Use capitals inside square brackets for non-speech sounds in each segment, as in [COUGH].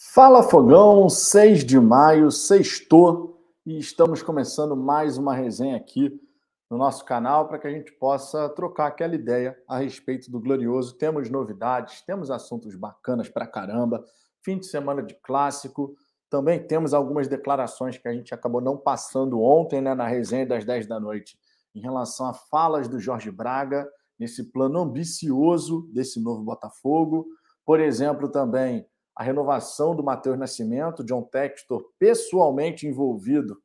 Fala Fogão, 6 de maio, sextou, e estamos começando mais uma resenha aqui no nosso canal para que a gente possa trocar aquela ideia a respeito do Glorioso. Temos novidades, temos assuntos bacanas pra caramba, fim de semana de clássico, também temos algumas declarações que a gente acabou não passando ontem né, na resenha das 10 da noite em relação a falas do Jorge Braga nesse plano ambicioso desse novo Botafogo. Por exemplo, também a renovação do Matheus Nascimento, John Textor pessoalmente envolvido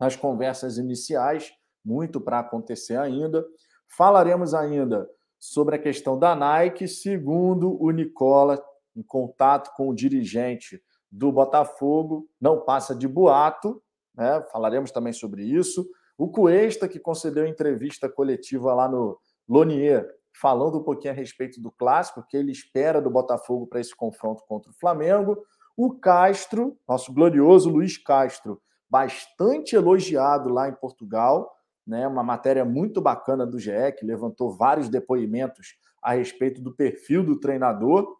nas conversas iniciais, muito para acontecer ainda. Falaremos ainda sobre a questão da Nike, segundo o Nicola, em contato com o dirigente do Botafogo, não passa de boato, né? falaremos também sobre isso. O Cuesta, que concedeu entrevista coletiva lá no Lonier, falando um pouquinho a respeito do clássico, que ele espera do Botafogo para esse confronto contra o Flamengo. O Castro, nosso glorioso Luiz Castro, bastante elogiado lá em Portugal, né? Uma matéria muito bacana do GE, que levantou vários depoimentos a respeito do perfil do treinador.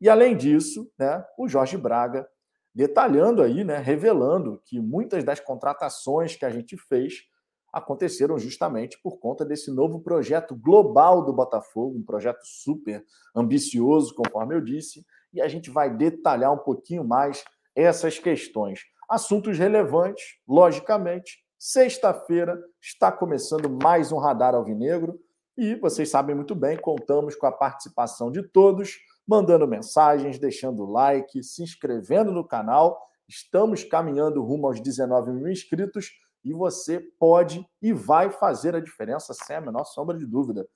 E além disso, né, o Jorge Braga detalhando aí, né, revelando que muitas das contratações que a gente fez aconteceram justamente por conta desse novo projeto global do Botafogo, um projeto super ambicioso, conforme eu disse, e a gente vai detalhar um pouquinho mais essas questões. Assuntos relevantes, logicamente. Sexta-feira está começando mais um Radar Alvinegro e vocês sabem muito bem, contamos com a participação de todos, mandando mensagens, deixando like, se inscrevendo no canal. Estamos caminhando rumo aos 19 mil inscritos e você pode e vai fazer a diferença sem a menor sombra de dúvida.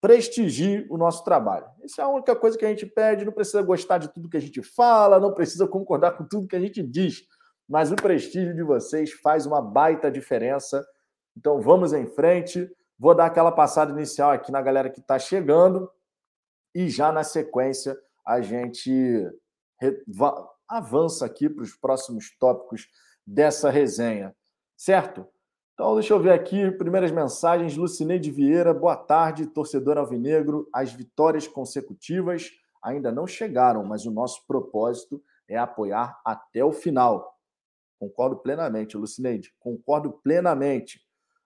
Prestigie o nosso trabalho. Essa é a única coisa que a gente pede. Não precisa gostar de tudo que a gente fala, não precisa concordar com tudo que a gente diz, mas o prestígio de vocês faz uma baita diferença. Então vamos em frente. Vou dar aquela passada inicial aqui na galera que está chegando e já na sequência a gente avança aqui para os próximos tópicos dessa resenha. Certo? Então, deixa eu ver aqui, primeiras mensagens. Lucineide Vieira, boa tarde, torcedor alvinegro. As vitórias consecutivas ainda não chegaram, mas o nosso propósito é apoiar até o final. Concordo plenamente, Lucineide, concordo plenamente.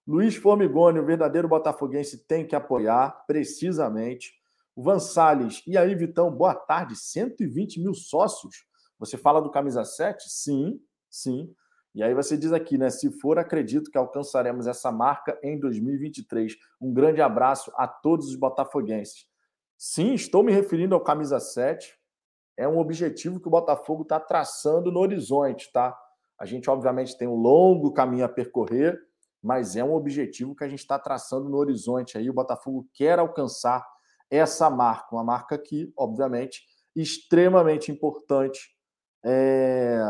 Luiz Formigoni, o verdadeiro botafoguense, tem que apoiar, precisamente. O Van Salles, e aí, Vitão, boa tarde, 120 mil sócios. Você fala do camisa 7? Sim, sim. E aí você diz aqui, né? Se for, acredito que alcançaremos essa marca em 2023. Um grande abraço a todos os botafoguenses. Sim, estou me referindo ao camisa 7. É um objetivo que o Botafogo está traçando no horizonte, tá? A gente, obviamente, tem um longo caminho a percorrer, mas é um objetivo que a gente está traçando no horizonte. Aí o Botafogo quer alcançar essa marca, uma marca que, obviamente, extremamente importante é,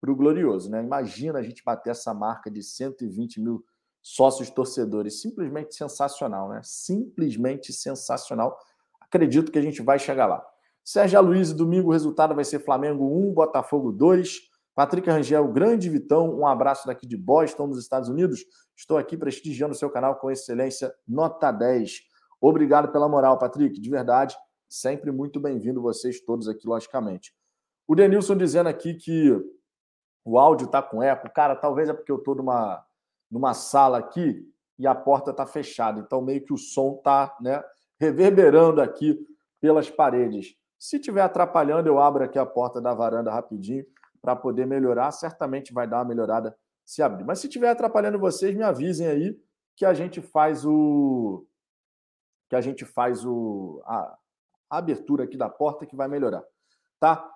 para o Glorioso. Né? Imagina a gente bater essa marca de 120 mil sócios torcedores. Simplesmente sensacional, né? Simplesmente sensacional. Acredito que a gente vai chegar lá. Sérgio Luiz, domingo o resultado vai ser Flamengo 1, Botafogo 2. Patrick Rangel, grande Vitão, um abraço daqui de Boston, nos Estados Unidos. Estou aqui prestigiando o seu canal com excelência, nota 10. Obrigado pela moral, Patrick, de verdade. Sempre muito bem-vindo vocês todos aqui, logicamente. O Denilson dizendo aqui que o áudio está com eco. Cara, talvez é porque eu estou numa, numa sala aqui e a porta está fechada. Então, meio que o som está né, reverberando aqui pelas paredes. Se estiver atrapalhando, eu abro aqui a porta da varanda rapidinho para poder melhorar. Certamente vai dar uma melhorada se abrir. Mas se estiver atrapalhando vocês, me avisem aí que a gente faz o que a gente faz o a, a abertura aqui da porta que vai melhorar, tá?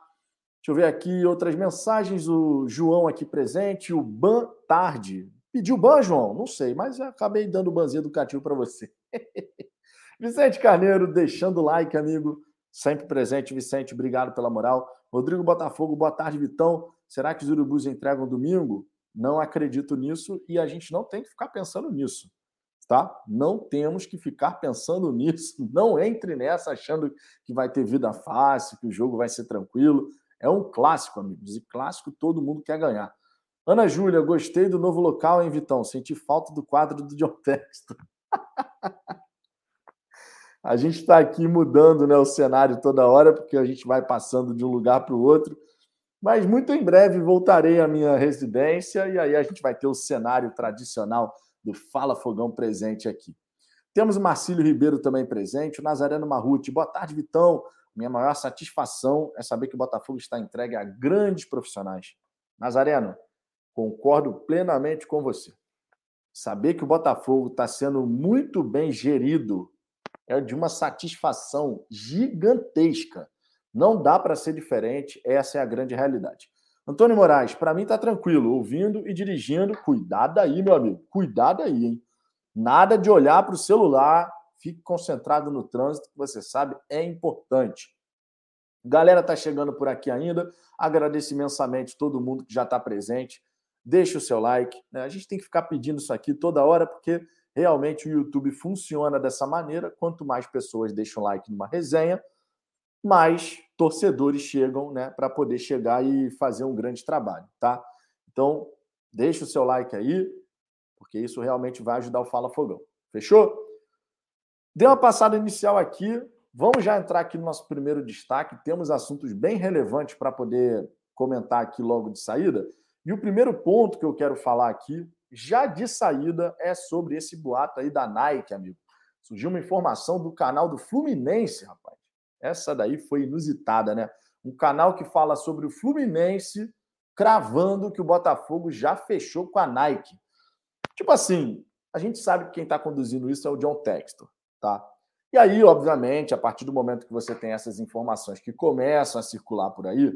Deixa eu ver aqui outras mensagens. O João aqui presente, o Ban Tarde. Pediu ban, João? Não sei, mas acabei dando o banzinho educativo para você. [LAUGHS] Vicente Carneiro, deixando o like, amigo. Sempre presente, Vicente. Obrigado pela moral. Rodrigo Botafogo, boa tarde, Vitão. Será que os urubus entregam domingo? Não acredito nisso e a gente não tem que ficar pensando nisso, tá? Não temos que ficar pensando [LAUGHS] nisso. Não entre nessa achando que vai ter vida fácil, que o jogo vai ser tranquilo. É um clássico, amigos. E clássico todo mundo quer ganhar. Ana Júlia, gostei do novo local, hein, Vitão? Senti falta do quadro do John Texto. [LAUGHS] a gente está aqui mudando né, o cenário toda hora, porque a gente vai passando de um lugar para o outro. Mas muito em breve voltarei à minha residência e aí a gente vai ter o cenário tradicional do Fala Fogão presente aqui. Temos o Marcílio Ribeiro também presente, o Nazareno Marruti. Boa tarde, Vitão. Minha maior satisfação é saber que o Botafogo está entregue a grandes profissionais. Nazareno, concordo plenamente com você. Saber que o Botafogo está sendo muito bem gerido é de uma satisfação gigantesca. Não dá para ser diferente, essa é a grande realidade. Antônio Moraes, para mim está tranquilo, ouvindo e dirigindo. Cuidado aí, meu amigo, cuidado aí, hein? Nada de olhar para o celular, fique concentrado no trânsito, que você sabe é importante. Galera tá chegando por aqui ainda. Agradeço imensamente todo mundo que já está presente. Deixe o seu like. Né? A gente tem que ficar pedindo isso aqui toda hora, porque realmente o YouTube funciona dessa maneira. Quanto mais pessoas deixam like numa resenha, mais torcedores chegam né, para poder chegar e fazer um grande trabalho. tá? Então, deixe o seu like aí, porque isso realmente vai ajudar o Fala Fogão. Fechou? Dê uma passada inicial aqui. Vamos já entrar aqui no nosso primeiro destaque. Temos assuntos bem relevantes para poder comentar aqui logo de saída. E o primeiro ponto que eu quero falar aqui, já de saída, é sobre esse boato aí da Nike, amigo. Surgiu uma informação do canal do Fluminense, rapaz. Essa daí foi inusitada, né? Um canal que fala sobre o Fluminense cravando que o Botafogo já fechou com a Nike. Tipo assim, a gente sabe que quem está conduzindo isso é o John Textor, tá? E aí, obviamente, a partir do momento que você tem essas informações que começam a circular por aí,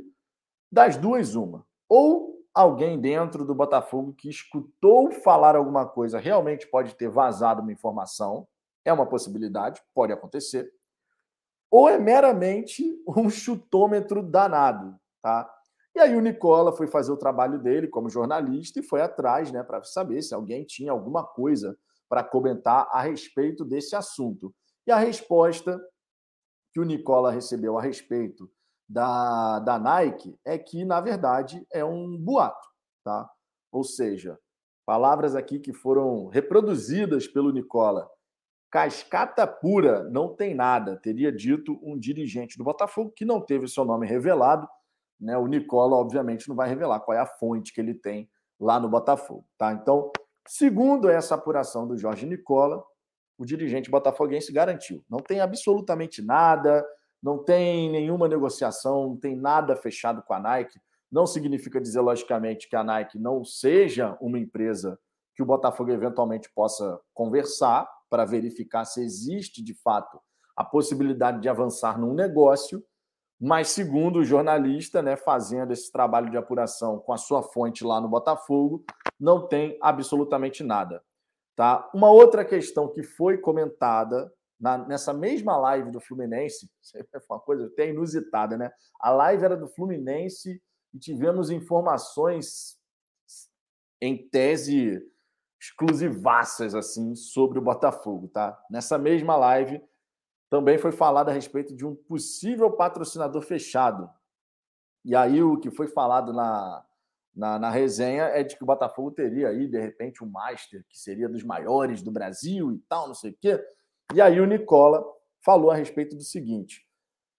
das duas, uma. Ou alguém dentro do Botafogo que escutou falar alguma coisa realmente pode ter vazado uma informação, é uma possibilidade, pode acontecer. Ou é meramente um chutômetro danado, tá? E aí o Nicola foi fazer o trabalho dele como jornalista e foi atrás, né, para saber se alguém tinha alguma coisa para comentar a respeito desse assunto. E a resposta que o Nicola recebeu a respeito da, da Nike é que, na verdade, é um boato, tá? Ou seja, palavras aqui que foram reproduzidas pelo Nicola. Cascata pura, não tem nada, teria dito um dirigente do Botafogo que não teve seu nome revelado, né? O Nicola, obviamente, não vai revelar qual é a fonte que ele tem lá no Botafogo. Tá? Então, segundo essa apuração do Jorge Nicola, o dirigente botafoguense garantiu. Não tem absolutamente nada, não tem nenhuma negociação, não tem nada fechado com a Nike. Não significa dizer, logicamente, que a Nike não seja uma empresa que o Botafogo eventualmente possa conversar para verificar se existe de fato a possibilidade de avançar num negócio, mas segundo o jornalista, né, fazendo esse trabalho de apuração com a sua fonte lá no Botafogo, não tem absolutamente nada. Tá? Uma outra questão que foi comentada na, nessa mesma live do Fluminense, [LAUGHS] é uma coisa até inusitada, né? A live era do Fluminense e tivemos informações em tese exclusivaças assim sobre o Botafogo, tá? Nessa mesma live também foi falado a respeito de um possível patrocinador fechado. E aí o que foi falado na, na, na, resenha é de que o Botafogo teria aí, de repente, um Master, que seria dos maiores do Brasil e tal, não sei o quê. E aí o Nicola falou a respeito do seguinte,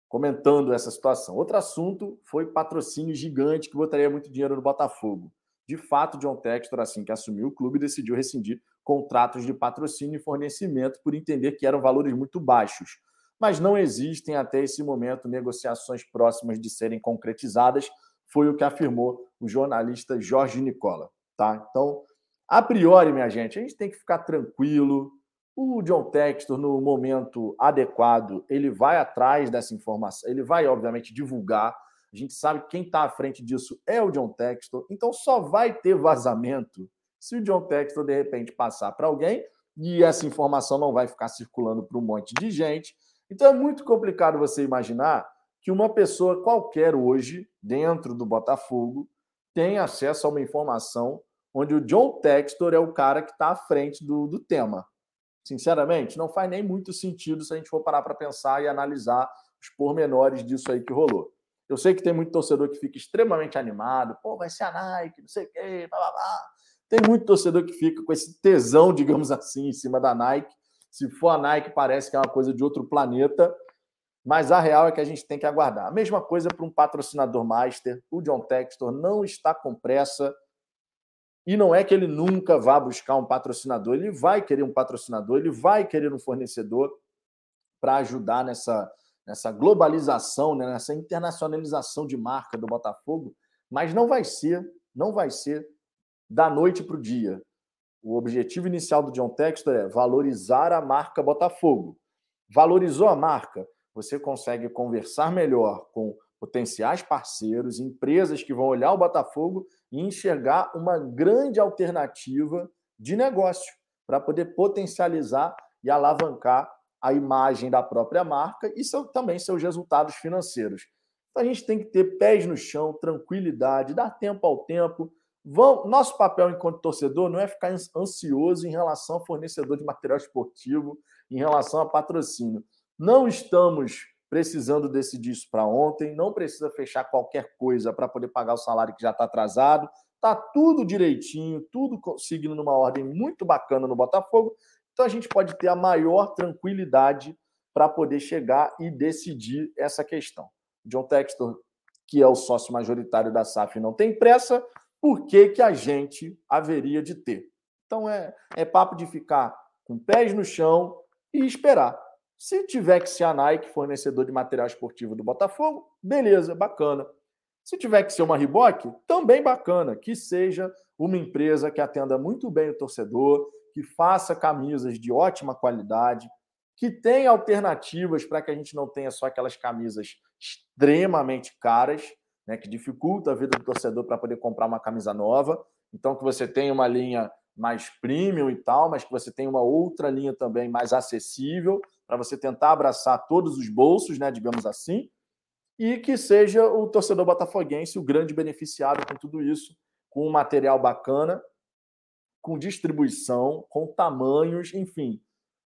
comentando essa situação. Outro assunto foi patrocínio gigante que botaria muito dinheiro no Botafogo. De fato, John Textor, assim que assumiu o clube, decidiu rescindir contratos de patrocínio e fornecimento por entender que eram valores muito baixos. Mas não existem até esse momento negociações próximas de serem concretizadas, foi o que afirmou o jornalista Jorge Nicola. Tá? Então, a priori, minha gente, a gente tem que ficar tranquilo. O John Textor, no momento adequado, ele vai atrás dessa informação, ele vai, obviamente, divulgar. A gente sabe que quem está à frente disso é o John Textor, então só vai ter vazamento se o John Textor, de repente, passar para alguém e essa informação não vai ficar circulando para um monte de gente. Então é muito complicado você imaginar que uma pessoa qualquer hoje, dentro do Botafogo, tem acesso a uma informação onde o John Textor é o cara que está à frente do, do tema. Sinceramente, não faz nem muito sentido se a gente for parar para pensar e analisar os pormenores disso aí que rolou. Eu sei que tem muito torcedor que fica extremamente animado, pô, vai ser a Nike, não sei o quê, blá blá blá. Tem muito torcedor que fica com esse tesão, digamos assim, em cima da Nike. Se for a Nike, parece que é uma coisa de outro planeta. mas a real é que a gente tem que aguardar. A mesma coisa para um patrocinador master. O John Textor não está com pressa. E não é que ele nunca vá buscar um patrocinador, ele vai querer um patrocinador, ele vai querer um fornecedor para ajudar nessa, nessa globalização, né, nessa internacionalização de marca do Botafogo, mas não vai ser, não vai ser da noite para o dia. O objetivo inicial do John Textor é valorizar a marca Botafogo. Valorizou a marca, você consegue conversar melhor com potenciais parceiros, empresas que vão olhar o Botafogo e enxergar uma grande alternativa de negócio para poder potencializar e alavancar a imagem da própria marca e seu, também seus resultados financeiros. Então a gente tem que ter pés no chão, tranquilidade, dar tempo ao tempo. Vão, nosso papel enquanto torcedor não é ficar ansioso em relação ao fornecedor de material esportivo, em relação a patrocínio. Não estamos precisando decidir isso para ontem, não precisa fechar qualquer coisa para poder pagar o salário que já está atrasado. Está tudo direitinho, tudo seguindo numa ordem muito bacana no Botafogo. Então a gente pode ter a maior tranquilidade para poder chegar e decidir essa questão. John Textor, que é o sócio majoritário da SAF, não tem pressa, por que, que a gente haveria de ter? Então é, é papo de ficar com pés no chão e esperar. Se tiver que ser a Nike, fornecedor de material esportivo do Botafogo, beleza, bacana. Se tiver que ser uma Reebok, também bacana. Que seja uma empresa que atenda muito bem o torcedor, que faça camisas de ótima qualidade, que tenha alternativas para que a gente não tenha só aquelas camisas extremamente caras, né, que dificulta a vida do torcedor para poder comprar uma camisa nova. Então, que você tenha uma linha mais premium e tal, mas que você tenha uma outra linha também mais acessível para você tentar abraçar todos os bolsos, né, digamos assim, e que seja o torcedor botafoguense o grande beneficiado com tudo isso, com um material bacana, com distribuição, com tamanhos, enfim,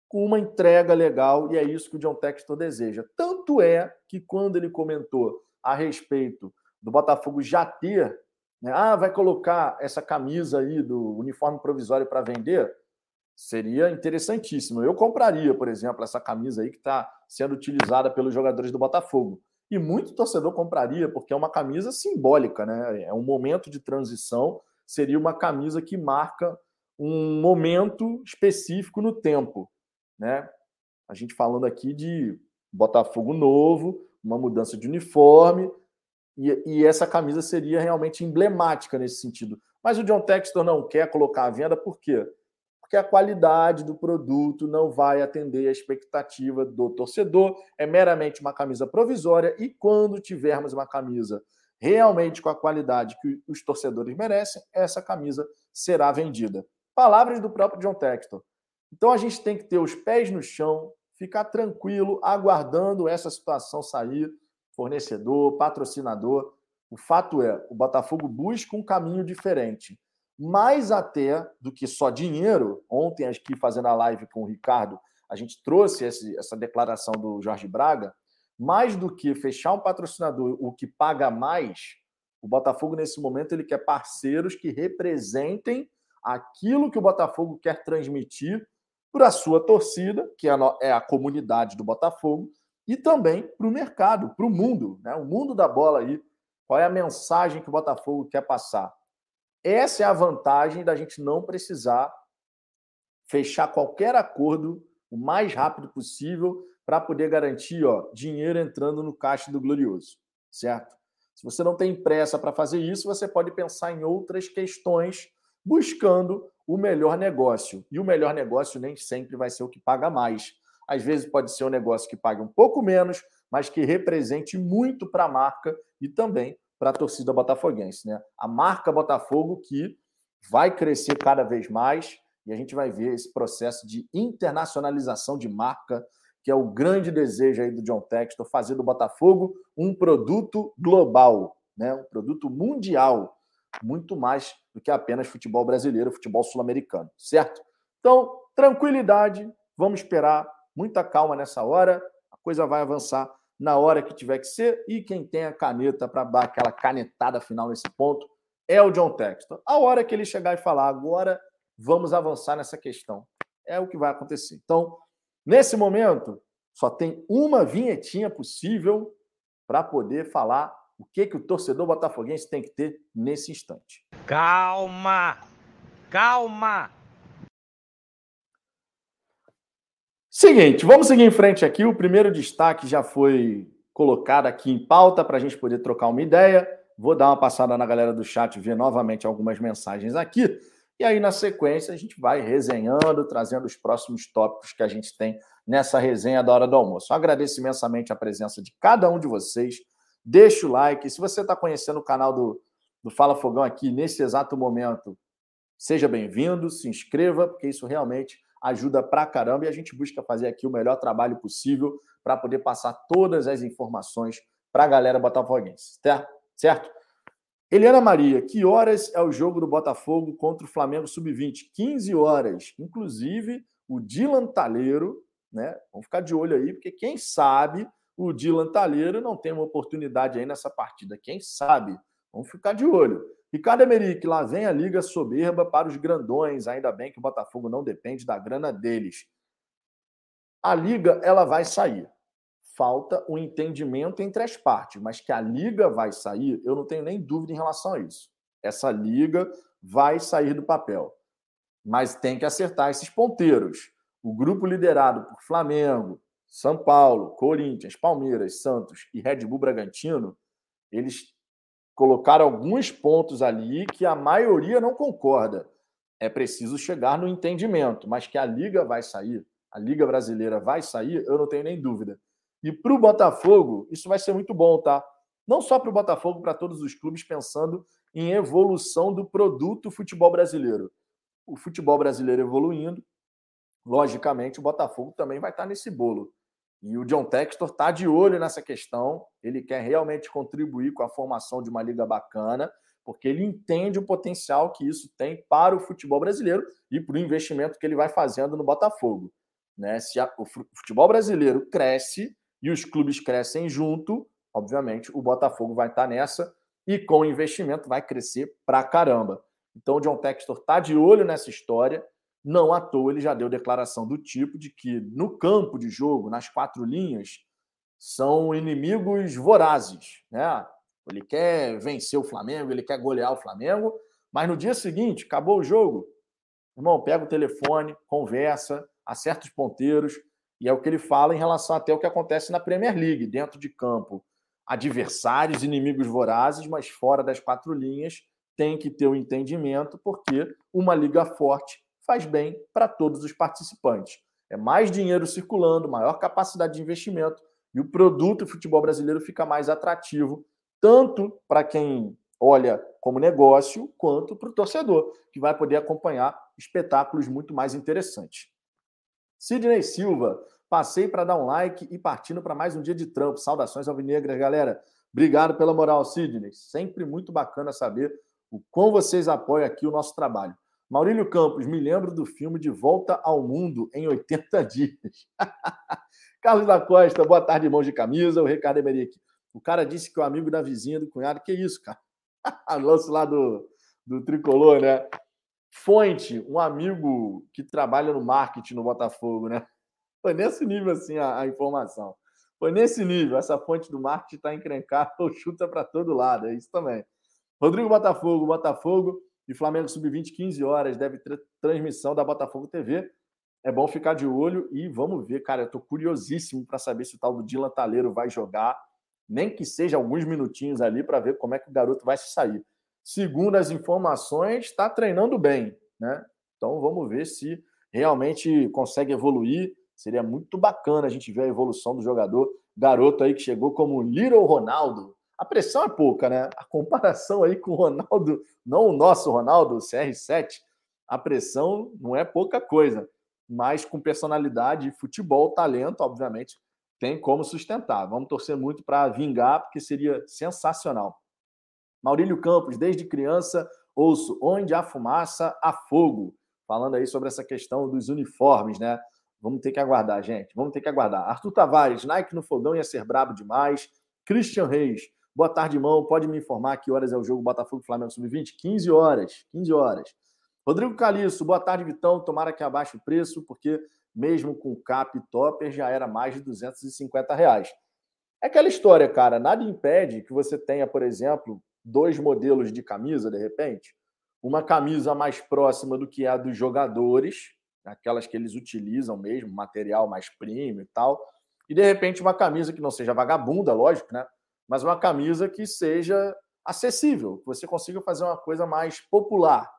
com uma entrega legal, e é isso que o John Textor deseja. Tanto é que quando ele comentou a respeito do Botafogo já ter, né, ah, vai colocar essa camisa aí do uniforme provisório para vender, Seria interessantíssimo. Eu compraria, por exemplo, essa camisa aí que está sendo utilizada pelos jogadores do Botafogo. E muito torcedor compraria, porque é uma camisa simbólica, né? É um momento de transição, seria uma camisa que marca um momento específico no tempo, né? A gente falando aqui de Botafogo novo, uma mudança de uniforme, e, e essa camisa seria realmente emblemática nesse sentido. Mas o John Textor não quer colocar à venda, por quê? porque a qualidade do produto não vai atender a expectativa do torcedor. É meramente uma camisa provisória e quando tivermos uma camisa realmente com a qualidade que os torcedores merecem, essa camisa será vendida. Palavras do próprio John Textor. Então a gente tem que ter os pés no chão, ficar tranquilo, aguardando essa situação sair, fornecedor, patrocinador. O fato é, o Botafogo busca um caminho diferente mais até do que só dinheiro. Ontem, aqui fazendo a live com o Ricardo, a gente trouxe esse, essa declaração do Jorge Braga. Mais do que fechar um patrocinador, o que paga mais, o Botafogo, nesse momento, ele quer parceiros que representem aquilo que o Botafogo quer transmitir para a sua torcida, que é a, é a comunidade do Botafogo, e também para o mercado, para o mundo, né? o mundo da bola aí. Qual é a mensagem que o Botafogo quer passar? Essa é a vantagem da gente não precisar fechar qualquer acordo o mais rápido possível para poder garantir ó, dinheiro entrando no caixa do Glorioso, certo? Se você não tem pressa para fazer isso, você pode pensar em outras questões buscando o melhor negócio. E o melhor negócio nem sempre vai ser o que paga mais. Às vezes pode ser um negócio que paga um pouco menos, mas que represente muito para a marca e também para a torcida botafoguense. Né? A marca Botafogo que vai crescer cada vez mais e a gente vai ver esse processo de internacionalização de marca, que é o grande desejo aí do John Textor, fazer do Botafogo um produto global, né? um produto mundial, muito mais do que apenas futebol brasileiro, futebol sul-americano, certo? Então, tranquilidade, vamos esperar, muita calma nessa hora, a coisa vai avançar na hora que tiver que ser, e quem tem a caneta para dar aquela canetada final nesse ponto é o John Texton. A hora que ele chegar e falar, agora vamos avançar nessa questão, é o que vai acontecer. Então, nesse momento, só tem uma vinhetinha possível para poder falar o que, que o torcedor botafoguense tem que ter nesse instante. Calma! Calma! Seguinte, vamos seguir em frente aqui. O primeiro destaque já foi colocado aqui em pauta para a gente poder trocar uma ideia. Vou dar uma passada na galera do chat, ver novamente algumas mensagens aqui. E aí, na sequência, a gente vai resenhando, trazendo os próximos tópicos que a gente tem nessa resenha da hora do almoço. Eu agradeço imensamente a presença de cada um de vocês. Deixa o like. Se você está conhecendo o canal do, do Fala Fogão aqui nesse exato momento, seja bem-vindo, se inscreva, porque isso realmente ajuda pra caramba e a gente busca fazer aqui o melhor trabalho possível para poder passar todas as informações para a galera botafoguense, certo? Eliana Maria, que horas é o jogo do Botafogo contra o Flamengo Sub-20? 15 horas. Inclusive, o Dylan Taleiro, né? Vamos ficar de olho aí, porque quem sabe o Dylan Taleiro não tem uma oportunidade aí nessa partida. Quem sabe? Vamos ficar de olho. Ricardo Emerick, lá vem a liga soberba para os grandões. Ainda bem que o Botafogo não depende da grana deles. A liga ela vai sair. Falta o um entendimento entre as partes, mas que a liga vai sair, eu não tenho nem dúvida em relação a isso. Essa liga vai sair do papel. Mas tem que acertar esses ponteiros. O grupo liderado por Flamengo, São Paulo, Corinthians, Palmeiras, Santos e Red Bull Bragantino, eles colocaram alguns pontos ali que a maioria não concorda. É preciso chegar no entendimento, mas que a liga vai sair, a liga brasileira vai sair, eu não tenho nem dúvida. E para o Botafogo, isso vai ser muito bom, tá? Não só para o Botafogo, para todos os clubes pensando em evolução do produto futebol brasileiro. O futebol brasileiro evoluindo, logicamente, o Botafogo também vai estar nesse bolo. E o John Textor está de olho nessa questão. Ele quer realmente contribuir com a formação de uma liga bacana, porque ele entende o potencial que isso tem para o futebol brasileiro e para o investimento que ele vai fazendo no Botafogo. Né? Se a, o futebol brasileiro cresce e os clubes crescem junto, obviamente o Botafogo vai estar nessa e com o investimento vai crescer pra caramba. Então o John Textor está de olho nessa história não à toa ele já deu declaração do tipo de que no campo de jogo, nas quatro linhas, são inimigos vorazes. Né? Ele quer vencer o Flamengo, ele quer golear o Flamengo, mas no dia seguinte, acabou o jogo, irmão, pega o telefone, conversa, acerta os ponteiros, e é o que ele fala em relação até o que acontece na Premier League, dentro de campo. Adversários, inimigos vorazes, mas fora das quatro linhas, tem que ter o um entendimento, porque uma liga forte faz bem para todos os participantes. É mais dinheiro circulando, maior capacidade de investimento e o produto futebol brasileiro fica mais atrativo, tanto para quem olha como negócio, quanto para o torcedor, que vai poder acompanhar espetáculos muito mais interessantes. Sidney Silva, passei para dar um like e partindo para mais um dia de trampo. Saudações alvinegras, galera. Obrigado pela moral, Sidney. Sempre muito bacana saber o quão vocês apoiam aqui o nosso trabalho. Maurílio Campos, me lembro do filme De Volta ao Mundo em 80 Dias. [LAUGHS] Carlos da Costa, boa tarde, mãos de camisa. O Ricardo Emerick. O cara disse que o amigo da vizinha do cunhado, que isso, cara? [LAUGHS] Lance lá do, do tricolor, né? Fonte, um amigo que trabalha no marketing no Botafogo, né? Foi nesse nível assim a, a informação. Foi nesse nível. Essa fonte do marketing está encrencada [LAUGHS] ou chuta para todo lado. É isso também. Rodrigo Botafogo, Botafogo e Flamengo Sub-20, 15 horas, deve ter transmissão da Botafogo TV. É bom ficar de olho e vamos ver, cara. Eu tô curiosíssimo para saber se o tal do Dylan Taleiro vai jogar, nem que seja alguns minutinhos ali para ver como é que o garoto vai se sair. Segundo as informações, está treinando bem, né? Então vamos ver se realmente consegue evoluir. Seria muito bacana a gente ver a evolução do jogador, garoto aí que chegou como Little Ronaldo, a pressão é pouca, né? A comparação aí com o Ronaldo, não o nosso Ronaldo, o CR7, a pressão não é pouca coisa, mas com personalidade, futebol, talento, obviamente, tem como sustentar. Vamos torcer muito para vingar, porque seria sensacional. Maurílio Campos, desde criança, ouço onde há fumaça, há fogo. Falando aí sobre essa questão dos uniformes, né? Vamos ter que aguardar, gente. Vamos ter que aguardar. Arthur Tavares, Nike no fogão ia ser brabo demais. Christian Reis, Boa tarde, irmão. Pode me informar que horas é o jogo Botafogo Flamengo Sub-20? 15 horas. 15 horas. Rodrigo Calixto, boa tarde, Vitão. Tomara que abaixe o preço, porque mesmo com cap topper, já era mais de 250 reais. É aquela história, cara, nada impede que você tenha, por exemplo, dois modelos de camisa, de repente, uma camisa mais próxima do que a dos jogadores, aquelas que eles utilizam mesmo, material mais premium e tal, e de repente uma camisa que não seja vagabunda, lógico, né? Mas uma camisa que seja acessível, que você consiga fazer uma coisa mais popular.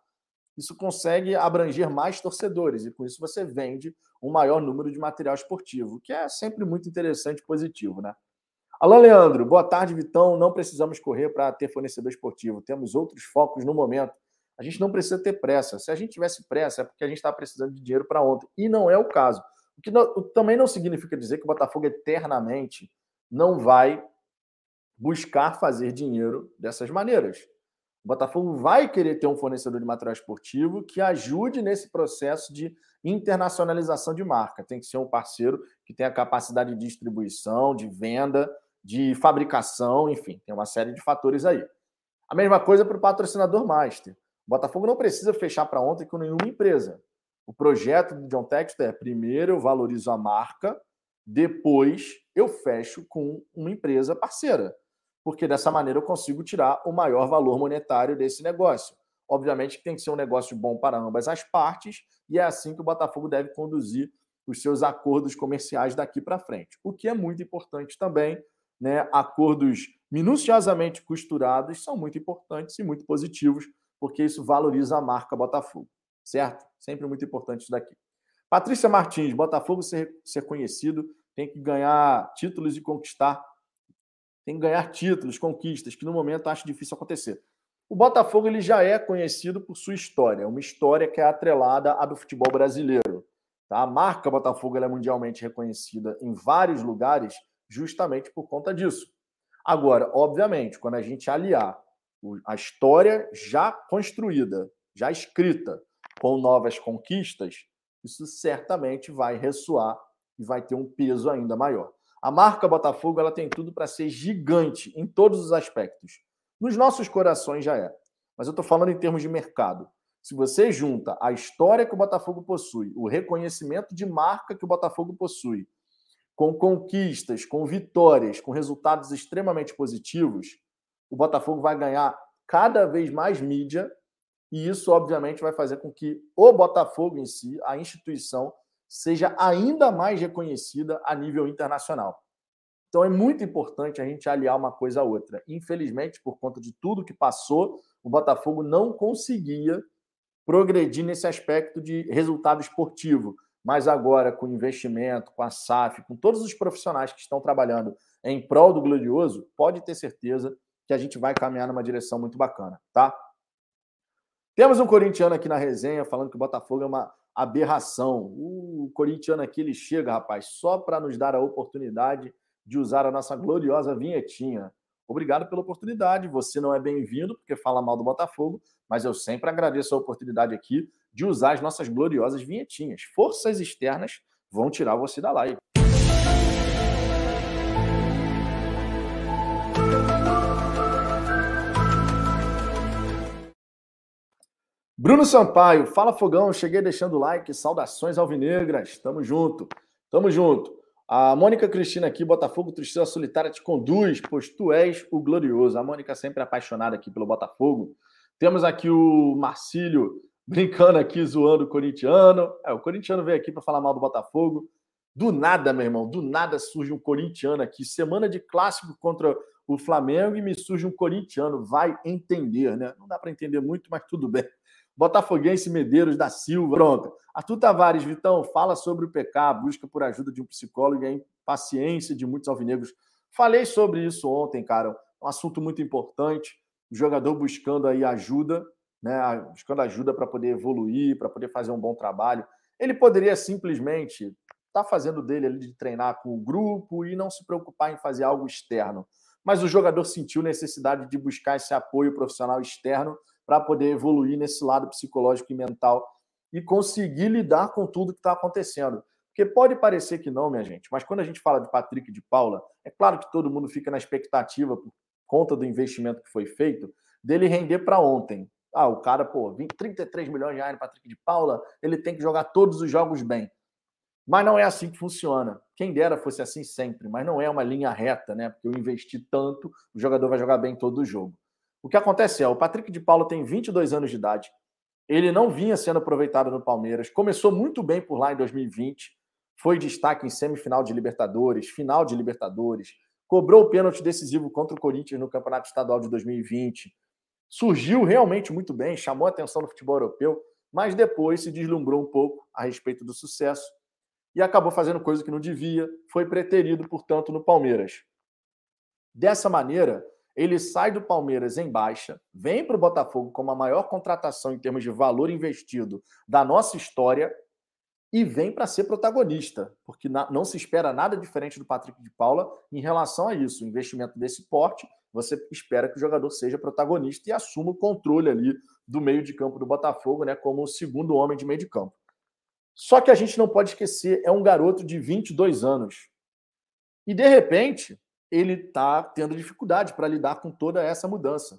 Isso consegue abranger mais torcedores e com isso você vende um maior número de material esportivo, que é sempre muito interessante e positivo, né? Alô, Leandro. Boa tarde, Vitão. Não precisamos correr para ter fornecedor esportivo. Temos outros focos no momento. A gente não precisa ter pressa. Se a gente tivesse pressa, é porque a gente está precisando de dinheiro para ontem. E não é o caso. O que não, também não significa dizer que o Botafogo eternamente não vai buscar fazer dinheiro dessas maneiras. O Botafogo vai querer ter um fornecedor de material esportivo que ajude nesse processo de internacionalização de marca. Tem que ser um parceiro que tenha capacidade de distribuição, de venda, de fabricação, enfim, tem uma série de fatores aí. A mesma coisa para o patrocinador master. O Botafogo não precisa fechar para ontem com nenhuma empresa. O projeto do John Textor é: primeiro eu valorizo a marca, depois eu fecho com uma empresa parceira, porque dessa maneira eu consigo tirar o maior valor monetário desse negócio. Obviamente que tem que ser um negócio bom para ambas as partes, e é assim que o Botafogo deve conduzir os seus acordos comerciais daqui para frente. O que é muito importante também, né? Acordos minuciosamente costurados são muito importantes e muito positivos porque isso valoriza a marca Botafogo, certo? Sempre muito importante isso daqui. Patrícia Martins, Botafogo ser, ser conhecido, tem que ganhar títulos e conquistar. Tem que ganhar títulos, conquistas, que no momento acho difícil acontecer. O Botafogo ele já é conhecido por sua história, uma história que é atrelada à do futebol brasileiro. Tá? A marca Botafogo é mundialmente reconhecida em vários lugares justamente por conta disso. Agora, obviamente, quando a gente aliar a história já construída, já escrita, com novas conquistas, isso certamente vai ressoar e vai ter um peso ainda maior. A marca Botafogo ela tem tudo para ser gigante em todos os aspectos. Nos nossos corações já é. Mas eu estou falando em termos de mercado. Se você junta a história que o Botafogo possui, o reconhecimento de marca que o Botafogo possui, com conquistas, com vitórias, com resultados extremamente positivos, o Botafogo vai ganhar cada vez mais mídia, e isso, obviamente, vai fazer com que o Botafogo em si, a instituição, seja ainda mais reconhecida a nível internacional. Então é muito importante a gente aliar uma coisa a outra. Infelizmente, por conta de tudo que passou, o Botafogo não conseguia progredir nesse aspecto de resultado esportivo. Mas agora, com investimento, com a SAF, com todos os profissionais que estão trabalhando em prol do Glorioso, pode ter certeza que a gente vai caminhar numa direção muito bacana, tá? Temos um corintiano aqui na resenha falando que o Botafogo é uma aberração. O corintiano aqui ele chega, rapaz, só para nos dar a oportunidade de usar a nossa gloriosa vinhetinha. Obrigado pela oportunidade. Você não é bem-vindo porque fala mal do Botafogo, mas eu sempre agradeço a oportunidade aqui de usar as nossas gloriosas vinhetinhas. Forças externas vão tirar você da live. Bruno Sampaio, fala Fogão, cheguei deixando o like, saudações alvinegras, tamo junto, tamo junto. A Mônica Cristina aqui, Botafogo, Tristeza Solitária te conduz, pois tu és o glorioso. A Mônica sempre apaixonada aqui pelo Botafogo. Temos aqui o Marcílio brincando aqui, zoando o corintiano. É, o corintiano veio aqui para falar mal do Botafogo. Do nada, meu irmão, do nada surge um corintiano aqui. Semana de clássico contra o Flamengo e me surge um corintiano. Vai entender, né? Não dá para entender muito, mas tudo bem. Botafoguense Medeiros da Silva. Pronto. Arthur Tavares, Vitão, fala sobre o PK, busca por ajuda de um psicólogo e a impaciência de muitos alvinegros. Falei sobre isso ontem, cara. Um assunto muito importante. O jogador buscando aí ajuda, né? Buscando ajuda para poder evoluir, para poder fazer um bom trabalho. Ele poderia simplesmente estar tá fazendo dele ali de treinar com o grupo e não se preocupar em fazer algo externo. Mas o jogador sentiu necessidade de buscar esse apoio profissional externo para poder evoluir nesse lado psicológico e mental e conseguir lidar com tudo que está acontecendo. Porque pode parecer que não, minha gente, mas quando a gente fala de Patrick de Paula, é claro que todo mundo fica na expectativa, por conta do investimento que foi feito, dele render para ontem. Ah, o cara, pô, 20, 33 milhões de reais no Patrick de Paula, ele tem que jogar todos os jogos bem. Mas não é assim que funciona. Quem dera fosse assim sempre, mas não é uma linha reta, né? Porque eu investi tanto, o jogador vai jogar bem todo o jogo. O que acontece é, o Patrick de Paulo tem 22 anos de idade. Ele não vinha sendo aproveitado no Palmeiras. Começou muito bem por lá em 2020. Foi destaque em semifinal de Libertadores, final de Libertadores. Cobrou o pênalti decisivo contra o Corinthians no Campeonato Estadual de 2020. Surgiu realmente muito bem, chamou a atenção no futebol europeu, mas depois se deslumbrou um pouco a respeito do sucesso e acabou fazendo coisa que não devia, foi preterido, portanto, no Palmeiras. Dessa maneira, ele sai do Palmeiras em baixa, vem para o Botafogo como a maior contratação em termos de valor investido da nossa história e vem para ser protagonista, porque não se espera nada diferente do Patrick de Paula em relação a isso. O investimento desse porte, você espera que o jogador seja protagonista e assuma o controle ali do meio de campo do Botafogo, né, como o segundo homem de meio de campo. Só que a gente não pode esquecer, é um garoto de 22 anos. E de repente, ele está tendo dificuldade para lidar com toda essa mudança.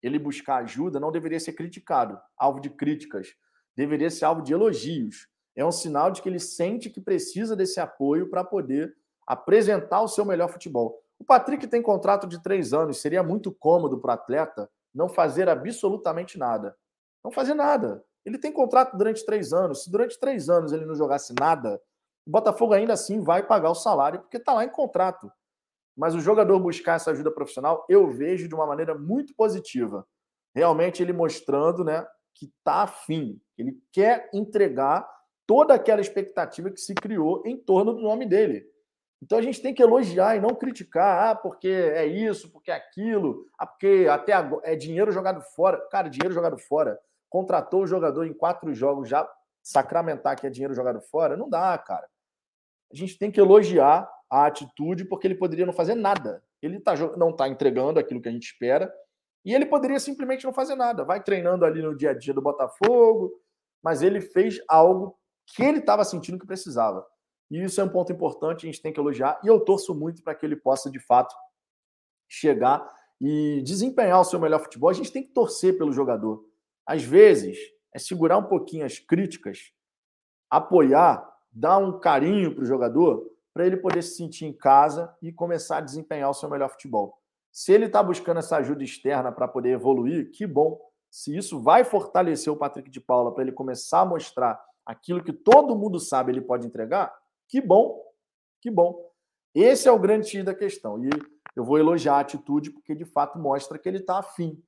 Ele buscar ajuda não deveria ser criticado, alvo de críticas, deveria ser alvo de elogios. É um sinal de que ele sente que precisa desse apoio para poder apresentar o seu melhor futebol. O Patrick tem contrato de três anos, seria muito cômodo para o atleta não fazer absolutamente nada. Não fazer nada. Ele tem contrato durante três anos. Se durante três anos ele não jogasse nada, o Botafogo ainda assim vai pagar o salário, porque está lá em contrato. Mas o jogador buscar essa ajuda profissional, eu vejo de uma maneira muito positiva. Realmente ele mostrando né, que está afim, ele quer entregar toda aquela expectativa que se criou em torno do nome dele. Então a gente tem que elogiar e não criticar, ah, porque é isso, porque é aquilo, ah, porque até agora é dinheiro jogado fora. Cara, dinheiro jogado fora contratou o jogador em quatro jogos já sacramentar que é dinheiro jogado fora, não dá, cara. A gente tem que elogiar a atitude porque ele poderia não fazer nada. Ele tá, não está entregando aquilo que a gente espera e ele poderia simplesmente não fazer nada. Vai treinando ali no dia a dia do Botafogo, mas ele fez algo que ele estava sentindo que precisava. E isso é um ponto importante, a gente tem que elogiar. E eu torço muito para que ele possa, de fato, chegar e desempenhar o seu melhor futebol. A gente tem que torcer pelo jogador. Às vezes, é segurar um pouquinho as críticas, apoiar, dar um carinho para o jogador, para ele poder se sentir em casa e começar a desempenhar o seu melhor futebol. Se ele está buscando essa ajuda externa para poder evoluir, que bom. Se isso vai fortalecer o Patrick de Paula para ele começar a mostrar aquilo que todo mundo sabe ele pode entregar, que bom, que bom. Esse é o grande X da questão. E eu vou elogiar a atitude porque de fato mostra que ele está afim.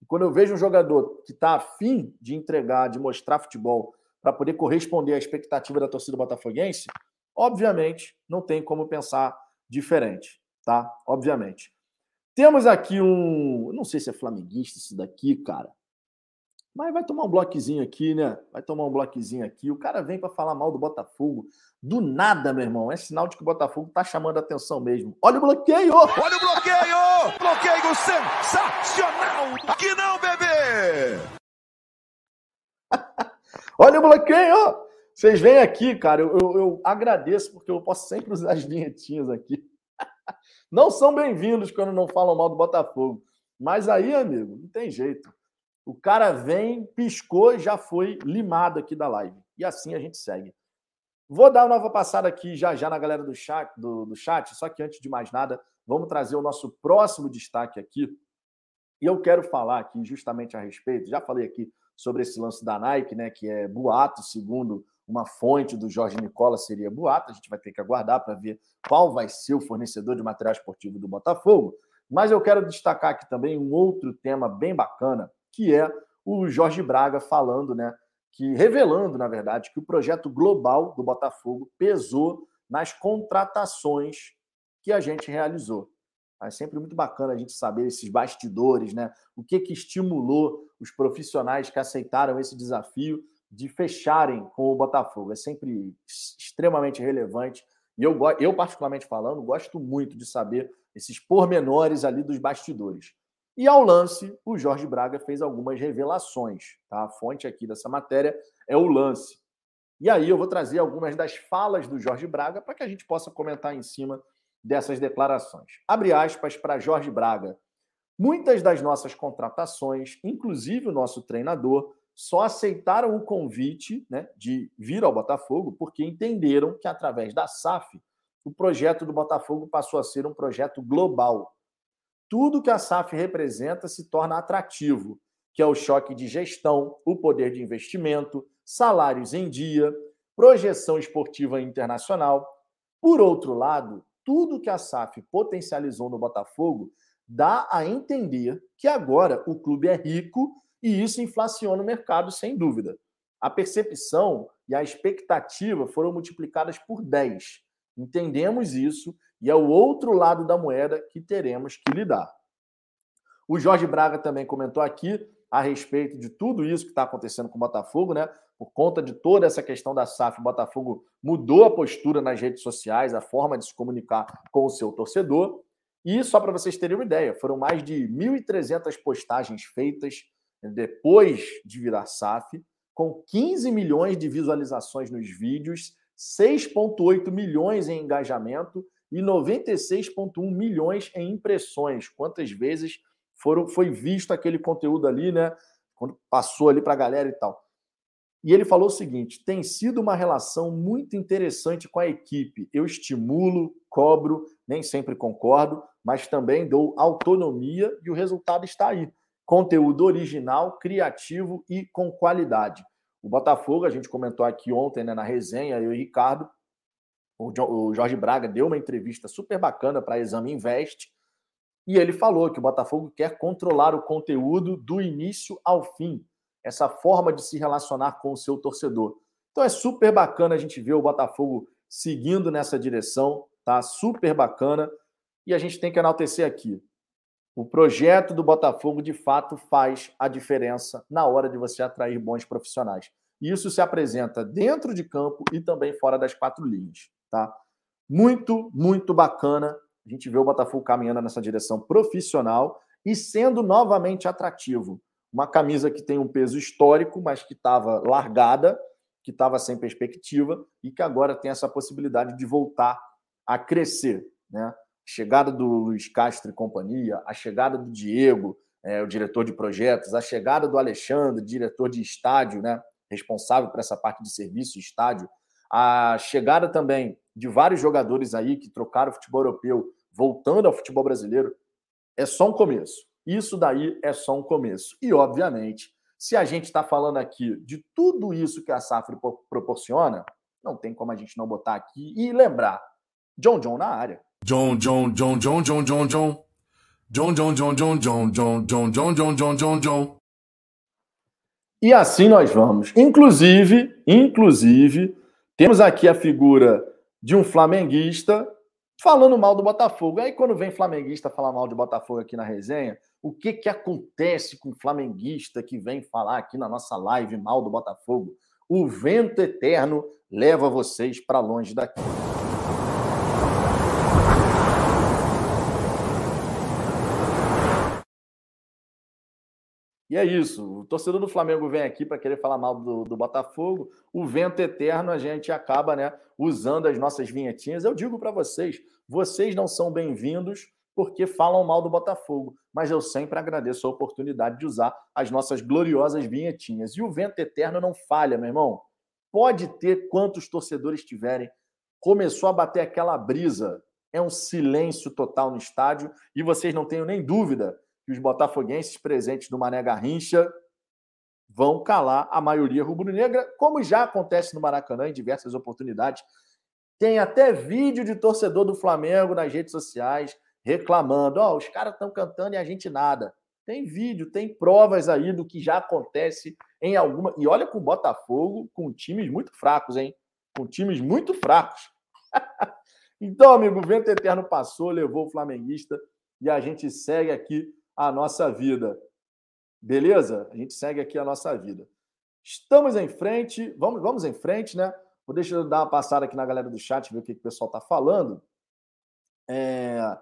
E quando eu vejo um jogador que está afim de entregar, de mostrar futebol, para poder corresponder à expectativa da torcida botafoguense, obviamente não tem como pensar diferente, tá? Obviamente. Temos aqui um. Não sei se é flamenguista isso daqui, cara. Mas vai tomar um bloquezinho aqui, né? Vai tomar um bloquezinho aqui. O cara vem para falar mal do Botafogo. Do nada, meu irmão. É sinal de que o Botafogo tá chamando a atenção mesmo. Olha o bloqueio! Olha o bloqueio! Bloqueio sensacional! Que não, bebê! [LAUGHS] Olha o bloqueio! Vocês vêm aqui, cara. Eu, eu, eu agradeço porque eu posso sempre usar as vinhetinhas aqui. [LAUGHS] Não são bem-vindos quando não falam mal do Botafogo. Mas aí, amigo, não tem jeito. O cara vem, piscou e já foi limado aqui da live. E assim a gente segue. Vou dar uma nova passada aqui já já na galera do chat, do, do chat, só que antes de mais nada, vamos trazer o nosso próximo destaque aqui. E eu quero falar aqui justamente a respeito, já falei aqui sobre esse lance da Nike, né, que é boato, segundo uma fonte do Jorge Nicola seria boato, a gente vai ter que aguardar para ver qual vai ser o fornecedor de material esportivo do Botafogo. Mas eu quero destacar aqui também um outro tema bem bacana, que é o Jorge Braga falando, né, que revelando, na verdade, que o projeto global do Botafogo pesou nas contratações que a gente realizou. É sempre muito bacana a gente saber esses bastidores, né? O que que estimulou os profissionais que aceitaram esse desafio de fecharem com o Botafogo. É sempre extremamente relevante. E eu, eu particularmente falando, gosto muito de saber esses pormenores ali dos bastidores. E ao lance, o Jorge Braga fez algumas revelações. Tá? A fonte aqui dessa matéria é o lance. E aí eu vou trazer algumas das falas do Jorge Braga para que a gente possa comentar em cima dessas declarações. Abre aspas para Jorge Braga. Muitas das nossas contratações, inclusive o nosso treinador, só aceitaram o convite né, de vir ao Botafogo porque entenderam que, através da SAF, o projeto do Botafogo passou a ser um projeto global. Tudo que a SAF representa se torna atrativo, que é o choque de gestão, o poder de investimento, salários em dia, projeção esportiva internacional. Por outro lado, tudo que a SAF potencializou no Botafogo dá a entender que agora o clube é rico e isso inflaciona o mercado, sem dúvida. A percepção e a expectativa foram multiplicadas por 10. Entendemos isso e é o outro lado da moeda que teremos que lidar. O Jorge Braga também comentou aqui a respeito de tudo isso que está acontecendo com o Botafogo, né? Por conta de toda essa questão da SAF, o Botafogo mudou a postura nas redes sociais, a forma de se comunicar com o seu torcedor. E só para vocês terem uma ideia, foram mais de 1.300 postagens feitas depois de virar SAF, com 15 milhões de visualizações nos vídeos, 6,8 milhões em engajamento e 96,1 milhões em impressões. Quantas vezes foram, foi visto aquele conteúdo ali, né? Quando passou ali para a galera e tal. E ele falou o seguinte: tem sido uma relação muito interessante com a equipe. Eu estimulo, cobro, nem sempre concordo, mas também dou autonomia e o resultado está aí conteúdo original, criativo e com qualidade. O Botafogo, a gente comentou aqui ontem né, na resenha, eu e o Ricardo, o Jorge Braga deu uma entrevista super bacana para a Exame Invest e ele falou que o Botafogo quer controlar o conteúdo do início ao fim, essa forma de se relacionar com o seu torcedor. Então é super bacana a gente ver o Botafogo seguindo nessa direção, tá? Super bacana. E a gente tem que enaltecer aqui. O projeto do Botafogo, de fato, faz a diferença na hora de você atrair bons profissionais. Isso se apresenta dentro de campo e também fora das quatro linhas. Tá? Muito, muito bacana a gente vê o Botafogo caminhando nessa direção profissional e sendo novamente atrativo. Uma camisa que tem um peso histórico, mas que estava largada, que estava sem perspectiva e que agora tem essa possibilidade de voltar a crescer. Né? Chegada do Luiz Castro e companhia, a chegada do Diego, é, o diretor de projetos, a chegada do Alexandre, diretor de estádio, né, responsável por essa parte de serviço estádio, a chegada também de vários jogadores aí que trocaram o futebol europeu, voltando ao futebol brasileiro, é só um começo. Isso daí é só um começo. E, obviamente, se a gente está falando aqui de tudo isso que a Safra proporciona, não tem como a gente não botar aqui e lembrar John John na área. John, John, John, John, John, John, John. John, John, John, John, John, John, John, John, John, John, John, John. E assim nós vamos. Inclusive, inclusive, temos aqui a figura de um flamenguista falando mal do Botafogo. Aí quando vem flamenguista falar mal do Botafogo aqui na resenha, o que que acontece com flamenguista que vem falar aqui na nossa live mal do Botafogo? O vento eterno leva vocês para longe daqui. E é isso. O torcedor do Flamengo vem aqui para querer falar mal do, do, Botafogo. O vento eterno, a gente acaba né, usando as nossas vinhetinhas. Eu digo para vocês: vocês não são bem-vindos porque falam mal do Botafogo. Mas eu sempre agradeço a oportunidade de usar as nossas gloriosas vinhetinhas. E o vento eterno não falha, meu irmão. Pode ter quantos torcedores tiverem. Começou a bater aquela brisa. É um silêncio total no estádio e vocês não tenham nem dúvida que os botafoguenses presentes no Mané Garrincha vão calar a maioria rubro-negra, como já acontece no Maracanã em diversas oportunidades. Tem até vídeo de torcedor do Flamengo nas redes sociais reclamando: ó, oh, os caras estão cantando e a gente nada. Tem vídeo, tem provas aí do que já acontece em alguma. E olha com o Botafogo com times muito fracos, hein? Com times muito fracos. [LAUGHS] então, amigo, o vento eterno passou, levou o flamenguista e a gente segue aqui a nossa vida. Beleza? A gente segue aqui a nossa vida. Estamos em frente, vamos, vamos em frente, né? Vou deixar eu dar uma passada aqui na galera do chat, ver o que, que o pessoal está falando. É...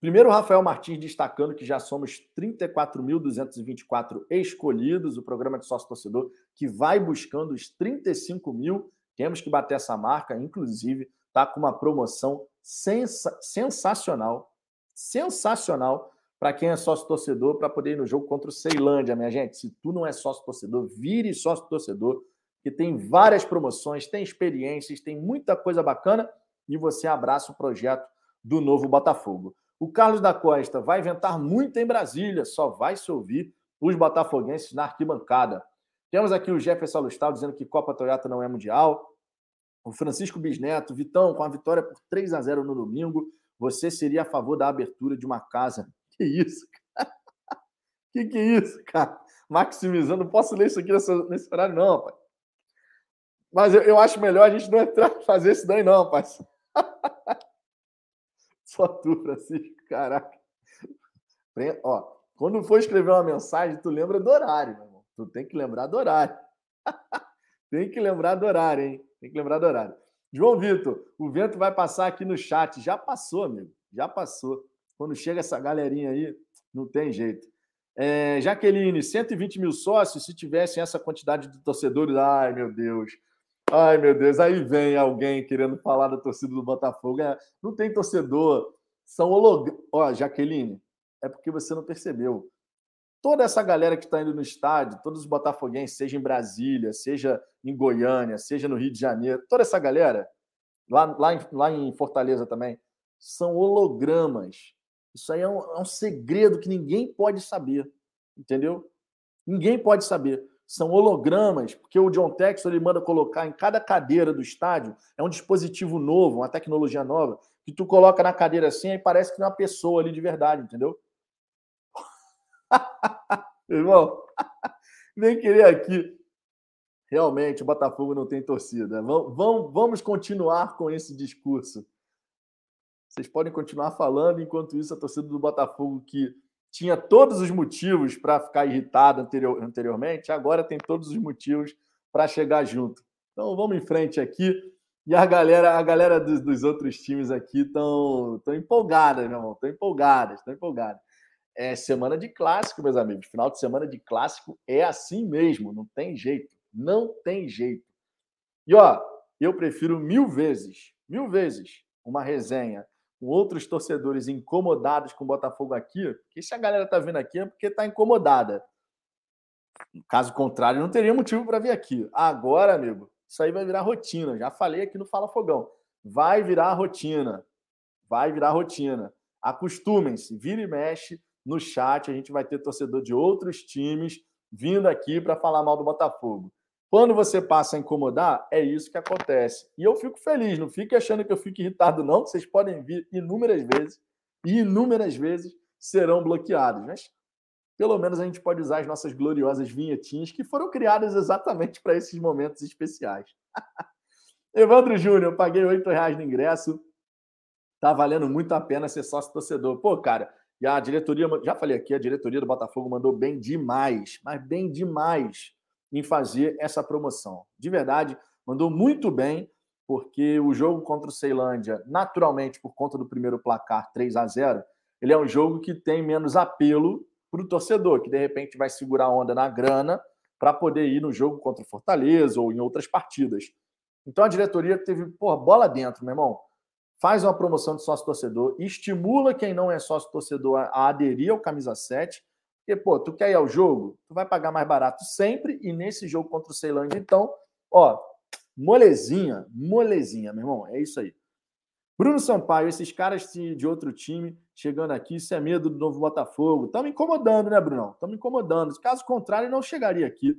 Primeiro, Rafael Martins destacando que já somos 34.224 escolhidos, o programa de sócio-torcedor que vai buscando os 35 mil. Temos que bater essa marca, inclusive, está com uma promoção sensa sensacional, sensacional para quem é sócio torcedor para poder ir no jogo contra o Ceilândia, minha gente. Se tu não é sócio torcedor, vire sócio torcedor, que tem várias promoções, tem experiências, tem muita coisa bacana e você abraça o projeto do novo Botafogo. O Carlos da Costa vai inventar muito em Brasília, só vai se ouvir os botafoguenses na arquibancada. Temos aqui o Jefferson Alustal dizendo que Copa Toyota não é mundial. O Francisco Bisneto, Vitão, com a vitória por 3 a 0 no domingo, você seria a favor da abertura de uma casa. Que isso, cara? [LAUGHS] Que que é isso, cara? Maximizando, não posso ler isso aqui nesse, nesse horário, não, pai. Mas eu, eu, acho melhor a gente não entrar [LAUGHS] fazer isso daí, não, pai. [LAUGHS] Só tu, Francisco, caraca. Ó, quando for escrever uma mensagem, tu lembra do horário, meu irmão. Tu tem que lembrar do horário. tem que lembrar do horário, hein? Tem que lembrar do horário. João Vitor, o vento vai passar aqui no chat. Já passou, amigo. Já passou. Quando chega essa galerinha aí, não tem jeito. É, Jaqueline, 120 mil sócios, se tivessem essa quantidade de torcedores, ai meu Deus, ai meu Deus, aí vem alguém querendo falar da torcida do Botafogo. É, não tem torcedor, são hologramas. Ó, Jaqueline, é porque você não percebeu. Toda essa galera que está indo no estádio, todos os botafoguenses, seja em Brasília, seja em Goiânia, seja no Rio de Janeiro, toda essa galera, lá, lá, em, lá em Fortaleza também, são hologramas. Isso aí é um, é um segredo que ninguém pode saber, entendeu? Ninguém pode saber. São hologramas, porque o John Textor ele manda colocar em cada cadeira do estádio, é um dispositivo novo, uma tecnologia nova, que tu coloca na cadeira assim e parece que é uma pessoa ali de verdade, entendeu? [LAUGHS] Irmão, [LAUGHS] nem querer aqui. Realmente, o Botafogo não tem torcida. Vamos, vamos continuar com esse discurso. Vocês podem continuar falando, enquanto isso, a torcida do Botafogo, que tinha todos os motivos para ficar irritada anterior, anteriormente, agora tem todos os motivos para chegar junto. Então vamos em frente aqui. E a galera, a galera dos, dos outros times aqui estão empolgada, meu irmão. Estão empolgadas, estão empolgadas é semana de clássico, meus amigos. Final de semana de clássico é assim mesmo, não tem jeito. Não tem jeito. E ó, eu prefiro mil vezes, mil vezes, uma resenha outros torcedores incomodados com o Botafogo aqui, porque se a galera tá vindo aqui é porque tá incomodada. Caso contrário, não teria motivo para vir aqui. Agora, amigo, isso aí vai virar rotina. Já falei aqui no Fala Fogão. Vai virar rotina. Vai virar rotina. Acostumem-se, vira e mexe no chat, a gente vai ter torcedor de outros times vindo aqui para falar mal do Botafogo. Quando você passa a incomodar, é isso que acontece. E eu fico feliz, não fique achando que eu fico irritado, não, vocês podem vir inúmeras vezes e inúmeras vezes serão bloqueados. Mas pelo menos a gente pode usar as nossas gloriosas vinhetinhas que foram criadas exatamente para esses momentos especiais. [LAUGHS] Evandro Júnior, paguei R$ reais no ingresso. Tá valendo muito a pena ser sócio torcedor. Pô, cara, e a diretoria, já falei aqui, a diretoria do Botafogo mandou bem demais, mas bem demais em fazer essa promoção. De verdade, mandou muito bem, porque o jogo contra o Ceilândia, naturalmente, por conta do primeiro placar 3 a 0 ele é um jogo que tem menos apelo para o torcedor, que de repente vai segurar a onda na grana para poder ir no jogo contra o Fortaleza ou em outras partidas. Então a diretoria teve, pô, bola dentro, meu irmão faz uma promoção de sócio torcedor, estimula quem não é sócio torcedor a aderir ao camisa 7. Porque, pô, tu quer ir ao jogo, tu vai pagar mais barato sempre, e nesse jogo contra o Ceilândia, então, ó, molezinha, molezinha, meu irmão, é isso aí. Bruno Sampaio, esses caras de outro time chegando aqui, isso é medo do novo Botafogo. Estamos incomodando, né, Brunão? Estamos incomodando. Caso contrário, não chegaria aqui,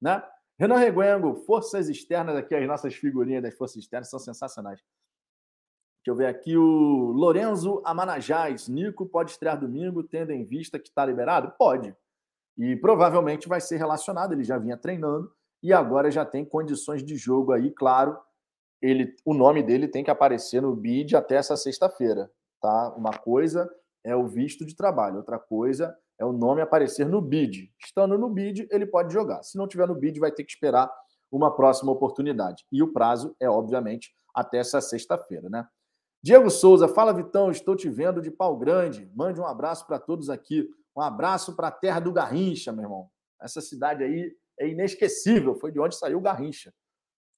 né? Renan Reguengo, forças externas aqui, as nossas figurinhas das forças externas são sensacionais. Deixa eu ver aqui o Lorenzo Amanajás. Nico pode estrear domingo, tendo em vista que está liberado? Pode. E provavelmente vai ser relacionado. Ele já vinha treinando e agora já tem condições de jogo aí, claro. Ele, o nome dele tem que aparecer no bid até essa sexta-feira, tá? Uma coisa é o visto de trabalho, outra coisa é o nome aparecer no bid. Estando no bid, ele pode jogar. Se não tiver no bid, vai ter que esperar uma próxima oportunidade. E o prazo é, obviamente, até essa sexta-feira, né? Diego Souza, fala Vitão, estou te vendo de pau grande. Mande um abraço para todos aqui. Um abraço para a terra do Garrincha, meu irmão. Essa cidade aí é inesquecível. Foi de onde saiu o Garrincha.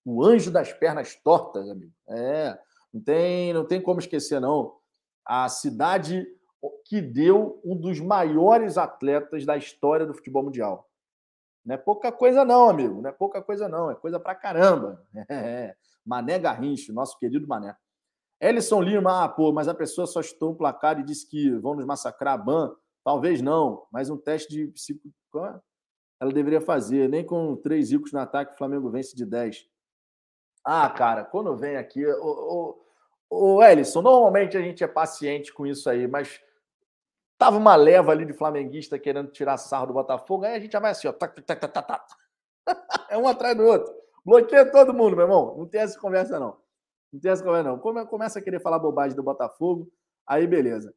O anjo das pernas tortas, amigo. É, não tem, não tem como esquecer, não. A cidade que deu um dos maiores atletas da história do futebol mundial. Não é pouca coisa, não, amigo. Não é pouca coisa, não. É coisa pra caramba. [LAUGHS] É. Mané Garrincha, nosso querido Mané. Ellison Lima, ah, pô, mas a pessoa só estou o placar e disse que vão nos massacrar. Ban, talvez não, mas um teste de psico. Ela deveria fazer. Nem com três ricos no ataque, o Flamengo vence de 10. Ah, cara, quando vem aqui. O, o Ellison, normalmente a gente é paciente com isso aí, mas tava uma leva ali de flamenguista querendo tirar sarro do Botafogo, aí a gente já vai assim, ó. [LAUGHS] É um atrás do outro. Bloqueia todo mundo, meu irmão. Não tem essa conversa, não. Não tem essa conversa, não. Começa a querer falar bobagem do Botafogo, aí beleza.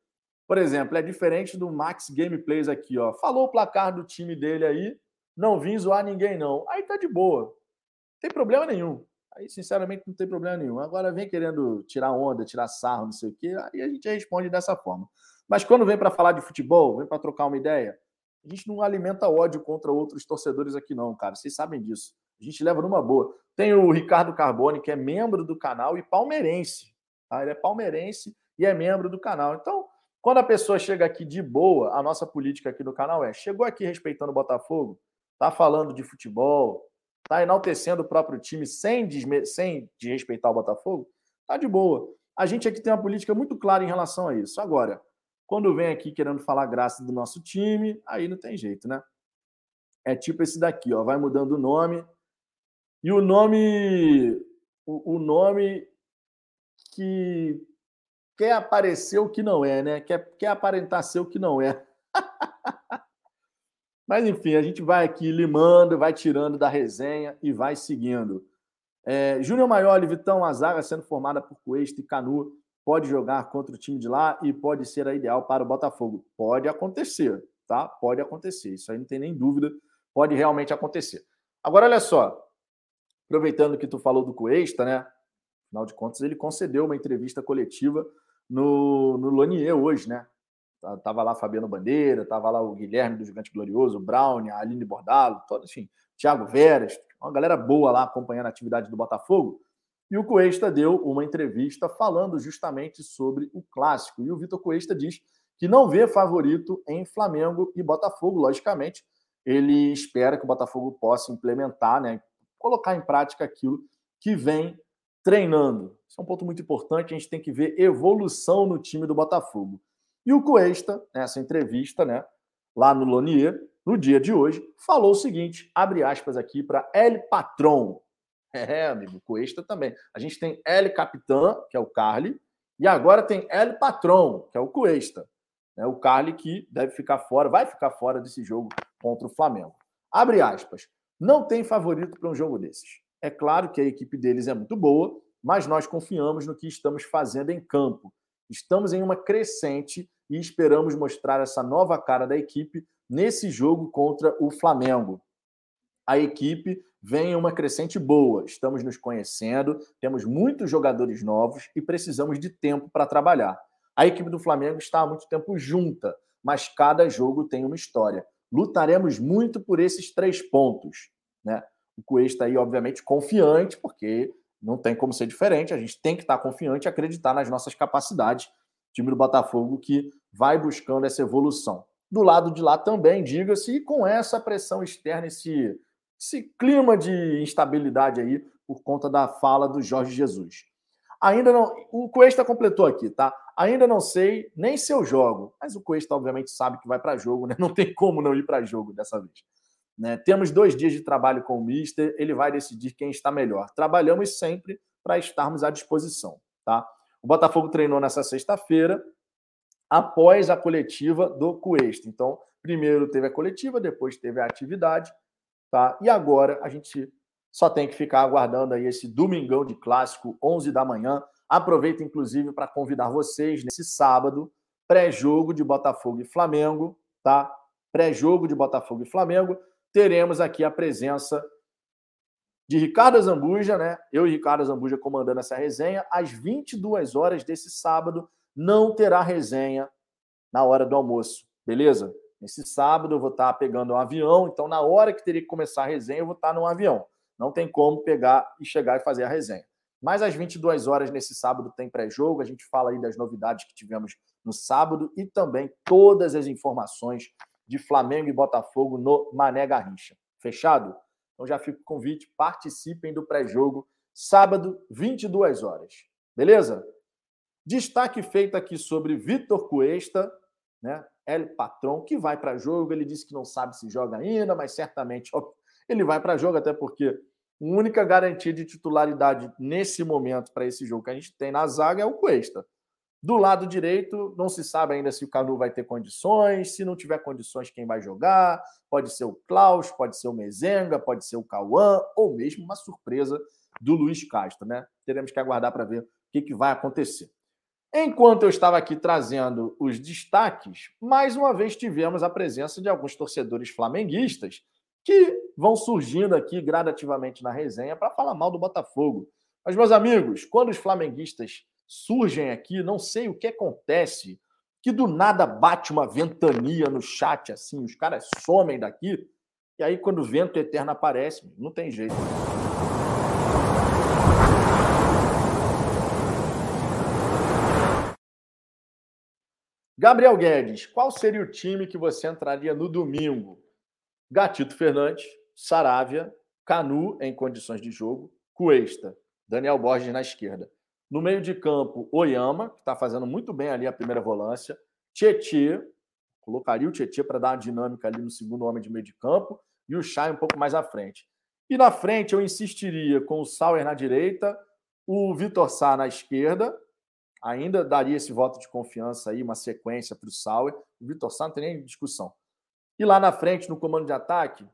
Por exemplo, é diferente do Max Gameplays aqui, ó. Falou o placar do time dele aí, não vim zoar ninguém, não. Aí tá de boa. Não tem problema nenhum. Aí, sinceramente, não tem problema nenhum. Agora vem querendo tirar onda, tirar sarro, não sei o quê, aí a gente responde dessa forma. Mas quando vem para falar de futebol, vem para trocar uma ideia, a gente não alimenta ódio contra outros torcedores aqui, não, cara. Vocês sabem disso. A gente leva numa boa. Tem o Ricardo Carbone, que é membro do canal e palmeirense. Tá? Ele é palmeirense e é membro do canal. Então, quando a pessoa chega aqui de boa, a nossa política aqui do canal é: chegou aqui respeitando o Botafogo, tá falando de futebol, tá enaltecendo o próprio time sem, desme... sem desrespeitar o Botafogo, tá de boa. A gente aqui tem uma política muito clara em relação a isso. Agora, quando vem aqui querendo falar graça do nosso time, aí não tem jeito, né? É tipo esse daqui, ó, vai mudando o nome, e o nome, o, o nome que quer aparecer o que não é, né? Quer, quer aparentar ser o que não é. [LAUGHS] Mas enfim, a gente vai aqui limando, vai tirando da resenha e vai seguindo. É, Júnior Maioli, Vitão, a zaga sendo formada por Cuesta e Canu, pode jogar contra o time de lá e pode ser a ideal para o Botafogo. Pode acontecer, tá? Pode acontecer. Isso aí não tem nem dúvida. Pode realmente acontecer. Agora, olha só. Aproveitando que tu falou do Cuesta, né? Afinal de contas, ele concedeu uma entrevista coletiva no, no Lonier hoje, né? Tava lá Fabiano Bandeira, tava lá o Guilherme do Gigante Glorioso, o Brown, a Aline Bordalo, todo, enfim, Thiago Veras, uma galera boa lá acompanhando a atividade do Botafogo. E o Cuesta deu uma entrevista falando justamente sobre o clássico. E o Vitor Cuesta diz que não vê favorito em Flamengo e Botafogo, logicamente. Ele espera que o Botafogo possa implementar, né, colocar em prática aquilo que vem treinando. Isso é um ponto muito importante, a gente tem que ver evolução no time do Botafogo. E o Cuesta, nessa entrevista, né, lá no Lonier, no dia de hoje, falou o seguinte, abre aspas aqui para El Patron. É, amigo, Cuesta também. A gente tem El Capitã, que é o Carly, e agora tem El Patron, que é o Cuesta. Né, o Carly que deve ficar fora, vai ficar fora desse jogo contra o Flamengo. Abre aspas. Não tem favorito para um jogo desses. É claro que a equipe deles é muito boa, mas nós confiamos no que estamos fazendo em campo. Estamos em uma crescente e esperamos mostrar essa nova cara da equipe nesse jogo contra o Flamengo. A equipe vem em uma crescente boa, estamos nos conhecendo, temos muitos jogadores novos e precisamos de tempo para trabalhar. A equipe do Flamengo está há muito tempo junta, mas cada jogo tem uma história lutaremos muito por esses três pontos. Né? O Cuesta está aí, obviamente, confiante, porque não tem como ser diferente, a gente tem que estar confiante e acreditar nas nossas capacidades. time do Botafogo que vai buscando essa evolução. Do lado de lá também, diga-se, com essa pressão externa, esse, esse clima de instabilidade aí, por conta da fala do Jorge Jesus. Ainda não. O Cuesta completou aqui, tá? Ainda não sei nem se eu jogo, mas o Cuesta, obviamente, sabe que vai para jogo, né? [LAUGHS] Não tem como não ir para jogo dessa vez. Né? Temos dois dias de trabalho com o Mister, ele vai decidir quem está melhor. Trabalhamos sempre para estarmos à disposição, tá? O Botafogo treinou nessa sexta-feira, após a coletiva do Cuesta. Então, primeiro teve a coletiva, depois teve a atividade, tá? E agora a gente só tem que ficar aguardando aí esse domingão de clássico, 11 da manhã. Aproveito, inclusive, para convidar vocês nesse sábado, pré-jogo de Botafogo e Flamengo, tá? Pré-jogo de Botafogo e Flamengo. Teremos aqui a presença de Ricardo Zambuja, né? Eu e Ricardo Zambuja comandando essa resenha. Às 22 horas desse sábado, não terá resenha na hora do almoço, beleza? Nesse sábado eu vou estar pegando um avião, então na hora que teria que começar a resenha, eu vou estar num avião. Não tem como pegar e chegar e fazer a resenha. Mas às 22 horas nesse sábado tem pré-jogo. A gente fala aí das novidades que tivemos no sábado e também todas as informações de Flamengo e Botafogo no Mané Garrincha. Fechado? Então já fica o convite, participem do pré-jogo, sábado, 22 horas. Beleza? Destaque feito aqui sobre Vitor Cuesta, né? El Patron, que vai para jogo. Ele disse que não sabe se joga ainda, mas certamente ele vai para jogo, até porque única garantia de titularidade nesse momento para esse jogo que a gente tem na zaga é o Cuesta. Do lado direito, não se sabe ainda se o Canu vai ter condições, se não tiver condições, quem vai jogar. Pode ser o Klaus, pode ser o Mezenga, pode ser o Cauã, ou mesmo uma surpresa do Luiz Castro, né? Teremos que aguardar para ver o que, que vai acontecer. Enquanto eu estava aqui trazendo os destaques, mais uma vez tivemos a presença de alguns torcedores flamenguistas que vão surgindo aqui gradativamente na resenha para falar mal do Botafogo. Mas, meus amigos, quando os flamenguistas surgem aqui, não sei o que acontece, que do nada bate uma ventania no chat, assim, os caras somem daqui, e aí quando o vento eterno aparece, não tem jeito. Gabriel Guedes, qual seria o time que você entraria no domingo? Gatito Fernandes, Saravia, Canu em condições de jogo, Cuesta, Daniel Borges na esquerda. No meio de campo, Oyama, que está fazendo muito bem ali a primeira volância. Tietê, colocaria o Tietê para dar uma dinâmica ali no segundo homem de meio de campo. E o Chay um pouco mais à frente. E na frente, eu insistiria com o Sauer na direita, o Vitor Sá na esquerda. Ainda daria esse voto de confiança aí, uma sequência para o Sauer. O Vitor Sá não tem nem discussão. E lá na frente, no comando de ataque,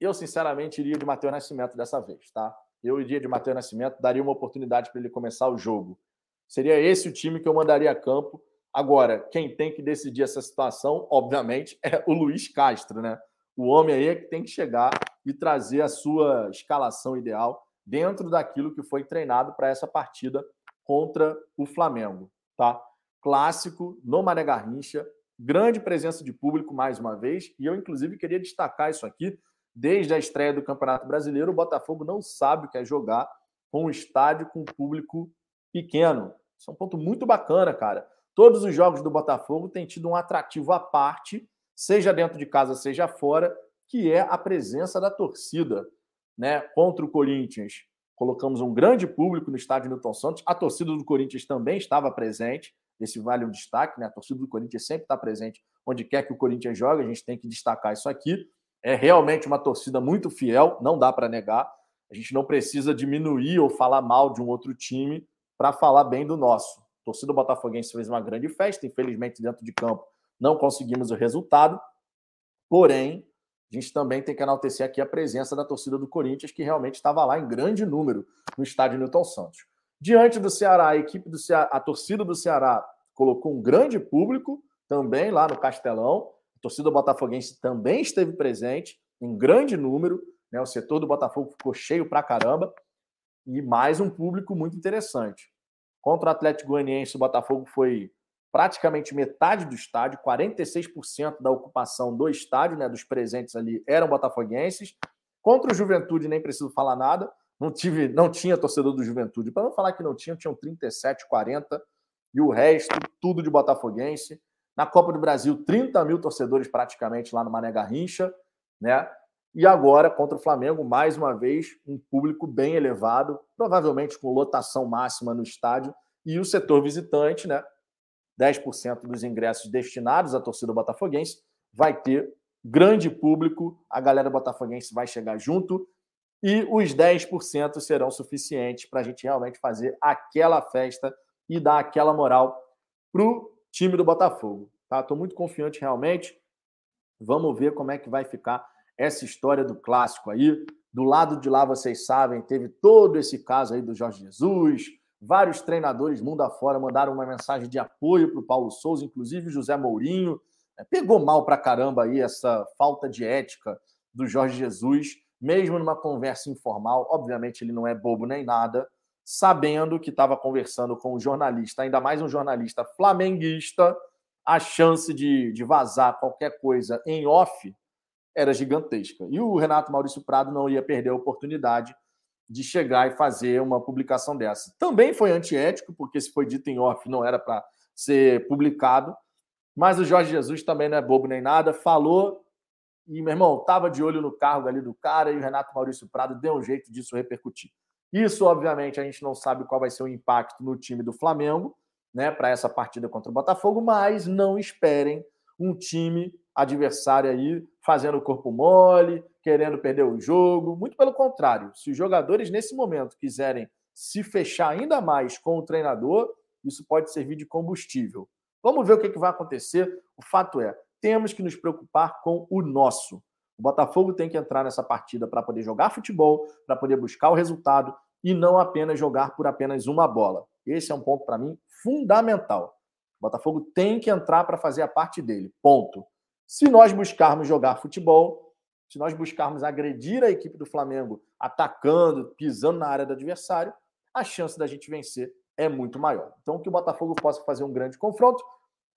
eu sinceramente iria de Matheus Nascimento dessa vez, tá? eu iria de Matheus Nascimento, daria uma oportunidade para ele começar o jogo. Seria esse o time que eu mandaria a campo. Agora, quem tem que decidir essa situação, obviamente, [LAUGHS] é o Luiz Castro, né? O homem aí é que tem que chegar e trazer a sua escalação ideal dentro daquilo que foi treinado para essa partida contra o Flamengo, tá? Clássico no Mané Garrincha, grande presença de público mais uma vez, e eu inclusive queria destacar isso aqui, Desde a estreia do Campeonato Brasileiro, o Botafogo não sabe o que é jogar com um estádio com público pequeno. Isso é um ponto muito bacana, cara. Todos os jogos do Botafogo têm tido um atrativo à parte, seja dentro de casa, seja fora, que é a presença da torcida. Né? Contra o Corinthians, colocamos um grande público no estádio Newton Santos. A torcida do Corinthians também estava presente. Esse vale um destaque, né? A torcida do Corinthians sempre está presente onde quer que o Corinthians jogue. A gente tem que destacar isso aqui é realmente uma torcida muito fiel, não dá para negar. A gente não precisa diminuir ou falar mal de um outro time para falar bem do nosso. A torcida botafoguense fez uma grande festa, infelizmente dentro de campo não conseguimos o resultado. Porém, a gente também tem que enaltecer aqui a presença da torcida do Corinthians, que realmente estava lá em grande número no estádio Newton Santos. Diante do Ceará, a equipe do Ceará, a torcida do Ceará colocou um grande público também lá no Castelão. A torcida botafoguense também esteve presente em grande número, né? O setor do Botafogo ficou cheio pra caramba e mais um público muito interessante. Contra o Atlético Goianiense, o Botafogo foi praticamente metade do estádio, 46% da ocupação do estádio, né, dos presentes ali eram botafoguenses. Contra o Juventude nem preciso falar nada, não tive, não tinha torcedor do Juventude. Para não falar que não tinha, tinham 37, 40 e o resto tudo de botafoguense. Na Copa do Brasil, 30 mil torcedores praticamente lá no Mané Garrincha, né? E agora, contra o Flamengo, mais uma vez, um público bem elevado, provavelmente com lotação máxima no estádio, e o setor visitante, né? 10% dos ingressos destinados à torcida botafoguense, vai ter grande público, a galera botafoguense vai chegar junto, e os 10% serão suficientes para a gente realmente fazer aquela festa e dar aquela moral para o time do Botafogo. Tá? Estou muito confiante realmente. Vamos ver como é que vai ficar essa história do clássico aí. Do lado de lá, vocês sabem, teve todo esse caso aí do Jorge Jesus. Vários treinadores mundo afora mandaram uma mensagem de apoio para o Paulo Souza, inclusive José Mourinho. É, pegou mal para caramba aí essa falta de ética do Jorge Jesus, mesmo numa conversa informal. Obviamente, ele não é bobo nem nada, sabendo que estava conversando com um jornalista, ainda mais um jornalista flamenguista, a chance de, de vazar qualquer coisa em off era gigantesca. E o Renato Maurício Prado não ia perder a oportunidade de chegar e fazer uma publicação dessa. Também foi antiético, porque se foi dito em off, não era para ser publicado. Mas o Jorge Jesus também não é bobo nem nada, falou e, meu irmão, estava de olho no cargo ali do cara e o Renato Maurício Prado deu um jeito disso repercutir. Isso, obviamente, a gente não sabe qual vai ser o impacto no time do Flamengo, né, para essa partida contra o Botafogo, mas não esperem um time adversário aí fazendo corpo mole, querendo perder o jogo. Muito pelo contrário, se os jogadores nesse momento quiserem se fechar ainda mais com o treinador, isso pode servir de combustível. Vamos ver o que, que vai acontecer. O fato é, temos que nos preocupar com o nosso. O Botafogo tem que entrar nessa partida para poder jogar futebol, para poder buscar o resultado e não apenas jogar por apenas uma bola. Esse é um ponto para mim fundamental. O Botafogo tem que entrar para fazer a parte dele. Ponto. Se nós buscarmos jogar futebol, se nós buscarmos agredir a equipe do Flamengo atacando, pisando na área do adversário, a chance da gente vencer é muito maior. Então, que o Botafogo possa fazer um grande confronto.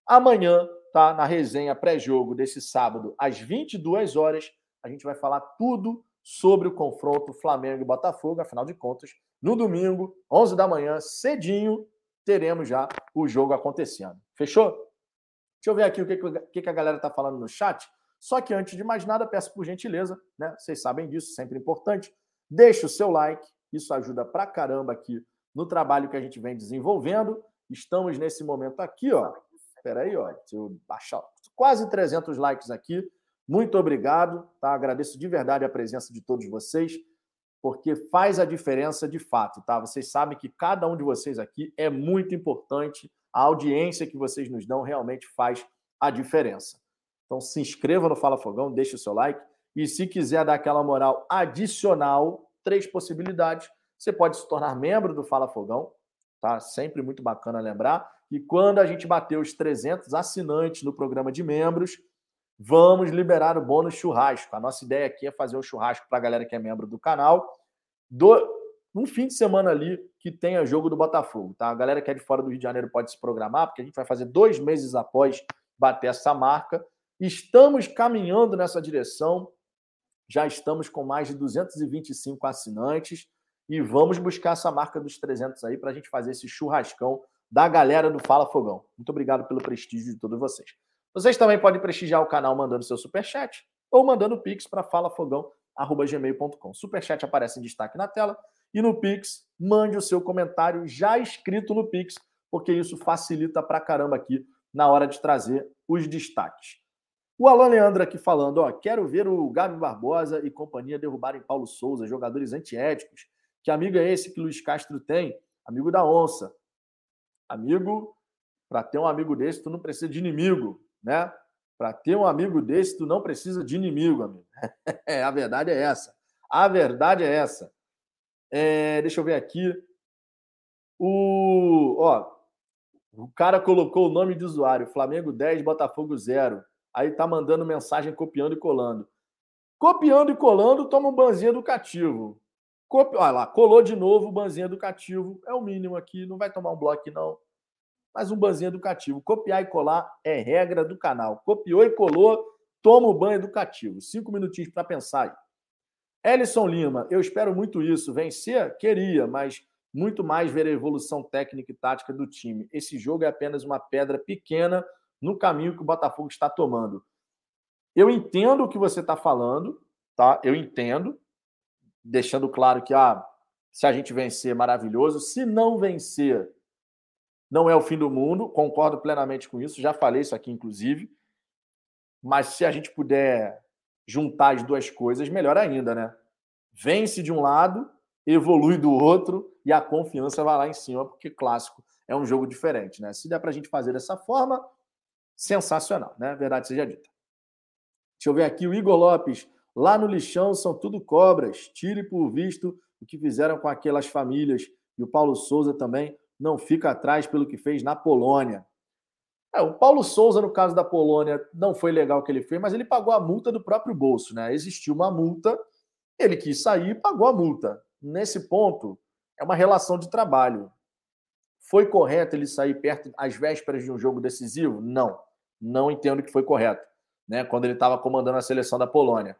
Amanhã, tá? Na resenha pré-jogo desse sábado, às 22 horas, a gente vai falar tudo sobre o confronto Flamengo e Botafogo. Afinal de contas, no domingo, 11 da manhã, cedinho, teremos já o jogo acontecendo. Fechou? Deixa eu ver aqui o que, que, a galera está falando no chat. Só que antes de mais nada, peço por gentileza, né? Vocês sabem disso, sempre importante. Deixe o seu like, isso ajuda pra caramba aqui no trabalho que a gente vem desenvolvendo. Estamos nesse momento aqui, ó. Espera aí, ó. Deixa eu baixar quase 300 likes aqui. Muito obrigado, tá? Agradeço de verdade a presença de todos vocês, porque faz a diferença de fato, tá? Vocês sabem que cada um de vocês aqui é muito importante a audiência que vocês nos dão realmente faz a diferença. Então se inscreva no Fala Fogão, deixe o seu like e se quiser dar aquela moral adicional, três possibilidades. Você pode se tornar membro do Fala Fogão, tá? Sempre muito bacana lembrar. E quando a gente bater os 300 assinantes no programa de membros, vamos liberar o bônus churrasco. A nossa ideia aqui é fazer um churrasco para a galera que é membro do canal. Do, um fim de semana ali que tenha jogo do Botafogo, tá? A galera que é de fora do Rio de Janeiro pode se programar, porque a gente vai fazer dois meses após bater essa marca. Estamos caminhando nessa direção, já estamos com mais de 225 assinantes e vamos buscar essa marca dos 300 aí para a gente fazer esse churrascão da galera do Fala Fogão. Muito obrigado pelo prestígio de todos vocês. Vocês também podem prestigiar o canal mandando seu superchat ou mandando pix para falafogão.gmail.com. Superchat aparece em destaque na tela e no Pix, mande o seu comentário já escrito no Pix, porque isso facilita pra caramba aqui na hora de trazer os destaques. O Alan Leandro aqui falando, ó, quero ver o Gabi Barbosa e companhia derrubarem Paulo Souza, jogadores antiéticos. Que amigo é esse que Luiz Castro tem? Amigo da onça. Amigo, para ter um amigo desse, tu não precisa de inimigo, né? Para ter um amigo desse, tu não precisa de inimigo, amigo. [LAUGHS] a verdade é essa. A verdade é essa. É, deixa eu ver aqui. O, ó, o cara colocou o nome de usuário, Flamengo 10, Botafogo 0. Aí tá mandando mensagem copiando e colando. Copiando e colando, toma um banzinho educativo. Copi... Olha lá, colou de novo o banzinho educativo. É o mínimo aqui, não vai tomar um bloco não. Mas um banzinho educativo. Copiar e colar é regra do canal. Copiou e colou, toma o banho educativo. Cinco minutinhos para pensar. Ellison Lima, eu espero muito isso. Vencer? Queria, mas muito mais ver a evolução técnica e tática do time. Esse jogo é apenas uma pedra pequena no caminho que o Botafogo está tomando. Eu entendo o que você está falando, tá? Eu entendo, deixando claro que ah, se a gente vencer, maravilhoso. Se não vencer, não é o fim do mundo. Concordo plenamente com isso. Já falei isso aqui, inclusive. Mas se a gente puder juntar as duas coisas, melhor ainda, né? Vence de um lado, evolui do outro e a confiança vai lá em cima, porque clássico é um jogo diferente, né? Se der para a gente fazer dessa forma, sensacional, né? Verdade seja dita. Deixa eu ver aqui o Igor Lopes. Lá no lixão são tudo cobras. Tire por visto o que fizeram com aquelas famílias. E o Paulo Souza também não fica atrás pelo que fez na Polônia. É, o Paulo Souza, no caso da Polônia, não foi legal o que ele fez, mas ele pagou a multa do próprio bolso, né? Existiu uma multa, ele quis sair e pagou a multa. Nesse ponto, é uma relação de trabalho. Foi correto ele sair perto às vésperas de um jogo decisivo? Não. Não entendo que foi correto, né? Quando ele estava comandando a seleção da Polônia.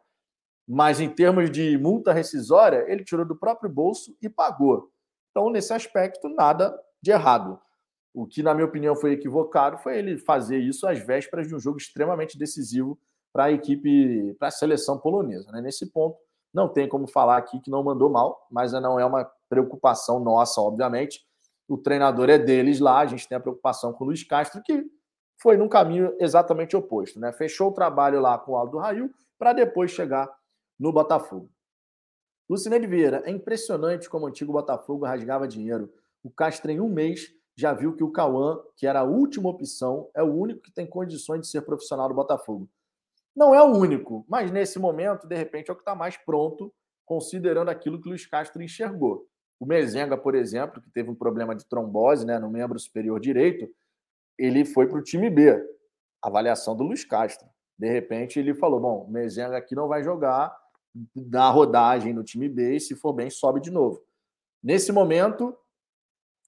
Mas em termos de multa rescisória, ele tirou do próprio bolso e pagou. Então, nesse aspecto, nada de errado. O que, na minha opinião, foi equivocado foi ele fazer isso às vésperas de um jogo extremamente decisivo para a equipe, para a seleção polonesa. Né? Nesse ponto, não tem como falar aqui que não mandou mal, mas não é uma preocupação nossa, obviamente. O treinador é deles lá, a gente tem a preocupação com o Luiz Castro, que foi num caminho exatamente oposto. Né? Fechou o trabalho lá com o Aldo Rail para depois chegar no Botafogo. Lucineide Vieira, é impressionante como o antigo Botafogo rasgava dinheiro. O Castro, em um mês, já viu que o Cauã, que era a última opção, é o único que tem condições de ser profissional do Botafogo. Não é o único, mas nesse momento, de repente, é o que está mais pronto, considerando aquilo que o Luiz Castro enxergou. O Mezenga, por exemplo, que teve um problema de trombose né, no membro superior direito, ele foi para o time B. Avaliação do Luiz Castro. De repente, ele falou: bom, Mezenga aqui não vai jogar, dá rodagem no time B e, se for bem, sobe de novo. Nesse momento,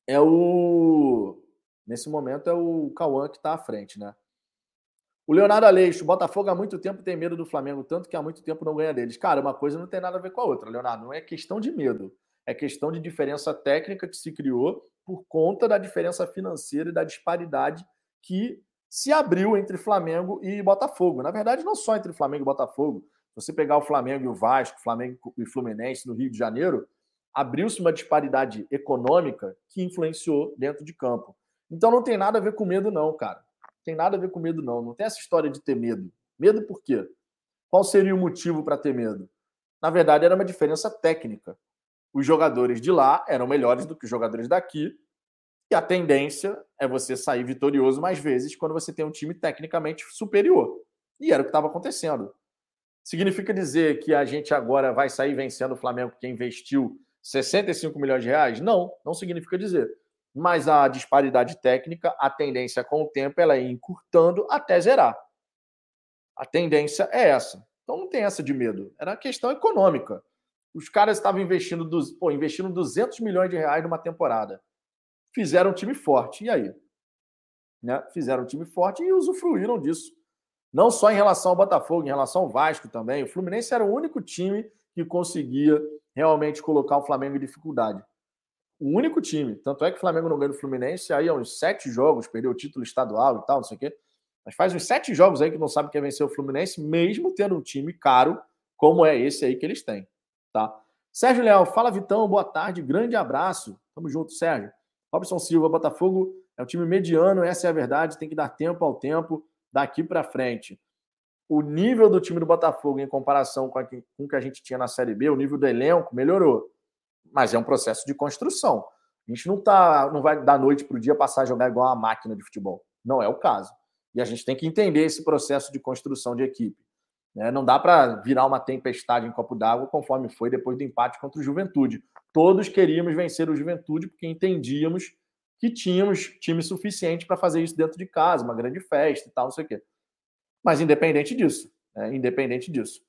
é o. Nesse momento é o Cauã que está à frente, né? O Leonardo Aleixo, Botafogo há muito tempo tem medo do Flamengo, tanto que há muito tempo não ganha deles. Cara, uma coisa não tem nada a ver com a outra, Leonardo. Não é questão de medo, é questão de diferença técnica que se criou por conta da diferença financeira e da disparidade que se abriu entre Flamengo e Botafogo. Na verdade, não só entre Flamengo e Botafogo. Você pegar o Flamengo e o Vasco, Flamengo e Fluminense no Rio de Janeiro, abriu-se uma disparidade econômica que influenciou dentro de campo. Então não tem nada a ver com medo, não, cara tem nada a ver com medo, não. Não tem essa história de ter medo. Medo por quê? Qual seria o motivo para ter medo? Na verdade, era uma diferença técnica. Os jogadores de lá eram melhores do que os jogadores daqui. E a tendência é você sair vitorioso mais vezes quando você tem um time tecnicamente superior. E era o que estava acontecendo. Significa dizer que a gente agora vai sair vencendo o Flamengo que investiu 65 milhões de reais? Não, não significa dizer mas a disparidade técnica, a tendência com o tempo, ela é encurtando até zerar. A tendência é essa. Então não tem essa de medo. Era uma questão econômica. Os caras estavam investindo, pô, investindo 200 milhões de reais numa temporada. Fizeram um time forte. E aí? Né? Fizeram um time forte e usufruíram disso. Não só em relação ao Botafogo, em relação ao Vasco também. O Fluminense era o único time que conseguia realmente colocar o Flamengo em dificuldade. O único time. Tanto é que o Flamengo não ganha do Fluminense aí há uns sete jogos, perdeu o título estadual e tal, não sei o quê. Mas faz uns sete jogos aí que não sabe quem vencer o Fluminense, mesmo tendo um time caro como é esse aí que eles têm. Tá? Sérgio Leal, fala Vitão, boa tarde, grande abraço. Tamo junto, Sérgio. Robson Silva, Botafogo é um time mediano, essa é a verdade, tem que dar tempo ao tempo daqui para frente. O nível do time do Botafogo em comparação com, com o que a gente tinha na Série B, o nível do elenco melhorou mas é um processo de construção. A gente não tá, não vai da noite para o dia passar a jogar igual uma máquina de futebol. Não é o caso. E a gente tem que entender esse processo de construção de equipe. Né? Não dá para virar uma tempestade em copo d'água conforme foi depois do empate contra o Juventude. Todos queríamos vencer o Juventude porque entendíamos que tínhamos time suficiente para fazer isso dentro de casa, uma grande festa e tal, não sei o quê. Mas independente disso, né? independente disso.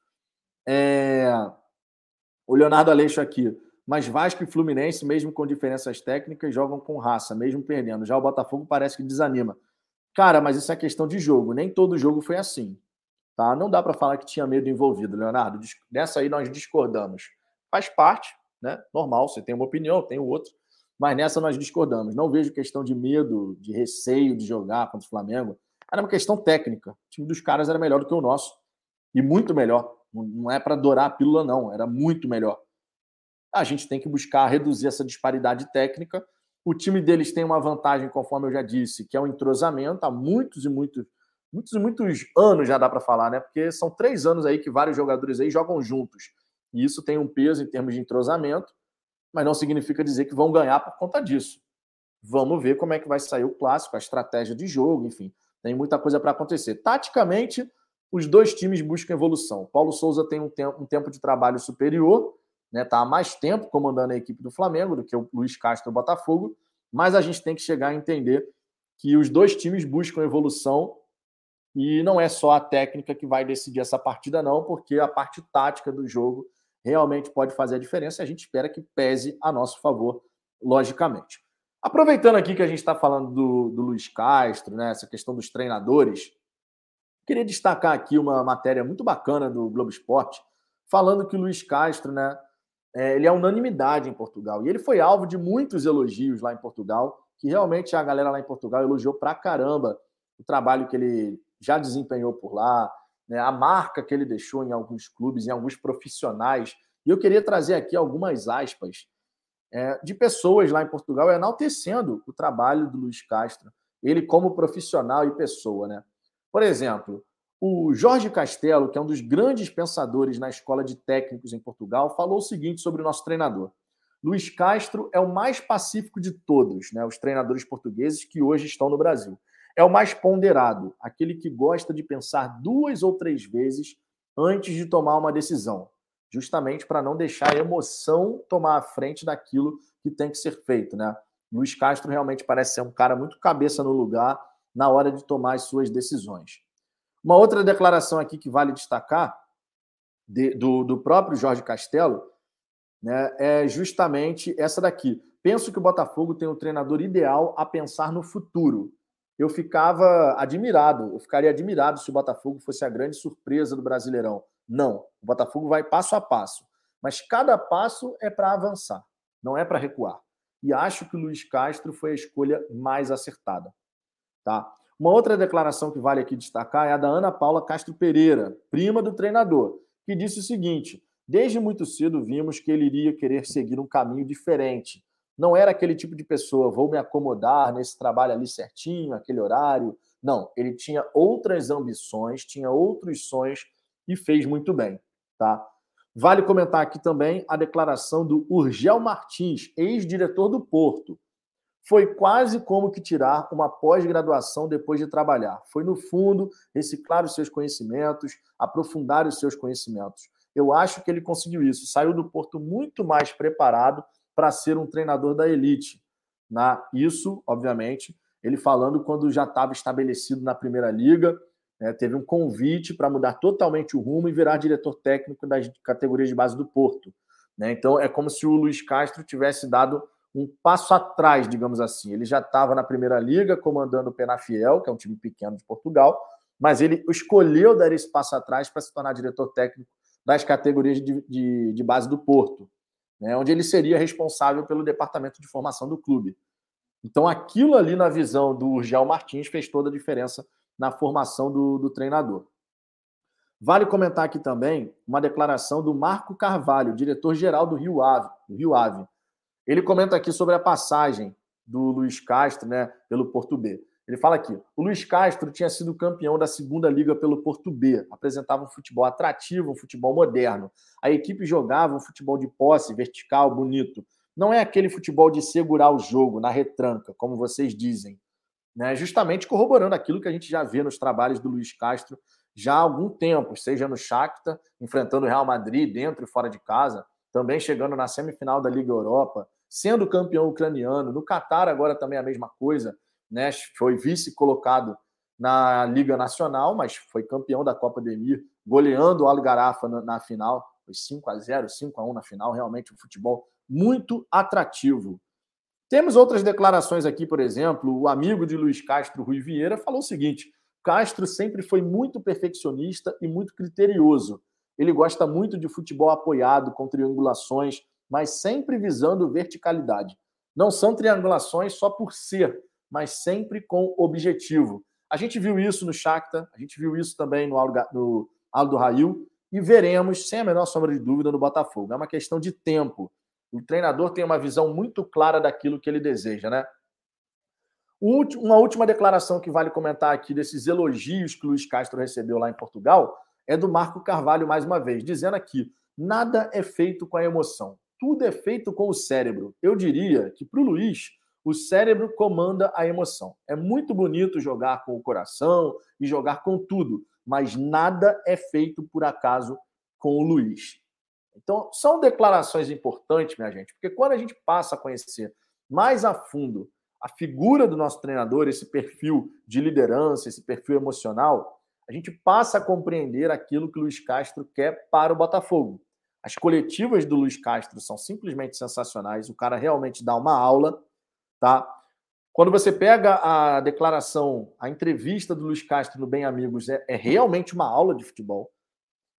É... O Leonardo Aleixo aqui. Mas Vasco e Fluminense, mesmo com diferenças técnicas, jogam com raça, mesmo perdendo. Já o Botafogo parece que desanima. Cara, mas isso é questão de jogo. Nem todo jogo foi assim. Tá? Não dá para falar que tinha medo envolvido, Leonardo. Nessa aí nós discordamos. Faz parte, né? Normal, você tem uma opinião, tem outra. Mas nessa nós discordamos. Não vejo questão de medo, de receio de jogar contra o Flamengo. Era uma questão técnica. O time dos caras era melhor do que o nosso. E muito melhor. Não é para adorar a pílula, não. Era muito melhor a gente tem que buscar reduzir essa disparidade técnica. O time deles tem uma vantagem, conforme eu já disse, que é o entrosamento. Há muitos e muitos, muitos muitos anos já dá para falar, né? Porque são três anos aí que vários jogadores aí jogam juntos. E isso tem um peso em termos de entrosamento, mas não significa dizer que vão ganhar por conta disso. Vamos ver como é que vai sair o clássico, a estratégia de jogo, enfim. Tem muita coisa para acontecer. Taticamente, os dois times buscam evolução. Paulo Souza tem um tempo, um tempo de trabalho superior, né? Tá há mais tempo comandando a equipe do Flamengo do que o Luiz Castro do Botafogo, mas a gente tem que chegar a entender que os dois times buscam evolução e não é só a técnica que vai decidir essa partida, não, porque a parte tática do jogo realmente pode fazer a diferença e a gente espera que pese a nosso favor, logicamente. Aproveitando aqui que a gente está falando do, do Luiz Castro, né, essa questão dos treinadores, queria destacar aqui uma matéria muito bacana do Globo Esporte falando que o Luiz Castro, né, é, ele é unanimidade em Portugal. E ele foi alvo de muitos elogios lá em Portugal, que realmente a galera lá em Portugal elogiou pra caramba o trabalho que ele já desempenhou por lá, né, a marca que ele deixou em alguns clubes, em alguns profissionais. E eu queria trazer aqui algumas aspas é, de pessoas lá em Portugal enaltecendo o trabalho do Luiz Castro, ele como profissional e pessoa. Né? Por exemplo, o Jorge Castelo, que é um dos grandes pensadores na escola de técnicos em Portugal, falou o seguinte sobre o nosso treinador. Luiz Castro é o mais pacífico de todos, né, os treinadores portugueses que hoje estão no Brasil. É o mais ponderado, aquele que gosta de pensar duas ou três vezes antes de tomar uma decisão, justamente para não deixar a emoção tomar a frente daquilo que tem que ser feito, né? Luiz Castro realmente parece ser um cara muito cabeça no lugar na hora de tomar as suas decisões. Uma outra declaração aqui que vale destacar de, do, do próprio Jorge Castelo né, é justamente essa daqui. Penso que o Botafogo tem um treinador ideal a pensar no futuro eu ficava admirado, eu ficaria admirado se o Botafogo fosse a grande surpresa do Brasileirão. Não, o Botafogo vai passo a passo, mas cada passo é para avançar, não é para recuar. E acho que o Luiz Castro foi a escolha mais acertada. Tá? Uma outra declaração que vale aqui destacar é a da Ana Paula Castro Pereira, prima do treinador, que disse o seguinte: Desde muito cedo vimos que ele iria querer seguir um caminho diferente, não era aquele tipo de pessoa, vou me acomodar nesse trabalho ali certinho, aquele horário. Não, ele tinha outras ambições, tinha outros sonhos e fez muito bem, tá? Vale comentar aqui também a declaração do Urgel Martins, ex-diretor do Porto. Foi quase como que tirar uma pós-graduação depois de trabalhar. Foi, no fundo, reciclar os seus conhecimentos, aprofundar os seus conhecimentos. Eu acho que ele conseguiu isso. Saiu do Porto muito mais preparado para ser um treinador da elite. Na, isso, obviamente, ele falando quando já estava estabelecido na Primeira Liga, né, teve um convite para mudar totalmente o rumo e virar diretor técnico das categorias de base do Porto. Né? Então, é como se o Luiz Castro tivesse dado um passo atrás, digamos assim. Ele já estava na Primeira Liga, comandando o Penafiel, que é um time pequeno de Portugal, mas ele escolheu dar esse passo atrás para se tornar diretor técnico das categorias de, de, de base do Porto né, onde ele seria responsável pelo departamento de formação do clube. Então, aquilo ali na visão do Urgel Martins fez toda a diferença na formação do, do treinador. Vale comentar aqui também uma declaração do Marco Carvalho, diretor-geral do Rio Ave, do Rio Ave. Ele comenta aqui sobre a passagem do Luiz Castro né, pelo Porto B. Ele fala aqui: o Luiz Castro tinha sido campeão da segunda liga pelo Porto B, apresentava um futebol atrativo, um futebol moderno. A equipe jogava um futebol de posse, vertical, bonito. Não é aquele futebol de segurar o jogo na retranca, como vocês dizem. Né? Justamente corroborando aquilo que a gente já vê nos trabalhos do Luiz Castro já há algum tempo, seja no Shakhtar, enfrentando o Real Madrid dentro e fora de casa, também chegando na semifinal da Liga Europa, sendo campeão ucraniano, no Catar agora também a mesma coisa né? Foi vice colocado na Liga Nacional, mas foi campeão da Copa do Emir, goleando o Algarafa na, na final. Foi 5 a 0 5 a 1 na final. Realmente um futebol muito atrativo. Temos outras declarações aqui, por exemplo, o amigo de Luiz Castro, Rui Vieira, falou o seguinte: Castro sempre foi muito perfeccionista e muito criterioso. Ele gosta muito de futebol apoiado, com triangulações, mas sempre visando verticalidade. Não são triangulações só por ser, mas sempre com objetivo. A gente viu isso no Shakhtar, a gente viu isso também no, no Aldo Rail e veremos, sem a menor sombra de dúvida, no Botafogo. É uma questão de tempo. O treinador tem uma visão muito clara daquilo que ele deseja, né? Uma última declaração que vale comentar aqui desses elogios que o Luiz Castro recebeu lá em Portugal é do Marco Carvalho, mais uma vez, dizendo aqui: nada é feito com a emoção, tudo é feito com o cérebro. Eu diria que para o Luiz, o cérebro comanda a emoção. É muito bonito jogar com o coração e jogar com tudo, mas nada é feito por acaso com o Luiz. Então, são declarações importantes, minha gente, porque quando a gente passa a conhecer mais a fundo a figura do nosso treinador, esse perfil de liderança, esse perfil emocional, a gente passa a compreender aquilo que o Luiz Castro quer para o Botafogo. As coletivas do Luiz Castro são simplesmente sensacionais, o cara realmente dá uma aula Tá? Quando você pega a declaração, a entrevista do Luiz Castro no Bem Amigos, é, é realmente uma aula de futebol.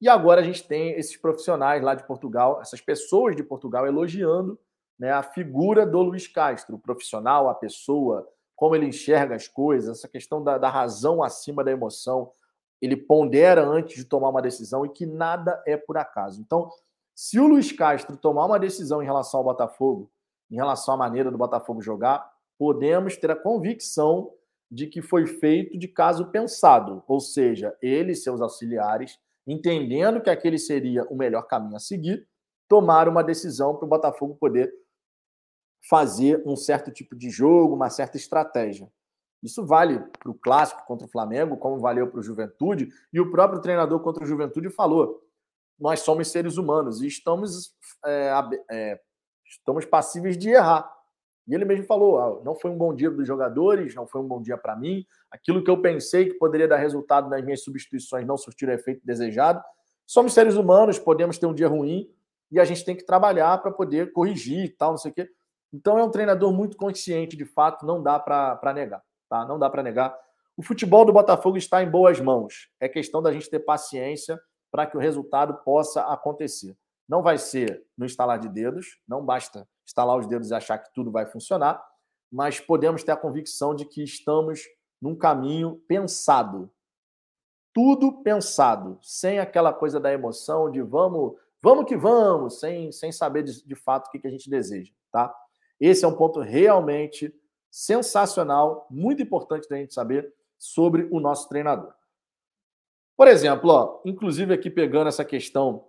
E agora a gente tem esses profissionais lá de Portugal, essas pessoas de Portugal elogiando né, a figura do Luiz Castro, o profissional, a pessoa, como ele enxerga as coisas, essa questão da, da razão acima da emoção. Ele pondera antes de tomar uma decisão e que nada é por acaso. Então, se o Luiz Castro tomar uma decisão em relação ao Botafogo, em relação à maneira do Botafogo jogar, podemos ter a convicção de que foi feito de caso pensado, ou seja, ele e seus auxiliares entendendo que aquele seria o melhor caminho a seguir, tomar uma decisão para o Botafogo poder fazer um certo tipo de jogo, uma certa estratégia. Isso vale para o clássico contra o Flamengo, como valeu para o Juventude, e o próprio treinador contra o Juventude falou: nós somos seres humanos e estamos, é, é, estamos passíveis de errar. E ele mesmo falou: ah, não foi um bom dia dos jogadores, não foi um bom dia para mim. Aquilo que eu pensei que poderia dar resultado nas minhas substituições não surtiu o efeito desejado. Somos seres humanos, podemos ter um dia ruim e a gente tem que trabalhar para poder corrigir e tal, não sei o quê. Então é um treinador muito consciente, de fato, não dá para negar, tá? Não dá para negar. O futebol do Botafogo está em boas mãos. É questão da gente ter paciência para que o resultado possa acontecer. Não vai ser no instalar de dedos, não basta estalar os dedos e achar que tudo vai funcionar, mas podemos ter a convicção de que estamos num caminho pensado. Tudo pensado, sem aquela coisa da emoção de vamos, vamos que vamos, sem, sem saber de, de fato o que, que a gente deseja, tá? Esse é um ponto realmente sensacional, muito importante da gente saber sobre o nosso treinador. Por exemplo, ó, inclusive aqui pegando essa questão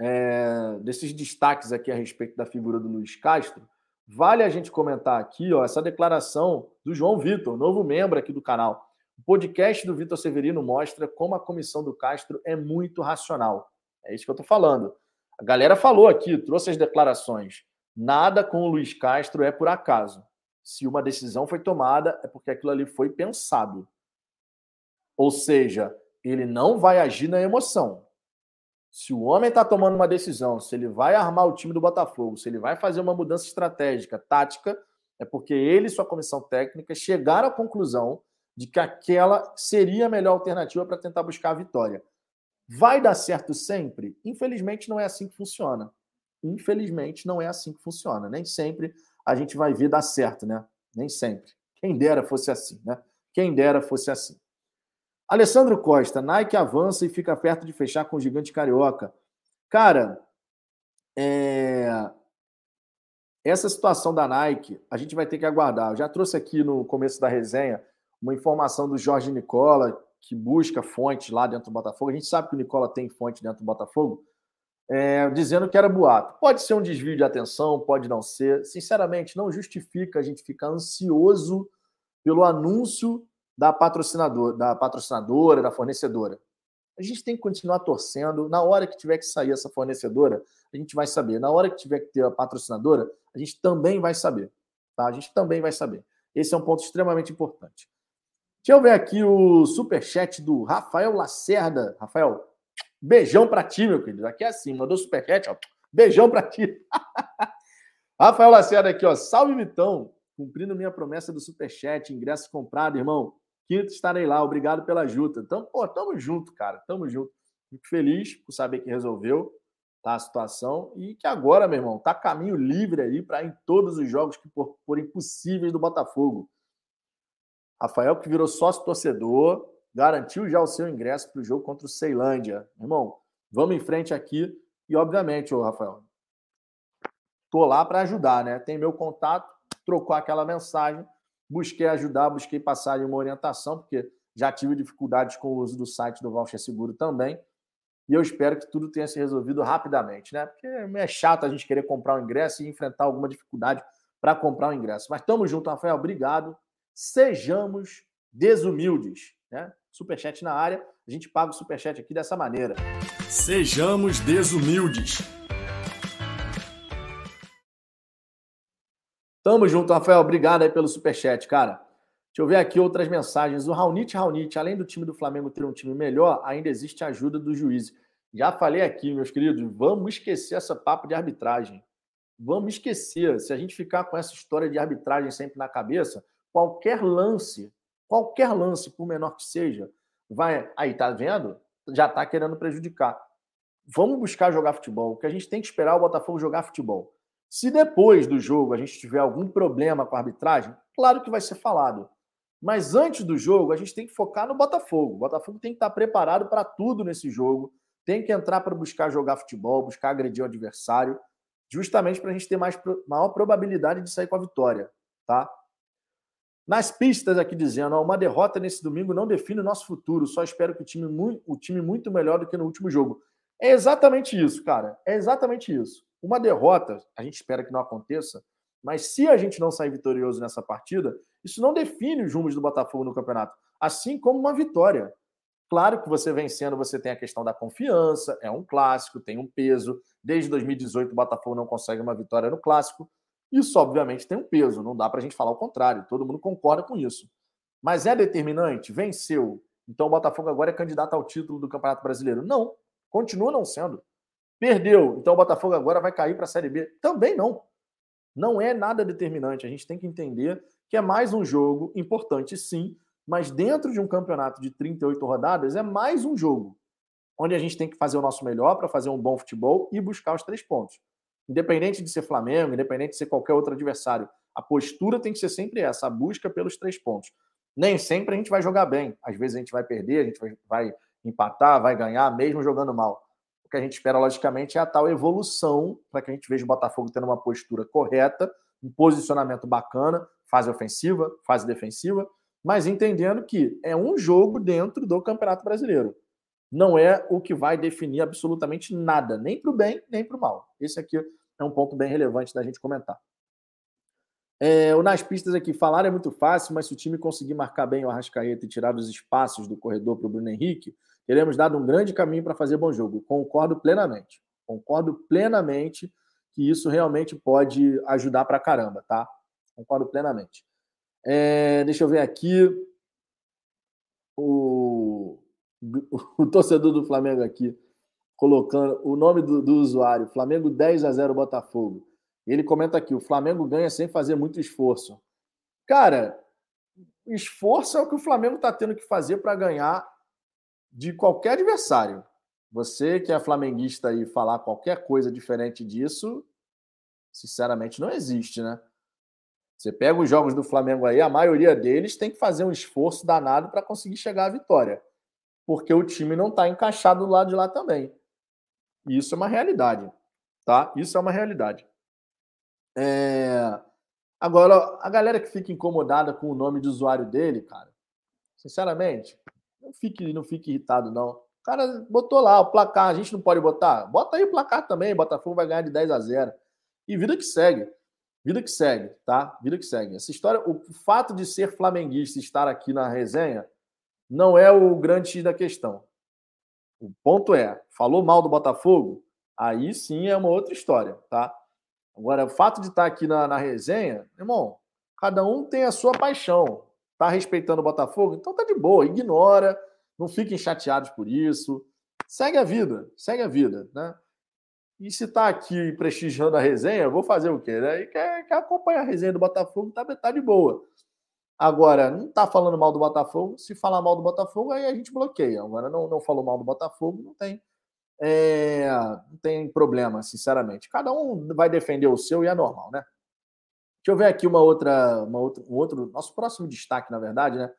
é, desses destaques aqui a respeito da figura do Luiz Castro, vale a gente comentar aqui ó, essa declaração do João Vitor, novo membro aqui do canal. O podcast do Vitor Severino mostra como a comissão do Castro é muito racional. É isso que eu estou falando. A galera falou aqui, trouxe as declarações. Nada com o Luiz Castro é por acaso. Se uma decisão foi tomada, é porque aquilo ali foi pensado. Ou seja, ele não vai agir na emoção. Se o homem está tomando uma decisão, se ele vai armar o time do Botafogo, se ele vai fazer uma mudança estratégica, tática, é porque ele e sua comissão técnica chegaram à conclusão de que aquela seria a melhor alternativa para tentar buscar a vitória. Vai dar certo sempre? Infelizmente, não é assim que funciona. Infelizmente, não é assim que funciona. Nem sempre a gente vai ver dar certo, né? Nem sempre. Quem dera fosse assim, né? Quem dera fosse assim. Alessandro Costa, Nike avança e fica perto de fechar com o gigante carioca. Cara, é... essa situação da Nike, a gente vai ter que aguardar. Eu já trouxe aqui no começo da resenha uma informação do Jorge Nicola, que busca fontes lá dentro do Botafogo. A gente sabe que o Nicola tem fonte dentro do Botafogo, é... dizendo que era boato. Pode ser um desvio de atenção, pode não ser. Sinceramente, não justifica a gente ficar ansioso pelo anúncio da patrocinador, da patrocinadora, da fornecedora. A gente tem que continuar torcendo. Na hora que tiver que sair essa fornecedora, a gente vai saber. Na hora que tiver que ter a patrocinadora, a gente também vai saber. Tá? A gente também vai saber. Esse é um ponto extremamente importante. Deixa eu ver aqui o super chat do Rafael Lacerda. Rafael, beijão para ti, meu querido. Aqui é assim, mandou super chat. Beijão para ti. [LAUGHS] Rafael Lacerda aqui, ó. Salve, Vitão. Cumprindo minha promessa do super chat, ingresso comprado, irmão. Quinta estarei lá. Obrigado pela ajuda. Então, pô, tamo junto, cara. Tamo junto. Fico feliz por saber que resolveu tá, a situação e que agora, meu irmão, tá caminho livre aí para em todos os jogos que por impossíveis do Botafogo. Rafael, que virou sócio torcedor, garantiu já o seu ingresso para o jogo contra o Ceilândia. Irmão, vamos em frente aqui e, obviamente, ô Rafael, tô lá para ajudar, né? Tem meu contato, trocou aquela mensagem busquei ajudar, busquei passar uma orientação, porque já tive dificuldades com o uso do site do Voucher Seguro também. E eu espero que tudo tenha se resolvido rapidamente, né? Porque é chato a gente querer comprar o um ingresso e enfrentar alguma dificuldade para comprar o um ingresso. Mas estamos juntos, Rafael. Obrigado. Sejamos desumildes, né? Superchat na área. A gente paga o superchat aqui dessa maneira. Sejamos desumildes. Tamo junto, Rafael. Obrigado aí pelo superchat, cara. Deixa eu ver aqui outras mensagens. O Raunit Raunit, além do time do Flamengo ter um time melhor, ainda existe a ajuda do juiz. Já falei aqui, meus queridos, vamos esquecer essa papo de arbitragem. Vamos esquecer. Se a gente ficar com essa história de arbitragem sempre na cabeça, qualquer lance, qualquer lance, por menor que seja, vai. Aí, tá vendo? Já tá querendo prejudicar. vamos buscar jogar futebol. O que a gente tem que esperar é o Botafogo jogar futebol. Se depois do jogo a gente tiver algum problema com a arbitragem, claro que vai ser falado. Mas antes do jogo, a gente tem que focar no Botafogo. O Botafogo tem que estar preparado para tudo nesse jogo. Tem que entrar para buscar jogar futebol, buscar agredir o adversário, justamente para a gente ter mais, maior probabilidade de sair com a vitória. Tá? Nas pistas aqui dizendo, ó, uma derrota nesse domingo não define o nosso futuro, só espero que o time, o time muito melhor do que no último jogo. É exatamente isso, cara. É exatamente isso. Uma derrota, a gente espera que não aconteça, mas se a gente não sair vitorioso nessa partida, isso não define os rumos do Botafogo no campeonato, assim como uma vitória. Claro que você vencendo, você tem a questão da confiança, é um clássico, tem um peso. Desde 2018, o Botafogo não consegue uma vitória no clássico. Isso, obviamente, tem um peso, não dá para a gente falar o contrário, todo mundo concorda com isso. Mas é determinante? Venceu. Então o Botafogo agora é candidato ao título do Campeonato Brasileiro? Não, continua não sendo. Perdeu, então o Botafogo agora vai cair para a Série B? Também não. Não é nada determinante. A gente tem que entender que é mais um jogo importante, sim, mas dentro de um campeonato de 38 rodadas é mais um jogo onde a gente tem que fazer o nosso melhor para fazer um bom futebol e buscar os três pontos. Independente de ser Flamengo, independente de ser qualquer outro adversário, a postura tem que ser sempre essa, a busca pelos três pontos. Nem sempre a gente vai jogar bem, às vezes a gente vai perder, a gente vai, empatar, vai ganhar, mesmo jogando mal. O que a gente espera, logicamente, é a tal evolução para que a gente veja o Botafogo tendo uma postura correta, um posicionamento bacana, fase ofensiva, fase defensiva, mas entendendo que é um jogo dentro do Campeonato Brasileiro não é o que vai definir absolutamente nada, nem para o bem, nem para o mal. Esse aqui é um ponto bem relevante da gente comentar. É, o nas pistas aqui, falar é muito fácil, mas se o time conseguir marcar bem o Arrascaeta e tirar os espaços do corredor para o Bruno Henrique, teremos dado um grande caminho para fazer bom jogo. Concordo plenamente. Concordo plenamente que isso realmente pode ajudar para caramba, tá? Concordo plenamente. É, deixa eu ver aqui. O [LAUGHS] o torcedor do Flamengo aqui, colocando o nome do, do, usuário, Flamengo 10 a 0 Botafogo. Ele comenta aqui: o Flamengo ganha sem fazer muito esforço. Cara, esforço é o que o Flamengo está tendo que fazer para ganhar de qualquer adversário. Você que é flamenguista e falar qualquer coisa diferente disso, sinceramente não existe, né? Você pega os jogos do Flamengo aí, a maioria deles tem que fazer um esforço danado para conseguir chegar à vitória porque o time não está encaixado do lado de lá também. Isso é uma realidade, tá? Isso é uma realidade. É... Agora, a galera que fica incomodada com o nome de usuário dele, cara, sinceramente, não fique, não fique irritado, não. O cara botou lá o placar, a gente não pode botar? Bota aí o placar também, Botafogo vai ganhar de 10 a 0. E vida que segue. Vida que segue, tá? Vida que segue. Essa história, o fato de ser flamenguista e estar aqui na resenha, não é o grande X da questão. O ponto é, falou mal do Botafogo, aí sim é uma outra história, tá? Agora, o fato de estar aqui na, na resenha, irmão, cada um tem a sua paixão. Tá respeitando o Botafogo? Então tá de boa, ignora, não fiquem chateados por isso. Segue a vida, segue a vida, né? E se tá aqui prestigiando a resenha, vou fazer o quê? Né? E quer, quer acompanhar a resenha do Botafogo, tá, tá de boa. Agora, não está falando mal do Botafogo. Se falar mal do Botafogo, aí a gente bloqueia. Agora, não, não falou mal do Botafogo, não tem, é, não tem problema, sinceramente. Cada um vai defender o seu e é normal, né? Deixa eu ver aqui uma outra, uma outra, um outro, nosso próximo destaque, na verdade, né?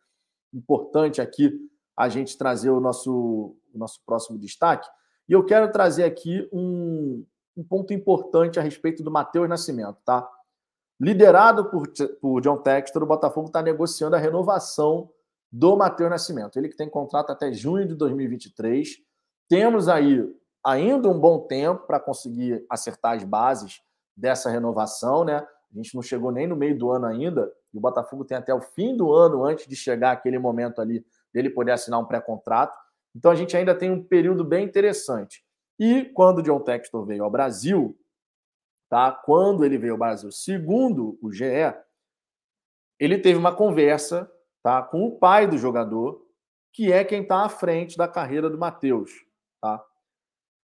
Importante aqui a gente trazer o nosso, o nosso próximo destaque. E eu quero trazer aqui um, um ponto importante a respeito do Matheus Nascimento, tá? Liderado por, por John Textor, o Botafogo está negociando a renovação do Matheus Nascimento. Ele que tem contrato até junho de 2023. Temos aí ainda um bom tempo para conseguir acertar as bases dessa renovação, né? A gente não chegou nem no meio do ano ainda, e o Botafogo tem até o fim do ano antes de chegar aquele momento ali dele poder assinar um pré-contrato. Então a gente ainda tem um período bem interessante. E quando o John Textor veio ao Brasil, tá? Quando ele veio ao Brasil, segundo o GE, ele teve uma conversa, tá, com o pai do jogador, que é quem está à frente da carreira do Matheus?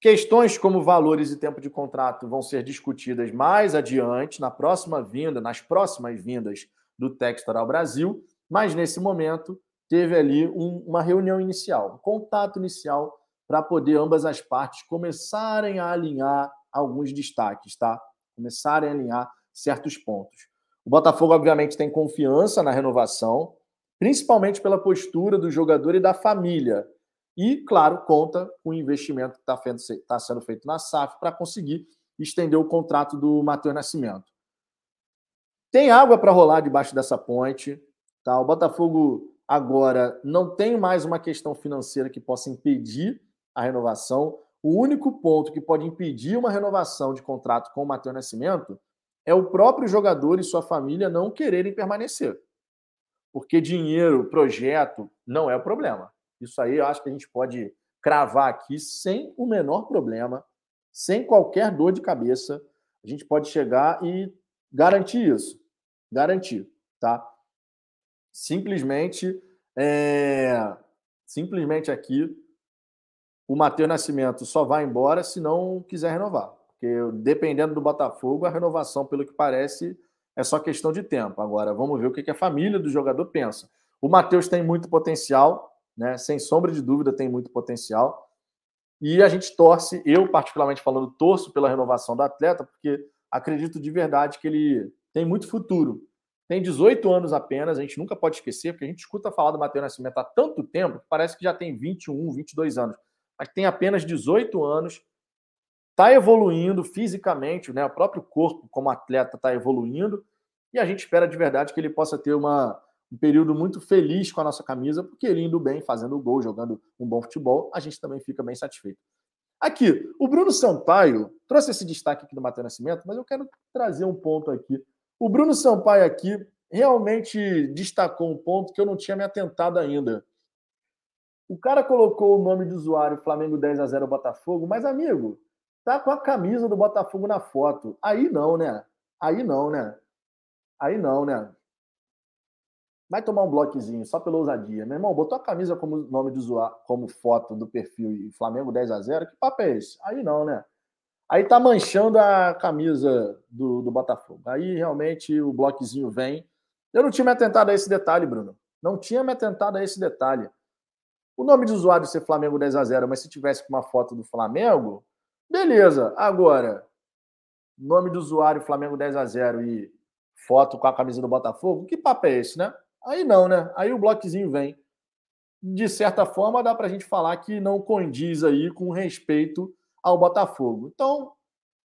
Questões como valores e tempo de contrato vão ser discutidas mais adiante, na próxima vinda, nas próximas vindas do Textor ao Brasil, mas nesse momento teve ali um, uma reunião inicial, um contato inicial para poder ambas as partes começarem a alinhar alguns destaques, tá? Começarem a alinhar certos pontos. O Botafogo, obviamente, tem confiança na renovação, principalmente pela postura do jogador e da família. E, claro, conta com o investimento que está tá sendo feito na SAF para conseguir estender o contrato do Matheus Nascimento. Tem água para rolar debaixo dessa ponte. Tá? O Botafogo agora não tem mais uma questão financeira que possa impedir a renovação. O único ponto que pode impedir uma renovação de contrato com o Matheus Nascimento é o próprio jogador e sua família não quererem permanecer. Porque dinheiro, projeto, não é o problema. Isso aí eu acho que a gente pode cravar aqui sem o menor problema, sem qualquer dor de cabeça. A gente pode chegar e garantir isso. Garantir, tá? Simplesmente, é... simplesmente aqui, o Matheus Nascimento só vai embora se não quiser renovar. Porque dependendo do Botafogo, a renovação, pelo que parece, é só questão de tempo. Agora, vamos ver o que a família do jogador pensa. O Matheus tem muito potencial, né? Sem sombra de dúvida, tem muito potencial. E a gente torce, eu particularmente falando, torço pela renovação do atleta, porque acredito de verdade que ele tem muito futuro. Tem 18 anos apenas, a gente nunca pode esquecer, porque a gente escuta falar do Matheus Nascimento há tanto tempo, que parece que já tem 21, 22 anos, mas tem apenas 18 anos, está evoluindo fisicamente, né? o próprio corpo como atleta está evoluindo, e a gente espera de verdade que ele possa ter uma, um período muito feliz com a nossa camisa, porque ele indo bem, fazendo gol, jogando um bom futebol, a gente também fica bem satisfeito. Aqui, o Bruno Sampaio trouxe esse destaque aqui do Matheus Nascimento, mas eu quero trazer um ponto aqui. O Bruno Sampaio aqui realmente destacou um ponto que eu não tinha me atentado ainda. O cara colocou o nome do usuário Flamengo 10 a 0 Botafogo, mas amigo, tá com a camisa do Botafogo na foto. Aí não, né? Aí não, né? Aí não, né? Vai tomar um bloquezinho só pela ousadia. Meu irmão, botou a camisa como nome de usuário, como foto do perfil e Flamengo 10 a 0 Que papo é esse? Aí não, né? Aí tá manchando a camisa do, do Botafogo. Aí realmente o bloquezinho vem. Eu não tinha me atentado a esse detalhe, Bruno. Não tinha me atentado a esse detalhe. O nome de usuário ser Flamengo 10 a 0 mas se tivesse com uma foto do Flamengo, beleza. Agora, nome do usuário Flamengo 10 a 0 e foto com a camisa do Botafogo, que papo é esse, né? Aí não, né? Aí o bloquezinho vem. De certa forma, dá para a gente falar que não condiz aí com respeito ao Botafogo. Então,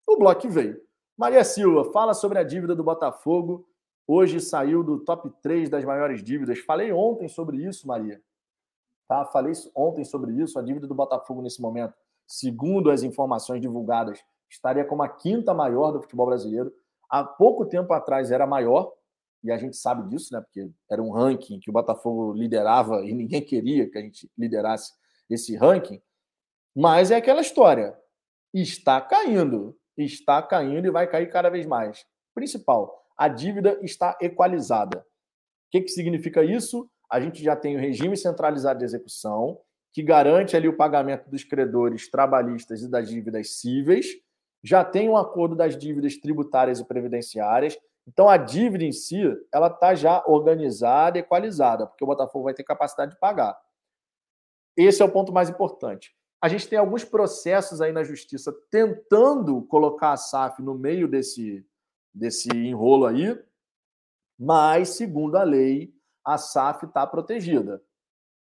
o bloco veio. Maria Silva, fala sobre a dívida do Botafogo. Hoje saiu do top 3 das maiores dívidas. Falei ontem sobre isso, Maria. Tá? Falei ontem sobre isso. A dívida do Botafogo, nesse momento, segundo as informações divulgadas, estaria como a quinta maior do futebol brasileiro. Há pouco tempo atrás era maior, e a gente sabe disso, né? Porque era um ranking que o Botafogo liderava e ninguém queria que a gente liderasse esse ranking. Mas é aquela história. Está caindo, está caindo e vai cair cada vez mais. Principal, a dívida está equalizada. O que, que significa isso? A gente já tem o regime centralizado de execução, que garante ali o pagamento dos credores trabalhistas e das dívidas cíveis, já tem um acordo das dívidas tributárias e previdenciárias, então a dívida em si, ela está já organizada, equalizada, porque o Botafogo vai ter capacidade de pagar. Esse é o ponto mais importante. A gente tem alguns processos aí na justiça tentando colocar a SAF no meio desse, desse enrolo aí, mas, segundo a lei, a SAF está protegida.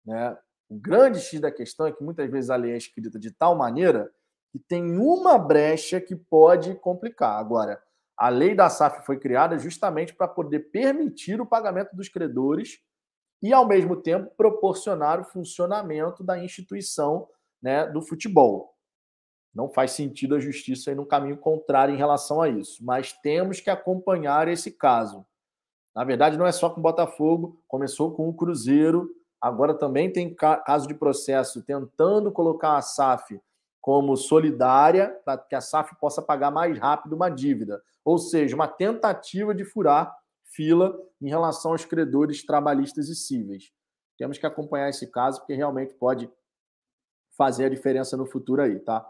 Né? O grande X da questão é que muitas vezes a lei é escrita de tal maneira que tem uma brecha que pode complicar. Agora, a lei da SAF foi criada justamente para poder permitir o pagamento dos credores e, ao mesmo tempo, proporcionar o funcionamento da instituição né, do futebol. Não faz sentido a justiça ir no caminho contrário em relação a isso, mas temos que acompanhar esse caso. Na verdade, não é só com o Botafogo, começou com o Cruzeiro, agora também tem caso de processo tentando colocar a SAF como solidária para que a SAF possa pagar mais rápido uma dívida, ou seja, uma tentativa de furar fila em relação aos credores trabalhistas e cíveis. Temos que acompanhar esse caso porque realmente pode fazer a diferença no futuro aí, tá?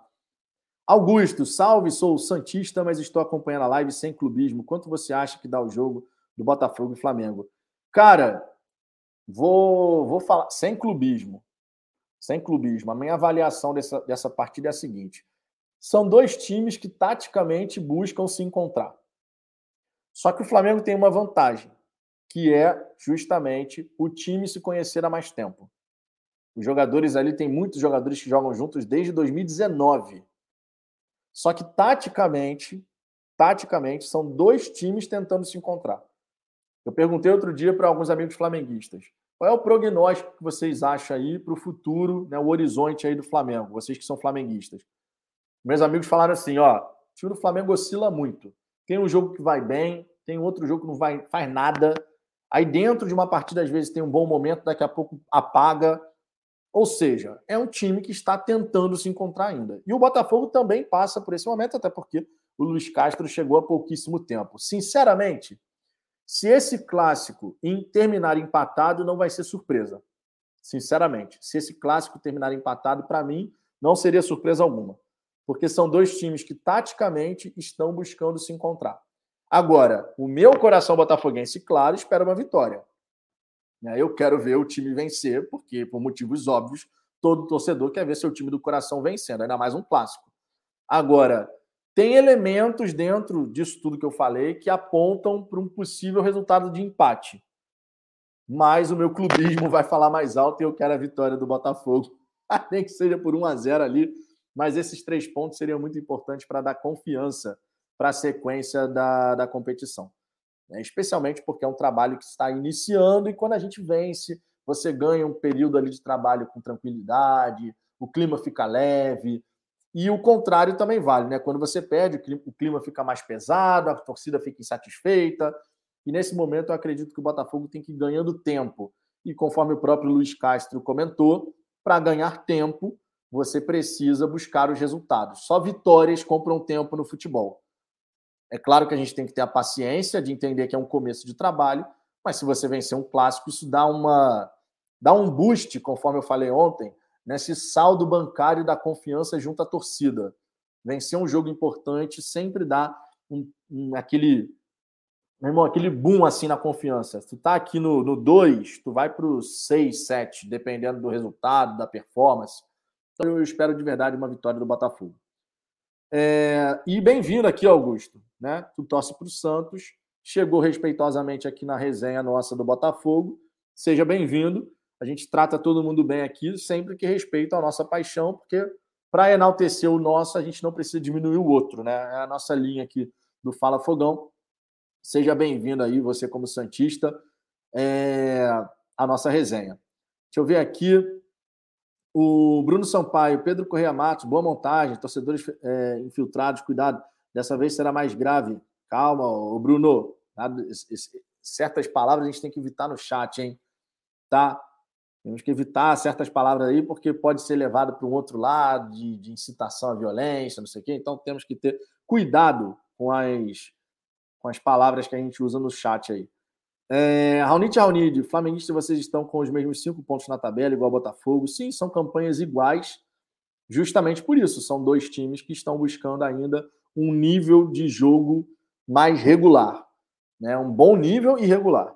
Augusto, salve, sou santista, mas estou acompanhando a live sem clubismo. Quanto você acha que dá o jogo do Botafogo e Flamengo? Cara, vou vou falar sem clubismo. Sem clubismo, a minha avaliação dessa, dessa partida é a seguinte: são dois times que taticamente buscam se encontrar. Só que o Flamengo tem uma vantagem, que é justamente o time se conhecer há mais tempo. Os jogadores ali, tem muitos jogadores que jogam juntos desde 2019. Só que taticamente, taticamente, são dois times tentando se encontrar. Eu perguntei outro dia para alguns amigos flamenguistas. Qual é o prognóstico que vocês acham aí para o futuro, né, o horizonte aí do Flamengo, vocês que são flamenguistas? Meus amigos falaram assim, ó, o time do Flamengo oscila muito. Tem um jogo que vai bem, tem outro jogo que não vai, faz nada. Aí dentro de uma partida, às vezes, tem um bom momento, daqui a pouco apaga. Ou seja, é um time que está tentando se encontrar ainda. E o Botafogo também passa por esse momento, até porque o Luiz Castro chegou há pouquíssimo tempo. Sinceramente, se esse clássico terminar empatado, não vai ser surpresa. Sinceramente, se esse clássico terminar empatado, para mim, não seria surpresa alguma. Porque são dois times que taticamente estão buscando se encontrar. Agora, o meu coração botafoguense, claro, espera uma vitória. Né? Eu quero ver o time vencer, porque, por motivos óbvios, todo torcedor quer ver seu time do coração vencendo, ainda mais um clássico. Agora, tem elementos dentro disso tudo que eu falei que apontam para um possível resultado de empate. Mas o meu clubismo vai falar mais alto e eu quero a vitória do Botafogo. [LAUGHS] Nem que seja por 1 a 0 ali, mas esses três pontos seriam muito importantes para dar confiança para a sequência da, da competição né? especialmente porque é um trabalho que está iniciando e quando a gente vence, você ganha um período ali de trabalho com tranquilidade, o clima fica leve. E o contrário também vale, né? Quando você perde, o clima fica mais pesado, a torcida fica insatisfeita. E nesse momento eu acredito que o Botafogo tem que ir ganhando tempo. E conforme o próprio Luiz Castro comentou, para ganhar tempo, você precisa buscar os resultados. Só vitórias compram tempo no futebol. É claro que a gente tem que ter a paciência de entender que é um começo de trabalho, mas se você vencer um clássico, isso dá uma dá um boost, conforme eu falei ontem, nesse saldo bancário da confiança junto à torcida. Vencer um jogo importante sempre dá um, um, aquele meu irmão, aquele boom assim na confiança. Tu tá aqui no 2, tu vai para o 6, 7, dependendo do resultado, da performance. Então eu espero de verdade uma vitória do Botafogo. É, e bem-vindo aqui, Augusto. Né? Tu torce para o Santos, chegou respeitosamente aqui na resenha nossa do Botafogo. Seja bem-vindo. A gente trata todo mundo bem aqui, sempre que respeita a nossa paixão, porque para enaltecer o nosso, a gente não precisa diminuir o outro, né? É a nossa linha aqui do Fala Fogão. Seja bem-vindo aí, você como Santista, é, a nossa resenha. Deixa eu ver aqui. O Bruno Sampaio, Pedro Correia Matos, boa montagem, torcedores é, infiltrados, cuidado, dessa vez será mais grave. Calma, o Bruno, certas palavras a gente tem que evitar no chat, hein? Tá? Temos que evitar certas palavras aí, porque pode ser levado para um outro lado, de, de, incitação à violência, não sei o quê. Então temos que ter cuidado com as, com as palavras que a gente usa no chat aí. É, Raunite Raunide, flamenguista, vocês estão com os mesmos cinco pontos na tabela, igual Botafogo. Sim, são campanhas iguais, justamente por isso. São dois times que estão buscando ainda um nível de jogo mais regular. Né? Um bom nível e regular.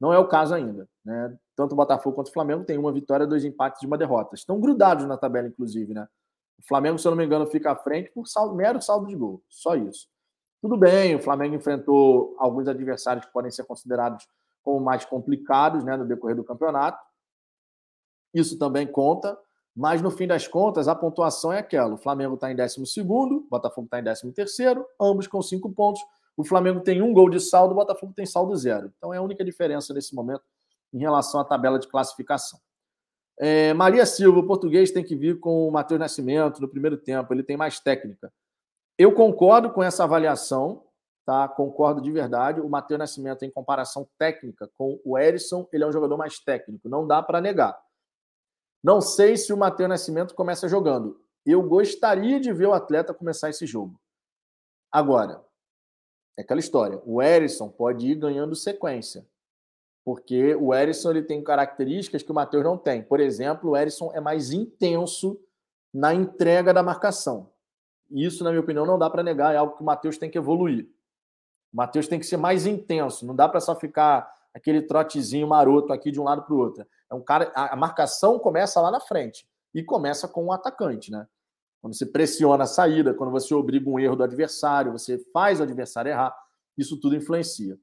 Não é o caso ainda. Né? Tanto o Botafogo quanto o Flamengo têm uma vitória, dois empates e uma derrota. Estão grudados na tabela, inclusive. Né? O Flamengo, se eu não me engano, fica à frente por saldo, mero saldo de gol. Só isso. Tudo bem, o Flamengo enfrentou alguns adversários que podem ser considerados como mais complicados né, no decorrer do campeonato. Isso também conta, mas no fim das contas, a pontuação é aquela: o Flamengo está em 12, o Botafogo está em 13, ambos com cinco pontos. O Flamengo tem um gol de saldo, o Botafogo tem saldo zero. Então é a única diferença nesse momento em relação à tabela de classificação. É, Maria Silva, o português tem que vir com o Matheus Nascimento no primeiro tempo, ele tem mais técnica. Eu concordo com essa avaliação, tá? Concordo de verdade. O Matheus Nascimento, em comparação técnica com o Erisson, ele é um jogador mais técnico, não dá para negar. Não sei se o Matheus Nascimento começa jogando. Eu gostaria de ver o atleta começar esse jogo. Agora, é aquela história. O Erisson pode ir ganhando sequência. Porque o Erisson ele tem características que o Matheus não tem. Por exemplo, o Erisson é mais intenso na entrega da marcação. Isso, na minha opinião, não dá para negar, é algo que o Matheus tem que evoluir. O Matheus tem que ser mais intenso, não dá para só ficar aquele trotezinho maroto aqui de um lado para o outro. É um cara, a marcação começa lá na frente. e começa com o um atacante, né? Quando você pressiona a saída, quando você obriga um erro do adversário, você faz o adversário errar, isso tudo influencia.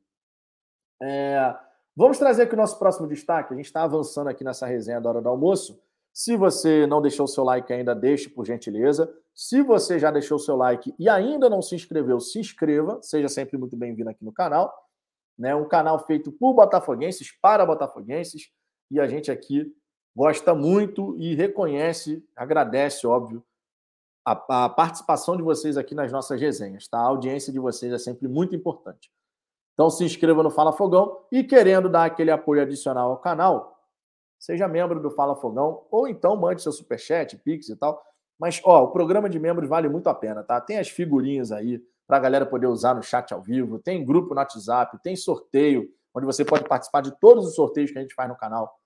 É... Vamos trazer aqui o nosso próximo destaque. A gente está avançando aqui nessa resenha da hora do almoço. Se você não deixou o seu like ainda, deixe por gentileza. Se você já deixou o seu like e ainda não se inscreveu, se inscreva. Seja sempre muito bem-vindo aqui no canal. Né? Um canal feito por botafoguenses, para botafoguenses. E a gente aqui gosta muito e reconhece, agradece, óbvio, a, a, participação de vocês aqui nas nossas resenhas, tá? A audiência de vocês é sempre muito importante. Então se inscreva no Fala Fogão e querendo dar aquele apoio adicional ao canal, seja membro do Fala Fogão ou então mande seu superchat, pix e tal. Mas ó, o programa de membros vale muito a pena, tá? Tem as figurinhas aí para a galera poder usar no chat ao vivo, tem grupo no WhatsApp, tem sorteio onde você pode participar de todos os sorteios que a gente faz no canal.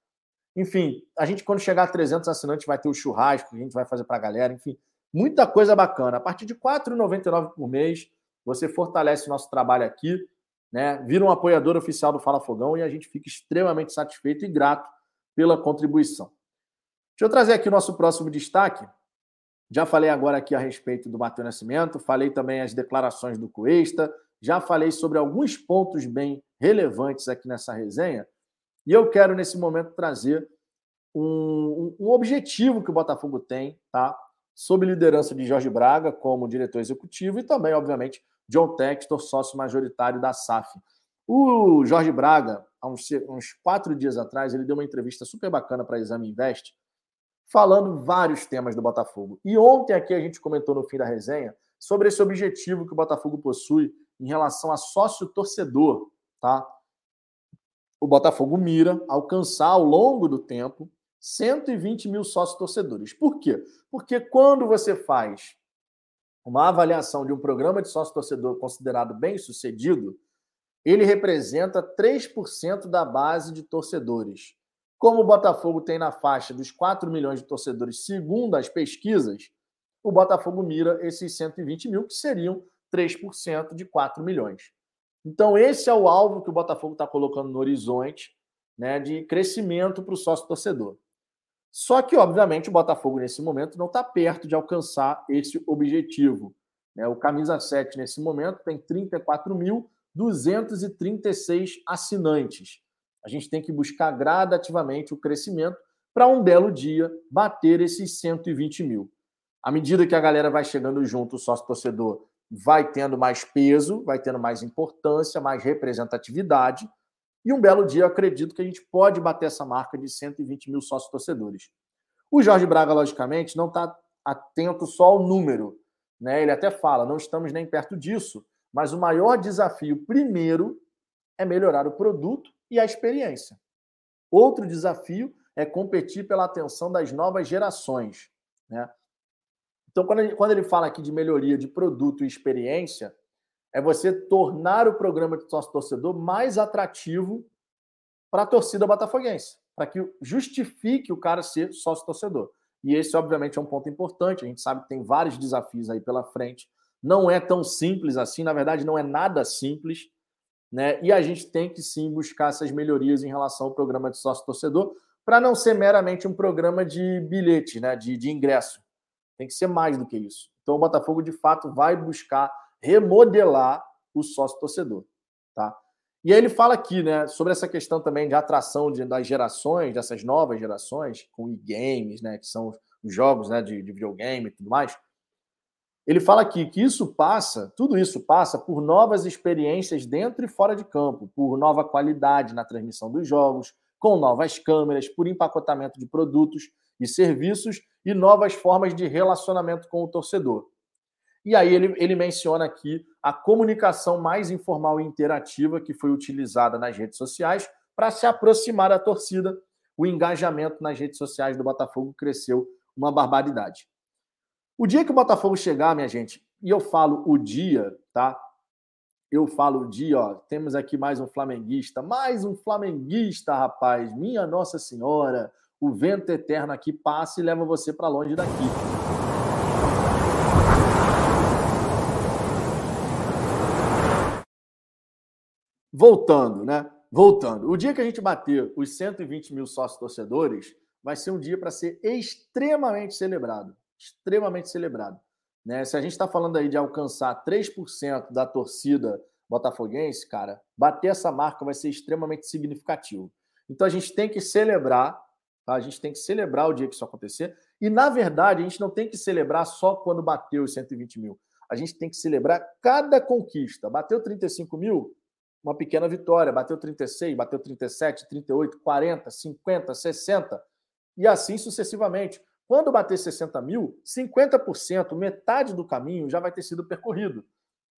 Enfim, a gente quando chegar a 300 assinantes vai ter o churrasco que a gente vai fazer para a galera, enfim, muita coisa bacana. A partir de R$ 4,99 por mês, você fortalece o nosso trabalho aqui né? Vira um apoiador oficial do Fala Fogão e a gente fica extremamente satisfeito e grato pela contribuição. Deixa eu trazer aqui o nosso próximo destaque. Já falei agora aqui a respeito do Matheus Nascimento, falei também as declarações do Cuesta, já falei sobre alguns pontos bem relevantes aqui nessa resenha, e eu quero, nesse momento, trazer um, um objetivo que o Botafogo tem, tá? Sob liderança de Jorge Braga como diretor executivo e também, obviamente, John Textor, sócio majoritário da SAF. O Jorge Braga, há uns, uns quatro dias atrás, ele deu uma entrevista super bacana para a Exame Invest, falando vários temas do Botafogo. E ontem aqui a gente comentou no fim da resenha sobre esse objetivo que o Botafogo possui em relação a sócio-torcedor, tá? O Botafogo mira alcançar ao longo do tempo 120 mil sócios-torcedores. Por quê? Porque quando você faz uma avaliação de um programa de sócio-torcedor considerado bem sucedido, ele representa 3% da base de torcedores. Como o Botafogo tem na faixa dos 4 milhões de torcedores, segundo as pesquisas, o Botafogo mira esses 120 mil, que seriam 3% de 4 milhões. Então, esse é o alvo que o Botafogo está colocando no horizonte né, de crescimento para o sócio-torcedor. Só que, obviamente, o Botafogo, nesse momento, não está perto de alcançar esse objetivo. Né? O Camisa 7, nesse momento, tem 34.236 assinantes. A gente tem que buscar gradativamente o crescimento para um belo dia bater esses 120 mil. À medida que a galera vai chegando junto, o sócio-torcedor vai tendo mais peso, vai tendo mais importância, mais representatividade. E um belo dia eu acredito que a gente pode bater essa marca de 120 mil sócios torcedores. O Jorge Braga, logicamente, não está atento só ao número. Né? Ele até fala, não estamos nem perto disso, mas o maior desafio, primeiro, é melhorar o produto e a experiência. Outro desafio é competir pela atenção das novas gerações. Né? Então, quando ele, quando ele fala aqui de melhoria de produto e experiência, é você tornar o programa de sócio torcedor mais atrativo para a torcida botafoguense, para que justifique o cara ser sócio torcedor. E esse, obviamente, é um ponto importante. A gente sabe que tem vários desafios aí pela frente. Não é tão simples assim, na verdade, não é nada simples. Né? E a gente tem que sim buscar essas melhorias em relação ao programa de sócio torcedor, para não ser meramente um programa de bilhete, né? de, de ingresso. Tem que ser mais do que isso. Então, o Botafogo, de fato, vai buscar remodelar o sócio torcedor, tá? E aí ele fala aqui, né, sobre essa questão também de atração de, das gerações, dessas novas gerações, com e-games, né, que são os jogos, né, de, de videogame e tudo mais. Ele fala aqui que isso passa, tudo isso passa por novas experiências dentro e fora de campo, por nova qualidade na transmissão dos jogos, com novas câmeras, por empacotamento de produtos e serviços e novas formas de relacionamento com o torcedor. E aí ele, ele menciona aqui a comunicação mais informal e interativa que foi utilizada nas redes sociais para se aproximar da torcida. O engajamento nas redes sociais do Botafogo cresceu uma barbaridade. O dia que o Botafogo chegar, minha gente, e eu falo o dia, tá? Eu falo o dia, ó. Temos aqui mais um flamenguista, mais um flamenguista, rapaz. Minha Nossa Senhora, o vento eterno aqui passa e leva você para longe daqui. Voltando, né? Voltando. O dia que a gente bater os 120 mil sócios torcedores, vai ser um dia para ser extremamente celebrado. Extremamente celebrado. Né? Se a gente está falando aí de alcançar 3% da torcida botafoguense, cara, bater essa marca vai ser extremamente significativo. Então a gente tem que celebrar, tá? a gente tem que celebrar o dia que isso acontecer. E, na verdade, a gente não tem que celebrar só quando bateu os 120 mil. A gente tem que celebrar cada conquista. Bateu 35 mil, uma pequena vitória. Bateu 36, bateu 37, 38, 40, 50, 60 e assim sucessivamente. Quando bater 60 mil, 50%, metade do caminho já vai ter sido percorrido.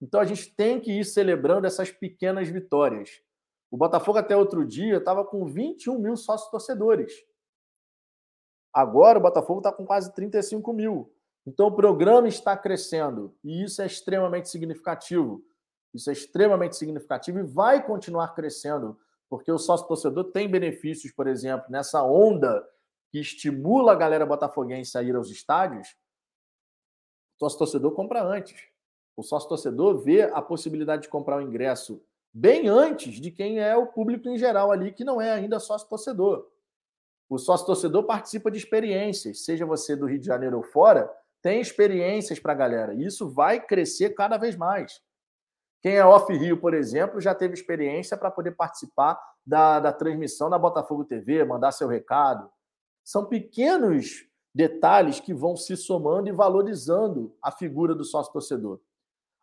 Então a gente tem que ir celebrando essas pequenas vitórias. O Botafogo até outro dia estava com 21 mil sócios torcedores. Agora o Botafogo está com quase 35 mil. Então o programa está crescendo e isso é extremamente significativo. Isso é extremamente significativo e vai continuar crescendo, porque o sócio torcedor tem benefícios, por exemplo, nessa onda que estimula a galera botafoguense a ir aos estádios, o sócio torcedor compra antes. O sócio torcedor vê a possibilidade de comprar o ingresso bem antes de quem é o público em geral ali, que não é ainda sócio torcedor. O sócio torcedor participa de experiências, seja você do Rio de Janeiro ou fora, tem experiências para a galera. E isso vai crescer cada vez mais. Quem é off-Rio, por exemplo, já teve experiência para poder participar da, da transmissão da Botafogo TV, mandar seu recado, são pequenos detalhes que vão se somando e valorizando a figura do sócio torcedor.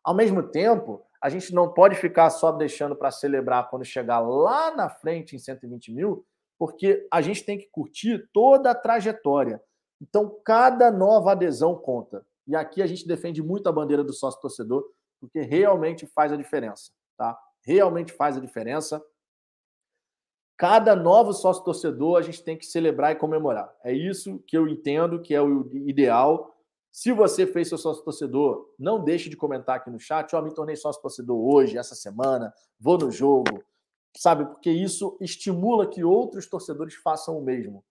Ao mesmo tempo, a gente não pode ficar só deixando para celebrar quando chegar lá na frente em 120 mil, porque a gente tem que curtir toda a trajetória. Então, cada nova adesão conta. E aqui a gente defende muito a bandeira do sócio torcedor, porque realmente faz a diferença, tá? Realmente faz a diferença. Cada novo sócio torcedor a gente tem que celebrar e comemorar. É isso que eu entendo que é o ideal. Se você fez seu sócio torcedor, não deixe de comentar aqui no chat. Ó, oh, me tornei sócio torcedor hoje, essa semana, vou no jogo, sabe? Porque isso estimula que outros torcedores façam o mesmo.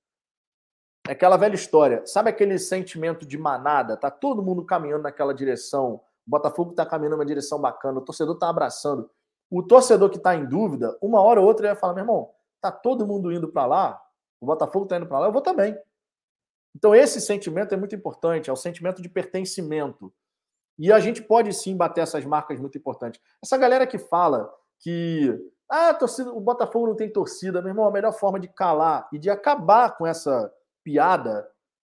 É aquela velha história. Sabe aquele sentimento de manada? Tá todo mundo caminhando naquela direção. O Botafogo tá caminhando numa direção bacana, o torcedor tá abraçando. O torcedor que tá em dúvida, uma hora ou outra ele vai falar: meu irmão, Tá todo mundo indo para lá, o Botafogo está indo para lá, eu vou também. Então, esse sentimento é muito importante, é o sentimento de pertencimento. E a gente pode sim bater essas marcas muito importantes. Essa galera que fala que ah, torcida, o Botafogo não tem torcida, meu irmão, a melhor forma de calar e de acabar com essa piada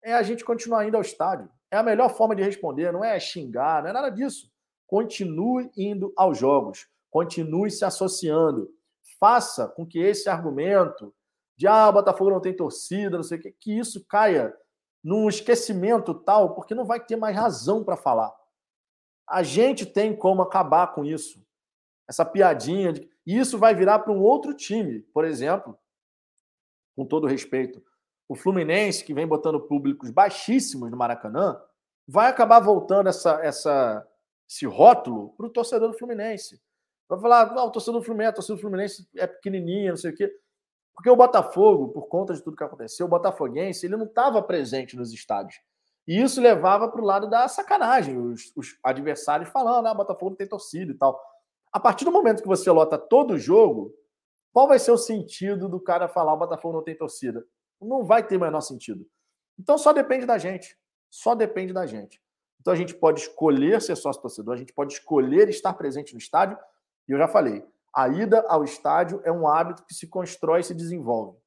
é a gente continuar indo ao estádio. É a melhor forma de responder, não é xingar, não é nada disso. Continue indo aos jogos, continue se associando faça com que esse argumento de ah, o Botafogo não tem torcida, não sei o que, que isso caia num esquecimento tal, porque não vai ter mais razão para falar. A gente tem como acabar com isso. Essa piadinha. De... E isso vai virar para um outro time. Por exemplo, com todo respeito, o Fluminense, que vem botando públicos baixíssimos no Maracanã, vai acabar voltando essa, essa, esse rótulo para o torcedor do Fluminense. Vai falar, ah, o torcedor do Fluminense, a torcida do Fluminense é pequenininha, não sei o quê. Porque o Botafogo, por conta de tudo que aconteceu, o botafoguense, ele não estava presente nos estádios. E isso levava para o lado da sacanagem, os, os, adversários falando, ah, Botafogo não tem torcida e tal. A partir do momento que você lota todo o jogo, qual vai ser o sentido do cara falar o Botafogo não tem torcida? Não vai ter o menor sentido. Então só depende da gente. Só depende da gente. Então a gente pode escolher ser sócio torcedor, a gente pode escolher estar presente no estádio, e eu já falei, a ida ao estádio é um hábito que se constrói e se desenvolve.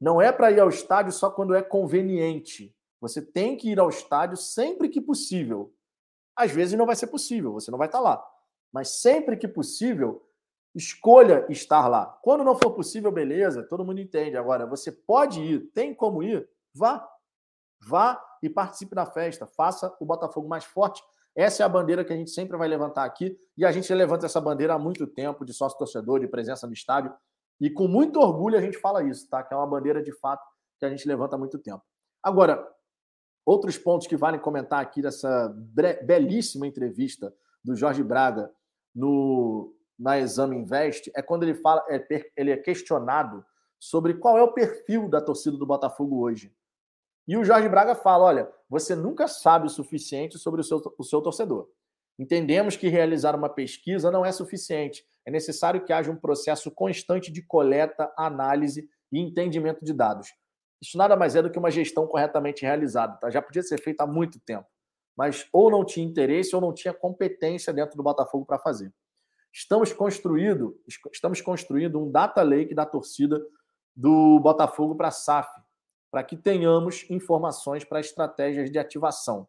Não é para ir ao estádio só quando é conveniente. Você tem que ir ao estádio sempre que possível. Às vezes não vai ser possível, você não vai estar lá. Mas sempre que possível, escolha estar lá. Quando não for possível, beleza, todo mundo entende. Agora, você pode ir, tem como ir, vá. Vá e participe da festa. Faça o Botafogo mais forte essa é a bandeira que a gente sempre vai levantar aqui e a gente levanta essa bandeira há muito tempo de sócio torcedor, de presença no estádio. E com muito orgulho a gente fala isso, tá? Que é uma bandeira de fato que a gente levanta há muito tempo. Agora, outros pontos que valem comentar aqui dessa belíssima entrevista do Jorge Braga no na Exame Invest é quando ele fala, é, ele é questionado sobre qual é o perfil da torcida do Botafogo hoje. E o Jorge Braga fala: olha, você nunca sabe o suficiente sobre o seu, o seu torcedor. Entendemos que realizar uma pesquisa não é suficiente. É necessário que haja um processo constante de coleta, análise e entendimento de dados. Isso nada mais é do que uma gestão corretamente realizada. Tá? Já podia ser feita há muito tempo. Mas ou não tinha interesse ou não tinha competência dentro do Botafogo para fazer. Estamos construindo, estamos construindo um data lake da torcida do Botafogo para a SAF, para que tenhamos informações para estratégias de ativação.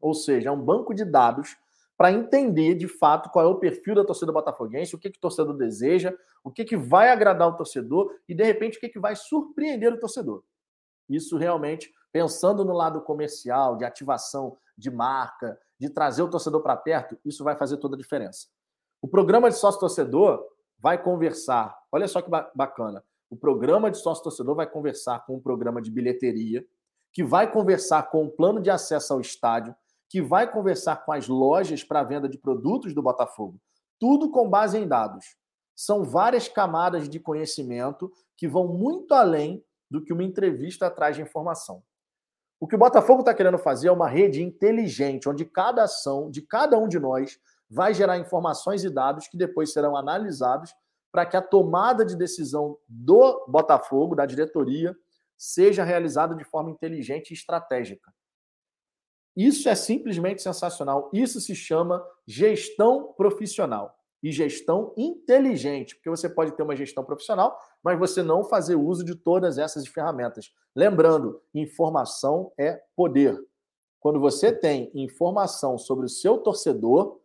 Ou seja, é um banco de dados para entender de fato qual é o perfil da torcida botafoguense, o que, que o torcedor deseja, o que, que vai agradar o torcedor e, de repente, o que, que vai surpreender o torcedor. Isso realmente, pensando no lado comercial, de ativação de marca, de trazer o torcedor para perto, isso vai fazer toda a diferença. O programa de sócio-torcedor vai conversar, olha só que bacana, o programa de sócio-torcedor vai conversar com o programa de bilheteria, que vai conversar com o plano de acesso ao estádio, que vai conversar com as lojas para venda de produtos do Botafogo. Tudo com base em dados. São várias camadas de conhecimento que vão muito além do que uma entrevista traz de informação. O que o Botafogo está querendo fazer é uma rede inteligente, onde cada ação de cada um de nós vai gerar informações e dados que depois serão analisados para que a tomada de decisão do Botafogo, da diretoria, seja realizada de forma inteligente e estratégica. Isso é simplesmente sensacional. Isso se chama gestão profissional e gestão inteligente, porque você pode ter uma gestão profissional, mas você não fazer uso de todas essas ferramentas. Lembrando, informação é poder. Quando você tem informação sobre o seu torcedor,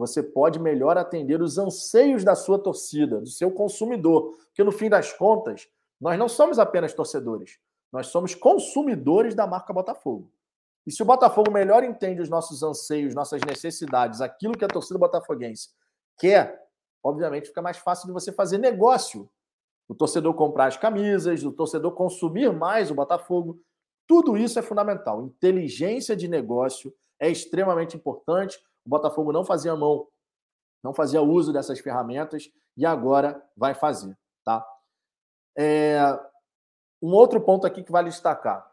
você pode melhor atender os anseios da sua torcida, do seu consumidor. Porque no fim das contas, nós não somos apenas torcedores, nós somos consumidores da marca Botafogo. E se o Botafogo melhor entende os nossos anseios, nossas necessidades, aquilo que a torcida botafoguense quer, obviamente fica mais fácil de você fazer negócio. O torcedor comprar as camisas, o torcedor consumir mais o Botafogo. Tudo isso é fundamental. Inteligência de negócio é extremamente importante. O Botafogo não fazia mão, não fazia uso dessas ferramentas e agora vai fazer, tá? É... Um outro ponto aqui que vale destacar.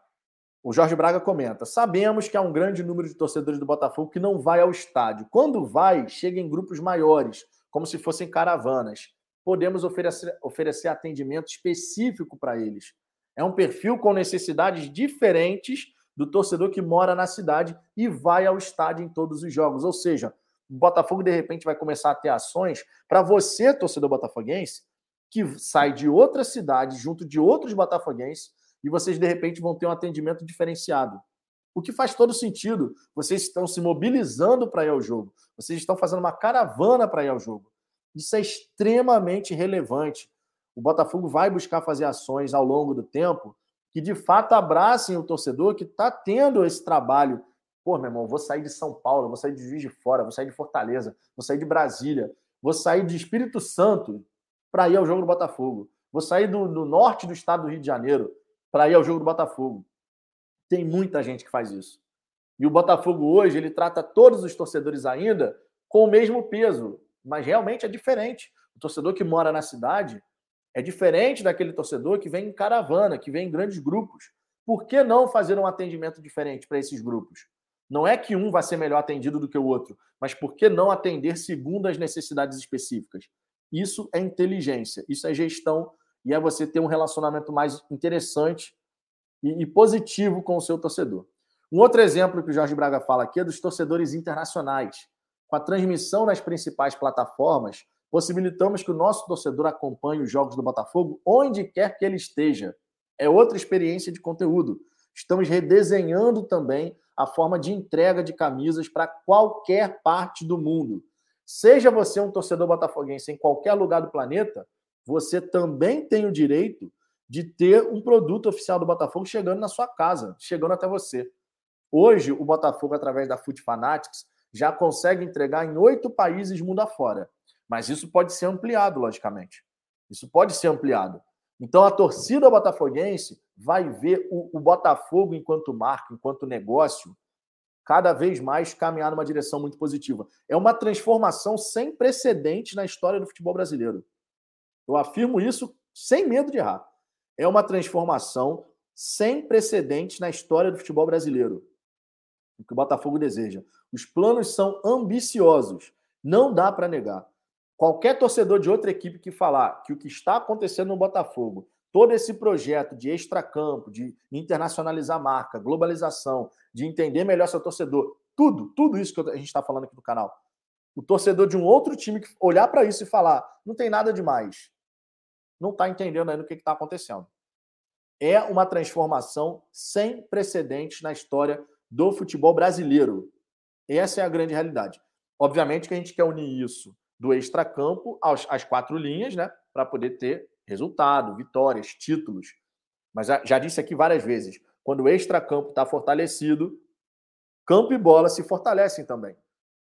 O Jorge Braga comenta: sabemos que há um grande número de torcedores do Botafogo que não vai ao estádio. Quando vai, chega em grupos maiores, como se fossem caravanas. Podemos oferecer, oferecer atendimento específico para eles. É um perfil com necessidades diferentes do torcedor que mora na cidade e vai ao estádio em todos os jogos. Ou seja, o Botafogo de repente vai começar a ter ações para você, torcedor botafoguense, que sai de outra cidade junto de outros botafoguenses e vocês de repente vão ter um atendimento diferenciado. O que faz todo sentido. Vocês estão se mobilizando para ir ao jogo. Vocês estão fazendo uma caravana para ir ao jogo. Isso é extremamente relevante. O Botafogo vai buscar fazer ações ao longo do tempo que de fato abracem o torcedor que está tendo esse trabalho. Pô, meu irmão, vou sair de São Paulo, vou sair de Juiz de Fora, vou sair de Fortaleza, vou sair de Brasília, vou sair de Espírito Santo para ir ao jogo do Botafogo. Vou sair do, do norte do estado do Rio de Janeiro para ir ao jogo do Botafogo. Tem muita gente que faz isso. E o Botafogo hoje, ele trata todos os torcedores ainda com o mesmo peso, mas realmente é diferente. O torcedor que mora na cidade é diferente daquele torcedor que vem em caravana, que vem em grandes grupos. Por que não fazer um atendimento diferente para esses grupos? Não é que um vai ser melhor atendido do que o outro, mas por que não atender segundo as necessidades específicas? Isso é inteligência, isso é gestão e é você ter um relacionamento mais interessante e, positivo com o seu torcedor. Um outro exemplo que o Jorge Braga fala aqui é dos torcedores internacionais. Com a transmissão nas principais plataformas, possibilitamos que o nosso torcedor acompanhe os jogos do Botafogo onde quer que ele esteja. É outra experiência de conteúdo. Estamos redesenhando também a forma de entrega de camisas para qualquer parte do mundo. Seja você um torcedor botafoguense em qualquer lugar do planeta, você também tem o direito de ter um produto oficial do Botafogo chegando na sua casa, chegando até você. Hoje, o Botafogo, através da Food Fanatics, já consegue entregar em oito países mundo afora. Mas isso pode ser ampliado, logicamente. Isso pode ser ampliado. Então, a torcida botafoguense vai ver o, o Botafogo enquanto marca, enquanto negócio, cada vez mais caminhar numa direção muito positiva. É uma transformação sem precedentes na história do futebol brasileiro. Eu afirmo isso sem medo de errar. É uma transformação sem precedentes na história do futebol brasileiro. O que o Botafogo deseja. Os planos são ambiciosos. Não dá para negar. Qualquer torcedor de outra equipe que falar que o que está acontecendo no Botafogo todo esse projeto de extracampo, de internacionalizar a marca, globalização, de entender melhor seu torcedor, tudo, tudo isso que a gente está falando aqui no canal. O torcedor de um outro time que olhar para isso e falar, não tem nada demais, não está entendendo ainda o que está acontecendo. É uma transformação sem precedentes na história do futebol brasileiro. Essa é a grande realidade. Obviamente que a gente quer unir isso do extracampo às, às quatro linhas, né? Para poder ter resultado, vitórias, títulos. Mas já disse aqui várias vezes: quando o extracampo está fortalecido, campo e bola se fortalecem também.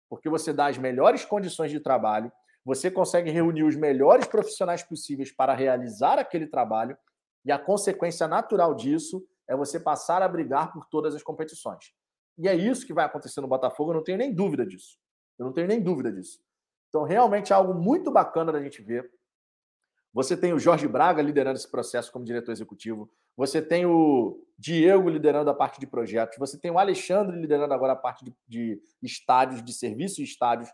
Porque você dá as melhores condições de trabalho, você consegue reunir os melhores profissionais possíveis para realizar aquele trabalho, e a consequência natural disso é você passar a brigar por todas as competições. E é isso que vai acontecer no Botafogo, eu não tenho nem dúvida disso. Eu não tenho nem dúvida disso. Então, realmente é algo muito bacana da gente ver. Você tem o Jorge Braga liderando esse processo como diretor executivo. Você tem o Diego liderando a parte de projetos. Você tem o Alexandre liderando agora a parte de, de estádios, de serviços e estádios.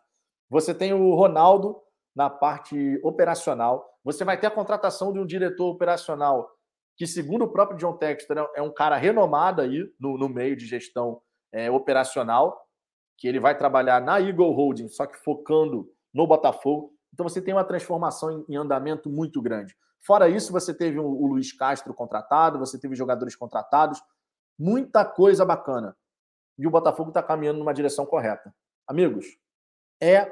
Você tem o Ronaldo na parte operacional. Você vai ter a contratação de um diretor operacional que, segundo o próprio John Textor, é um cara renomado aí no, no meio de gestão é, operacional, que ele vai trabalhar na Eagle Holding, só que focando no Botafogo. Então você tem uma transformação em, andamento muito grande. Fora isso, você teve o Luiz Castro contratado, você teve jogadores contratados, muita coisa bacana. E o Botafogo está caminhando numa direção correta. Amigos, é,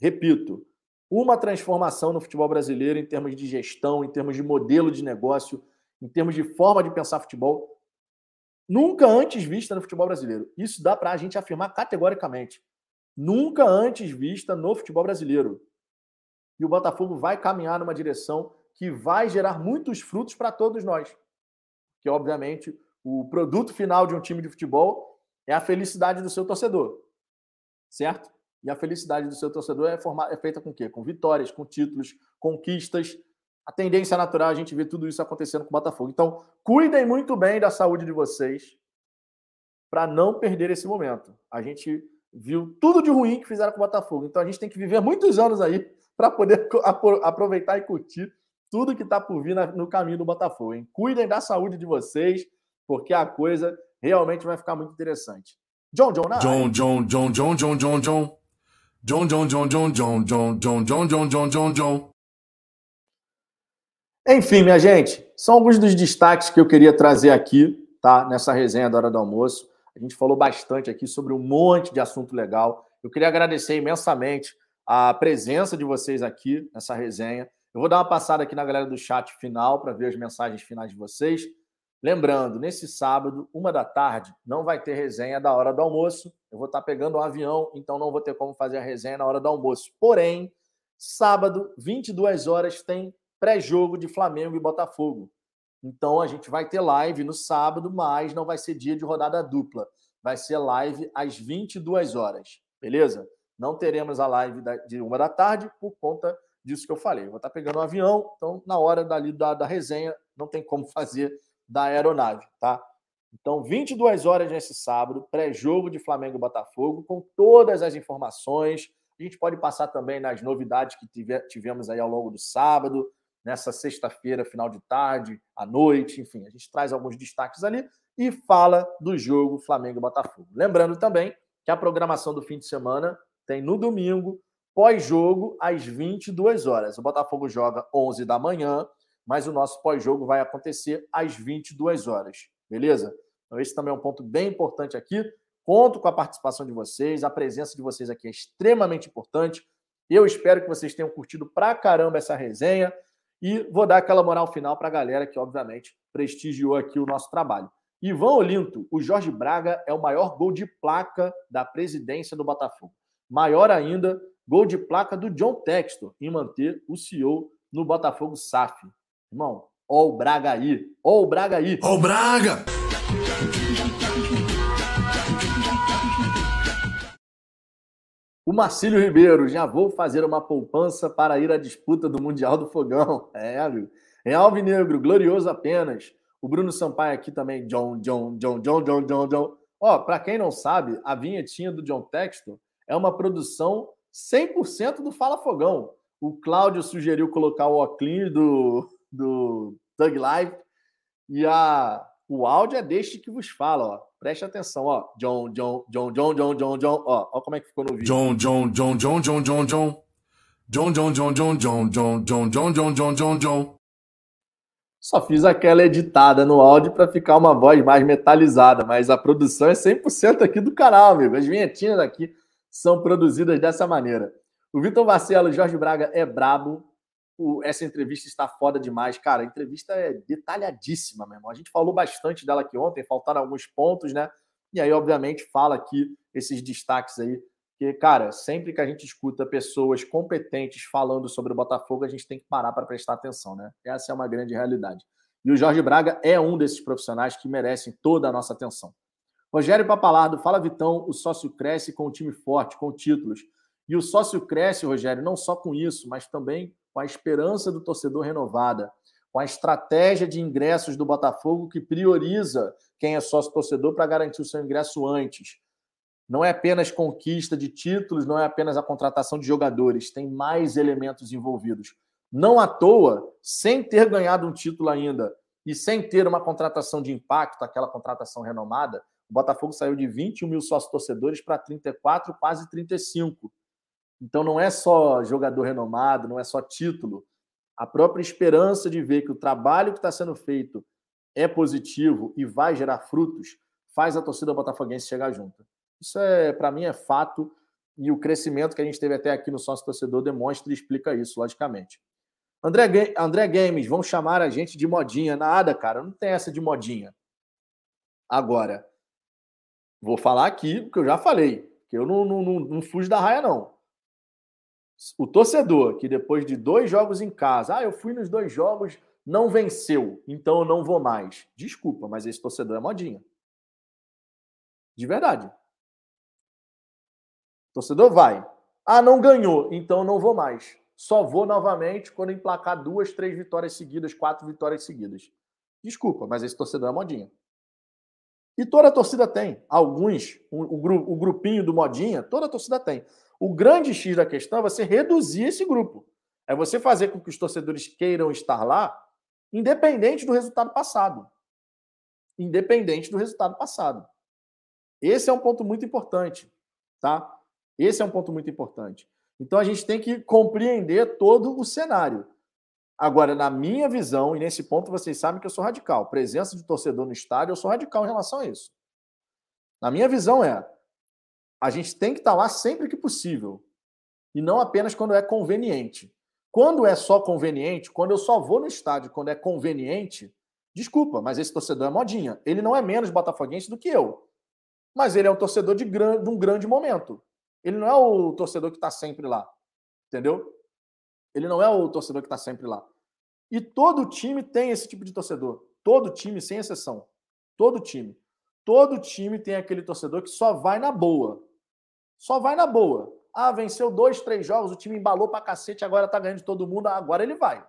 repito, uma transformação no futebol brasileiro em termos de gestão, em termos de modelo de negócio, em termos de forma de pensar futebol, nunca antes vista no futebol brasileiro. Isso dá para a gente afirmar categoricamente nunca antes vista no futebol brasileiro. E o Botafogo vai caminhar numa direção que vai gerar muitos frutos para todos nós. Que, obviamente, o produto final de um time de futebol é a felicidade do seu torcedor. Certo? E a felicidade do seu torcedor é, formar, é feita com o quê? Com vitórias, com títulos, conquistas. A tendência natural é a gente ver tudo isso acontecendo com o Botafogo. Então, cuidem muito bem da saúde de vocês para não perder esse momento. A gente viu tudo de ruim que fizeram com o Botafogo. Então a gente tem que viver muitos anos aí para poder aproveitar e curtir tudo que está por vir no caminho do Botafogo. Hein? Cuidem da saúde de vocês, porque a coisa realmente vai ficar muito interessante. John John na John John John John John John John John John John John John John John John John John John John Enfim, minha gente, são alguns dos destaques que eu queria trazer aqui, tá? Nessa resenha da hora do almoço. A gente falou bastante aqui sobre um monte de assunto legal. Eu queria agradecer imensamente a presença de vocês aqui nessa resenha. Eu vou dar uma passada aqui na galera do chat final para ver as mensagens finais de vocês. Lembrando, nesse sábado, uma da tarde, não vai ter resenha da hora do almoço. Eu vou estar pegando um avião, então não vou ter como fazer a resenha na hora do almoço. Porém, sábado, 22 horas, tem pré-jogo de Flamengo e Botafogo. Então a gente vai ter live no sábado, mas não vai ser dia de rodada dupla. Vai ser live às 22 horas, beleza? Não teremos a live de uma da tarde por conta disso que eu falei. Eu vou estar pegando um avião, então na hora dali da, da resenha não tem como [LAUGHS] fazer da aeronave, tá? Então, 22 horas nesse sábado, pré-jogo de Flamengo e Botafogo, com todas as informações. A gente pode passar também nas novidades que tivemos aí ao longo do sábado, nessa sexta-feira, final de tarde, à noite, enfim, a gente traz alguns destaques ali e fala do jogo Flamengo Botafogo. Lembrando também que a programação do fim de semana tem no domingo, pós-jogo, às 22 horas. O Botafogo joga 11 da manhã, mas o nosso pós-jogo vai acontecer às 22 horas, beleza? Então, esse também é um ponto bem importante aqui. Conto com a participação de vocês, a presença de vocês aqui é extremamente importante. Eu espero que vocês tenham curtido pra caramba essa resenha. E vou dar aquela moral final para a galera que, obviamente, prestigiou aqui o nosso trabalho. Ivan Olinto, o Jorge Braga é o maior gol de placa da presidência do Botafogo. Maior ainda, gol de placa do John Textor em manter o CEO no Botafogo SAF. Irmão, ó o Braga aí, ó o Braga aí. Ó o Braga! O Marcílio Ribeiro, já vou fazer uma poupança para ir à disputa do Mundial do Fogão. É, amigo. Real Vinegro, glorioso apenas. O Bruno Sampaio aqui também. John, John, John, John, John, John, John. Ó, para quem não sabe, a vinhetinha do John Texton é uma produção 100% do Fala Fogão. O Cláudio sugeriu colocar o óculos do, do Thug Live. E a, o áudio é deste que vos fala, ó. Preste atenção, ó. John, John, John, John, John, John, John. Ó, ó como é que ficou no vídeo. John, John, John, John, John, John, John. John, John, John, John, John, John, John, John, John, John, John, John. Só fiz aquela editada no áudio para ficar uma voz mais metalizada, mas a produção é 100% aqui do canal, amigo. As vinhetinhas aqui são produzidas dessa maneira. O Vitor Marcelo, Jorge Braga é brabo. Essa entrevista está foda demais. Cara, a entrevista é detalhadíssima, meu irmão. A gente falou bastante dela aqui ontem, faltaram alguns pontos, né? E aí, obviamente, fala aqui esses destaques aí. Que, cara, sempre que a gente escuta pessoas competentes falando sobre o Botafogo, a gente tem que parar para prestar atenção, né? Essa é uma grande realidade. E o Jorge Braga é um desses profissionais que merecem toda a nossa atenção. Rogério Papalardo, fala Vitão, o sócio cresce com um time forte, com títulos. E o sócio cresce, Rogério, não só com isso, mas também com a esperança do torcedor renovada, com a estratégia de ingressos do Botafogo que prioriza quem é sócio torcedor para garantir o seu ingresso antes. Não é apenas conquista de títulos, não é apenas a contratação de jogadores, tem mais elementos envolvidos. Não à toa, sem ter ganhado um título ainda e sem ter uma contratação de impacto, aquela contratação renomada, o Botafogo saiu de 21 mil sócios torcedores para 34, quase 35. Então não é só jogador renomado, não é só título. A própria esperança de ver que o trabalho que está sendo feito é positivo e vai gerar frutos faz a torcida botafoguense chegar junto. Isso é, para mim, é fato e o crescimento que a gente teve até aqui no sócio torcedor demonstra e explica isso, logicamente. André, André Games, vão chamar a gente de modinha. Nada, cara, não tem essa de modinha. Agora, vou falar aqui o que eu já falei, que eu não, não, não, não fujo da raia, não. O torcedor que depois de dois jogos em casa, ah, eu fui nos dois jogos, não venceu, então eu não vou mais. Desculpa, mas esse torcedor é modinha. De verdade. O torcedor vai. Ah, não ganhou, então eu não vou mais. Só vou novamente quando emplacar duas, três vitórias seguidas, quatro vitórias seguidas. Desculpa, mas esse torcedor é modinha. E toda a torcida tem. Alguns, o, o, o grupinho do modinha, toda a torcida tem. O grande X da questão é você reduzir esse grupo. É você fazer com que os torcedores queiram estar lá, independente do resultado passado. Independente do resultado passado. Esse é um ponto muito importante, tá? Esse é um ponto muito importante. Então a gente tem que compreender todo o cenário. Agora, na minha visão, e nesse ponto vocês sabem que eu sou radical, presença de torcedor no estádio, eu sou radical em relação a isso. Na minha visão é, a gente tem que estar lá sempre que possível. E não apenas quando é conveniente. Quando é só conveniente, quando eu só vou no estádio quando é conveniente, desculpa, mas esse torcedor é modinha. Ele não é menos botafoguense do que eu. Mas ele é um torcedor de, de um grande momento. Ele não é o torcedor que está sempre lá. Entendeu? Ele não é o torcedor que está sempre lá. E todo time tem esse tipo de torcedor. Todo time, sem exceção. Todo time. Todo time tem aquele torcedor que só vai na boa. Só vai na boa. Ah, venceu dois, três jogos, o time embalou pra cacete, agora tá ganhando de todo mundo, agora ele vai.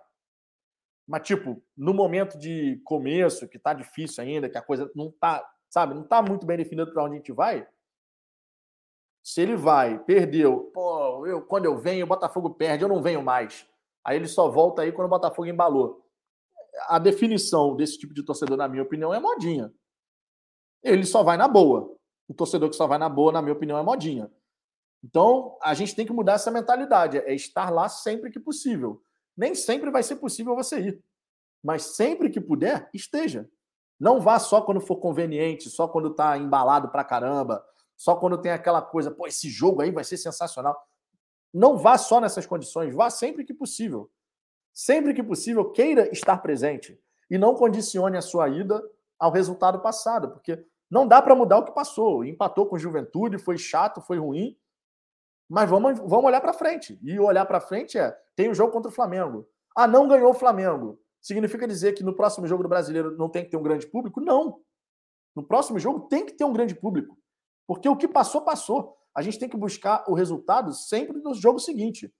Mas, tipo, no momento de começo, que tá difícil ainda, que a coisa não tá, sabe, não tá muito bem definida para onde a gente vai. Se ele vai, perdeu, pô, eu, quando eu venho, o Botafogo perde, eu não venho mais. Aí ele só volta aí quando o Botafogo embalou. A definição desse tipo de torcedor, na minha opinião, é modinha. Ele só vai na boa. O torcedor que só vai na boa, na minha opinião, é modinha. Então, a gente tem que mudar essa mentalidade, é estar lá sempre que possível. Nem sempre vai ser possível você ir, mas sempre que puder, esteja. Não vá só quando for conveniente, só quando está embalado pra caramba, só quando tem aquela coisa, pô, esse jogo aí vai ser sensacional. Não vá só nessas condições, vá sempre que possível. Sempre que possível, queira estar presente e não condicione a sua ida ao resultado passado, porque não dá para mudar o que passou. Empatou com Juventude, foi chato, foi ruim, mas vamos, vamos olhar para frente. E olhar para frente é: tem o um jogo contra o Flamengo. Ah, não ganhou o Flamengo. Significa dizer que no próximo jogo do brasileiro não tem que ter um grande público? Não. No próximo jogo tem que ter um grande público. Porque o que passou, passou. A gente tem que buscar o resultado sempre no jogo seguinte.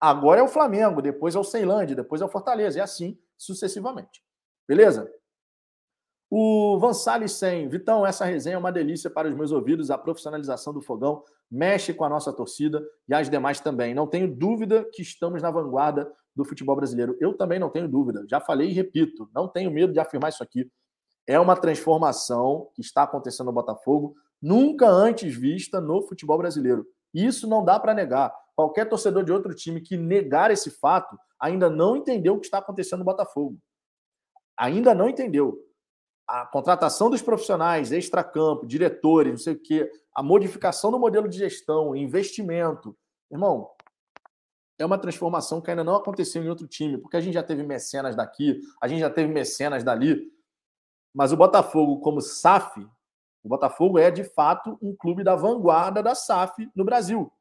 Agora é o Flamengo, depois é o Ceilândia, depois é o Fortaleza, e assim sucessivamente. Beleza? O Van Salles 100. Vitão, essa resenha é uma delícia para os meus ouvidos. A profissionalização do fogão mexe com a nossa torcida e as demais também. Não tenho dúvida que estamos na vanguarda do futebol brasileiro. Eu também não tenho dúvida, já falei e repito, não tenho medo de afirmar isso aqui. É uma transformação que está acontecendo no Botafogo, nunca antes vista no futebol brasileiro. Isso não dá para negar. Qualquer torcedor de outro time que negar esse fato ainda não entendeu o que está acontecendo no Botafogo. Ainda não entendeu. A contratação dos profissionais, extracampo, diretores, não sei o quê, a modificação do modelo de gestão, investimento. Irmão, é uma transformação que ainda não aconteceu em outro time, porque a gente já teve mecenas daqui, a gente já teve mecenas dali, mas o Botafogo, como SAF, o Botafogo é de fato um clube da vanguarda da SAF no Brasil.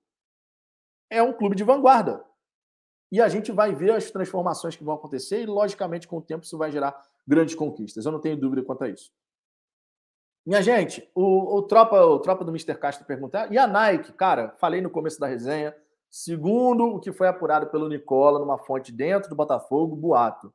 É um clube de vanguarda. E a gente vai ver as transformações que vão acontecer, e logicamente, com o tempo, isso vai gerar grandes conquistas. Eu não tenho dúvida quanto a isso. Minha gente, o, o, tropa, o tropa do Mr. Castro perguntar, e a Nike, cara, falei no começo da resenha, Segundo o que foi apurado pelo Nicola numa fonte dentro do Botafogo, boato.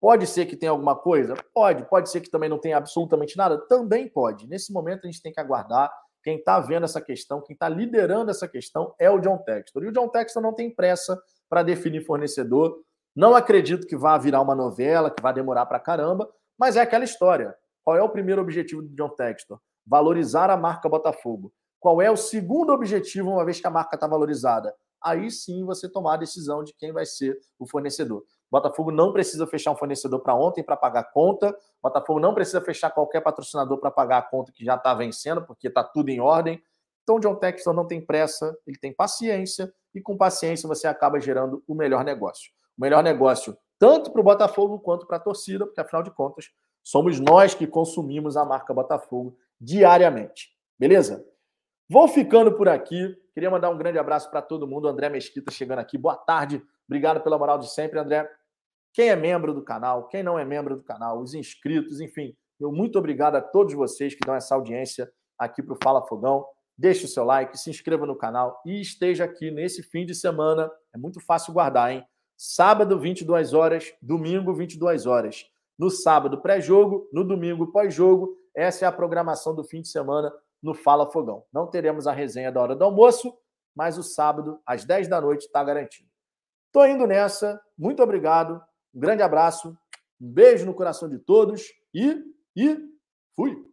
Pode ser que tenha alguma coisa? Pode. Pode ser que também não tenha absolutamente nada? Também pode. Nesse momento a gente tem que aguardar. Quem está vendo essa questão, quem está liderando essa questão é o John Textor. E o John Textor não tem pressa para definir fornecedor. Não acredito que vá virar uma novela, que vai demorar para caramba, mas é aquela história. Qual é o primeiro objetivo do John Textor? Valorizar a marca Botafogo. Qual é o segundo objetivo, uma vez que a marca está valorizada? aí sim você tomar a decisão de quem vai ser o fornecedor. Botafogo não precisa fechar um fornecedor para ontem para pagar a conta. Botafogo não precisa fechar qualquer patrocinador para pagar a conta que já está vencendo, porque está tudo em ordem. Então, John Texton não tem pressa, ele tem paciência, e com paciência você acaba gerando o melhor negócio. O melhor negócio tanto para o Botafogo quanto para a torcida, porque afinal de contas, somos nós que consumimos a marca Botafogo diariamente. Beleza? Vou ficando por aqui. Queria mandar um grande abraço para todo mundo. André Mesquita chegando aqui. Boa tarde. Obrigado pela moral de sempre, André. Quem é membro do canal, quem não é membro do canal, os inscritos, enfim. Meu muito obrigado a todos vocês que dão essa audiência aqui para o Fala Fogão. Deixe o seu like, se inscreva no canal e esteja aqui nesse fim de semana. É muito fácil guardar, hein? Sábado, 22 horas, domingo, 22 horas. No sábado, pré-jogo, no domingo, pós-jogo. Essa é a programação do fim de semana no Fala Fogão. Não teremos a resenha da hora do almoço, mas o sábado, às 10 da noite, está garantido. Estou indo nessa. Muito obrigado. Um grande abraço. Um beijo no coração de todos e, e fui.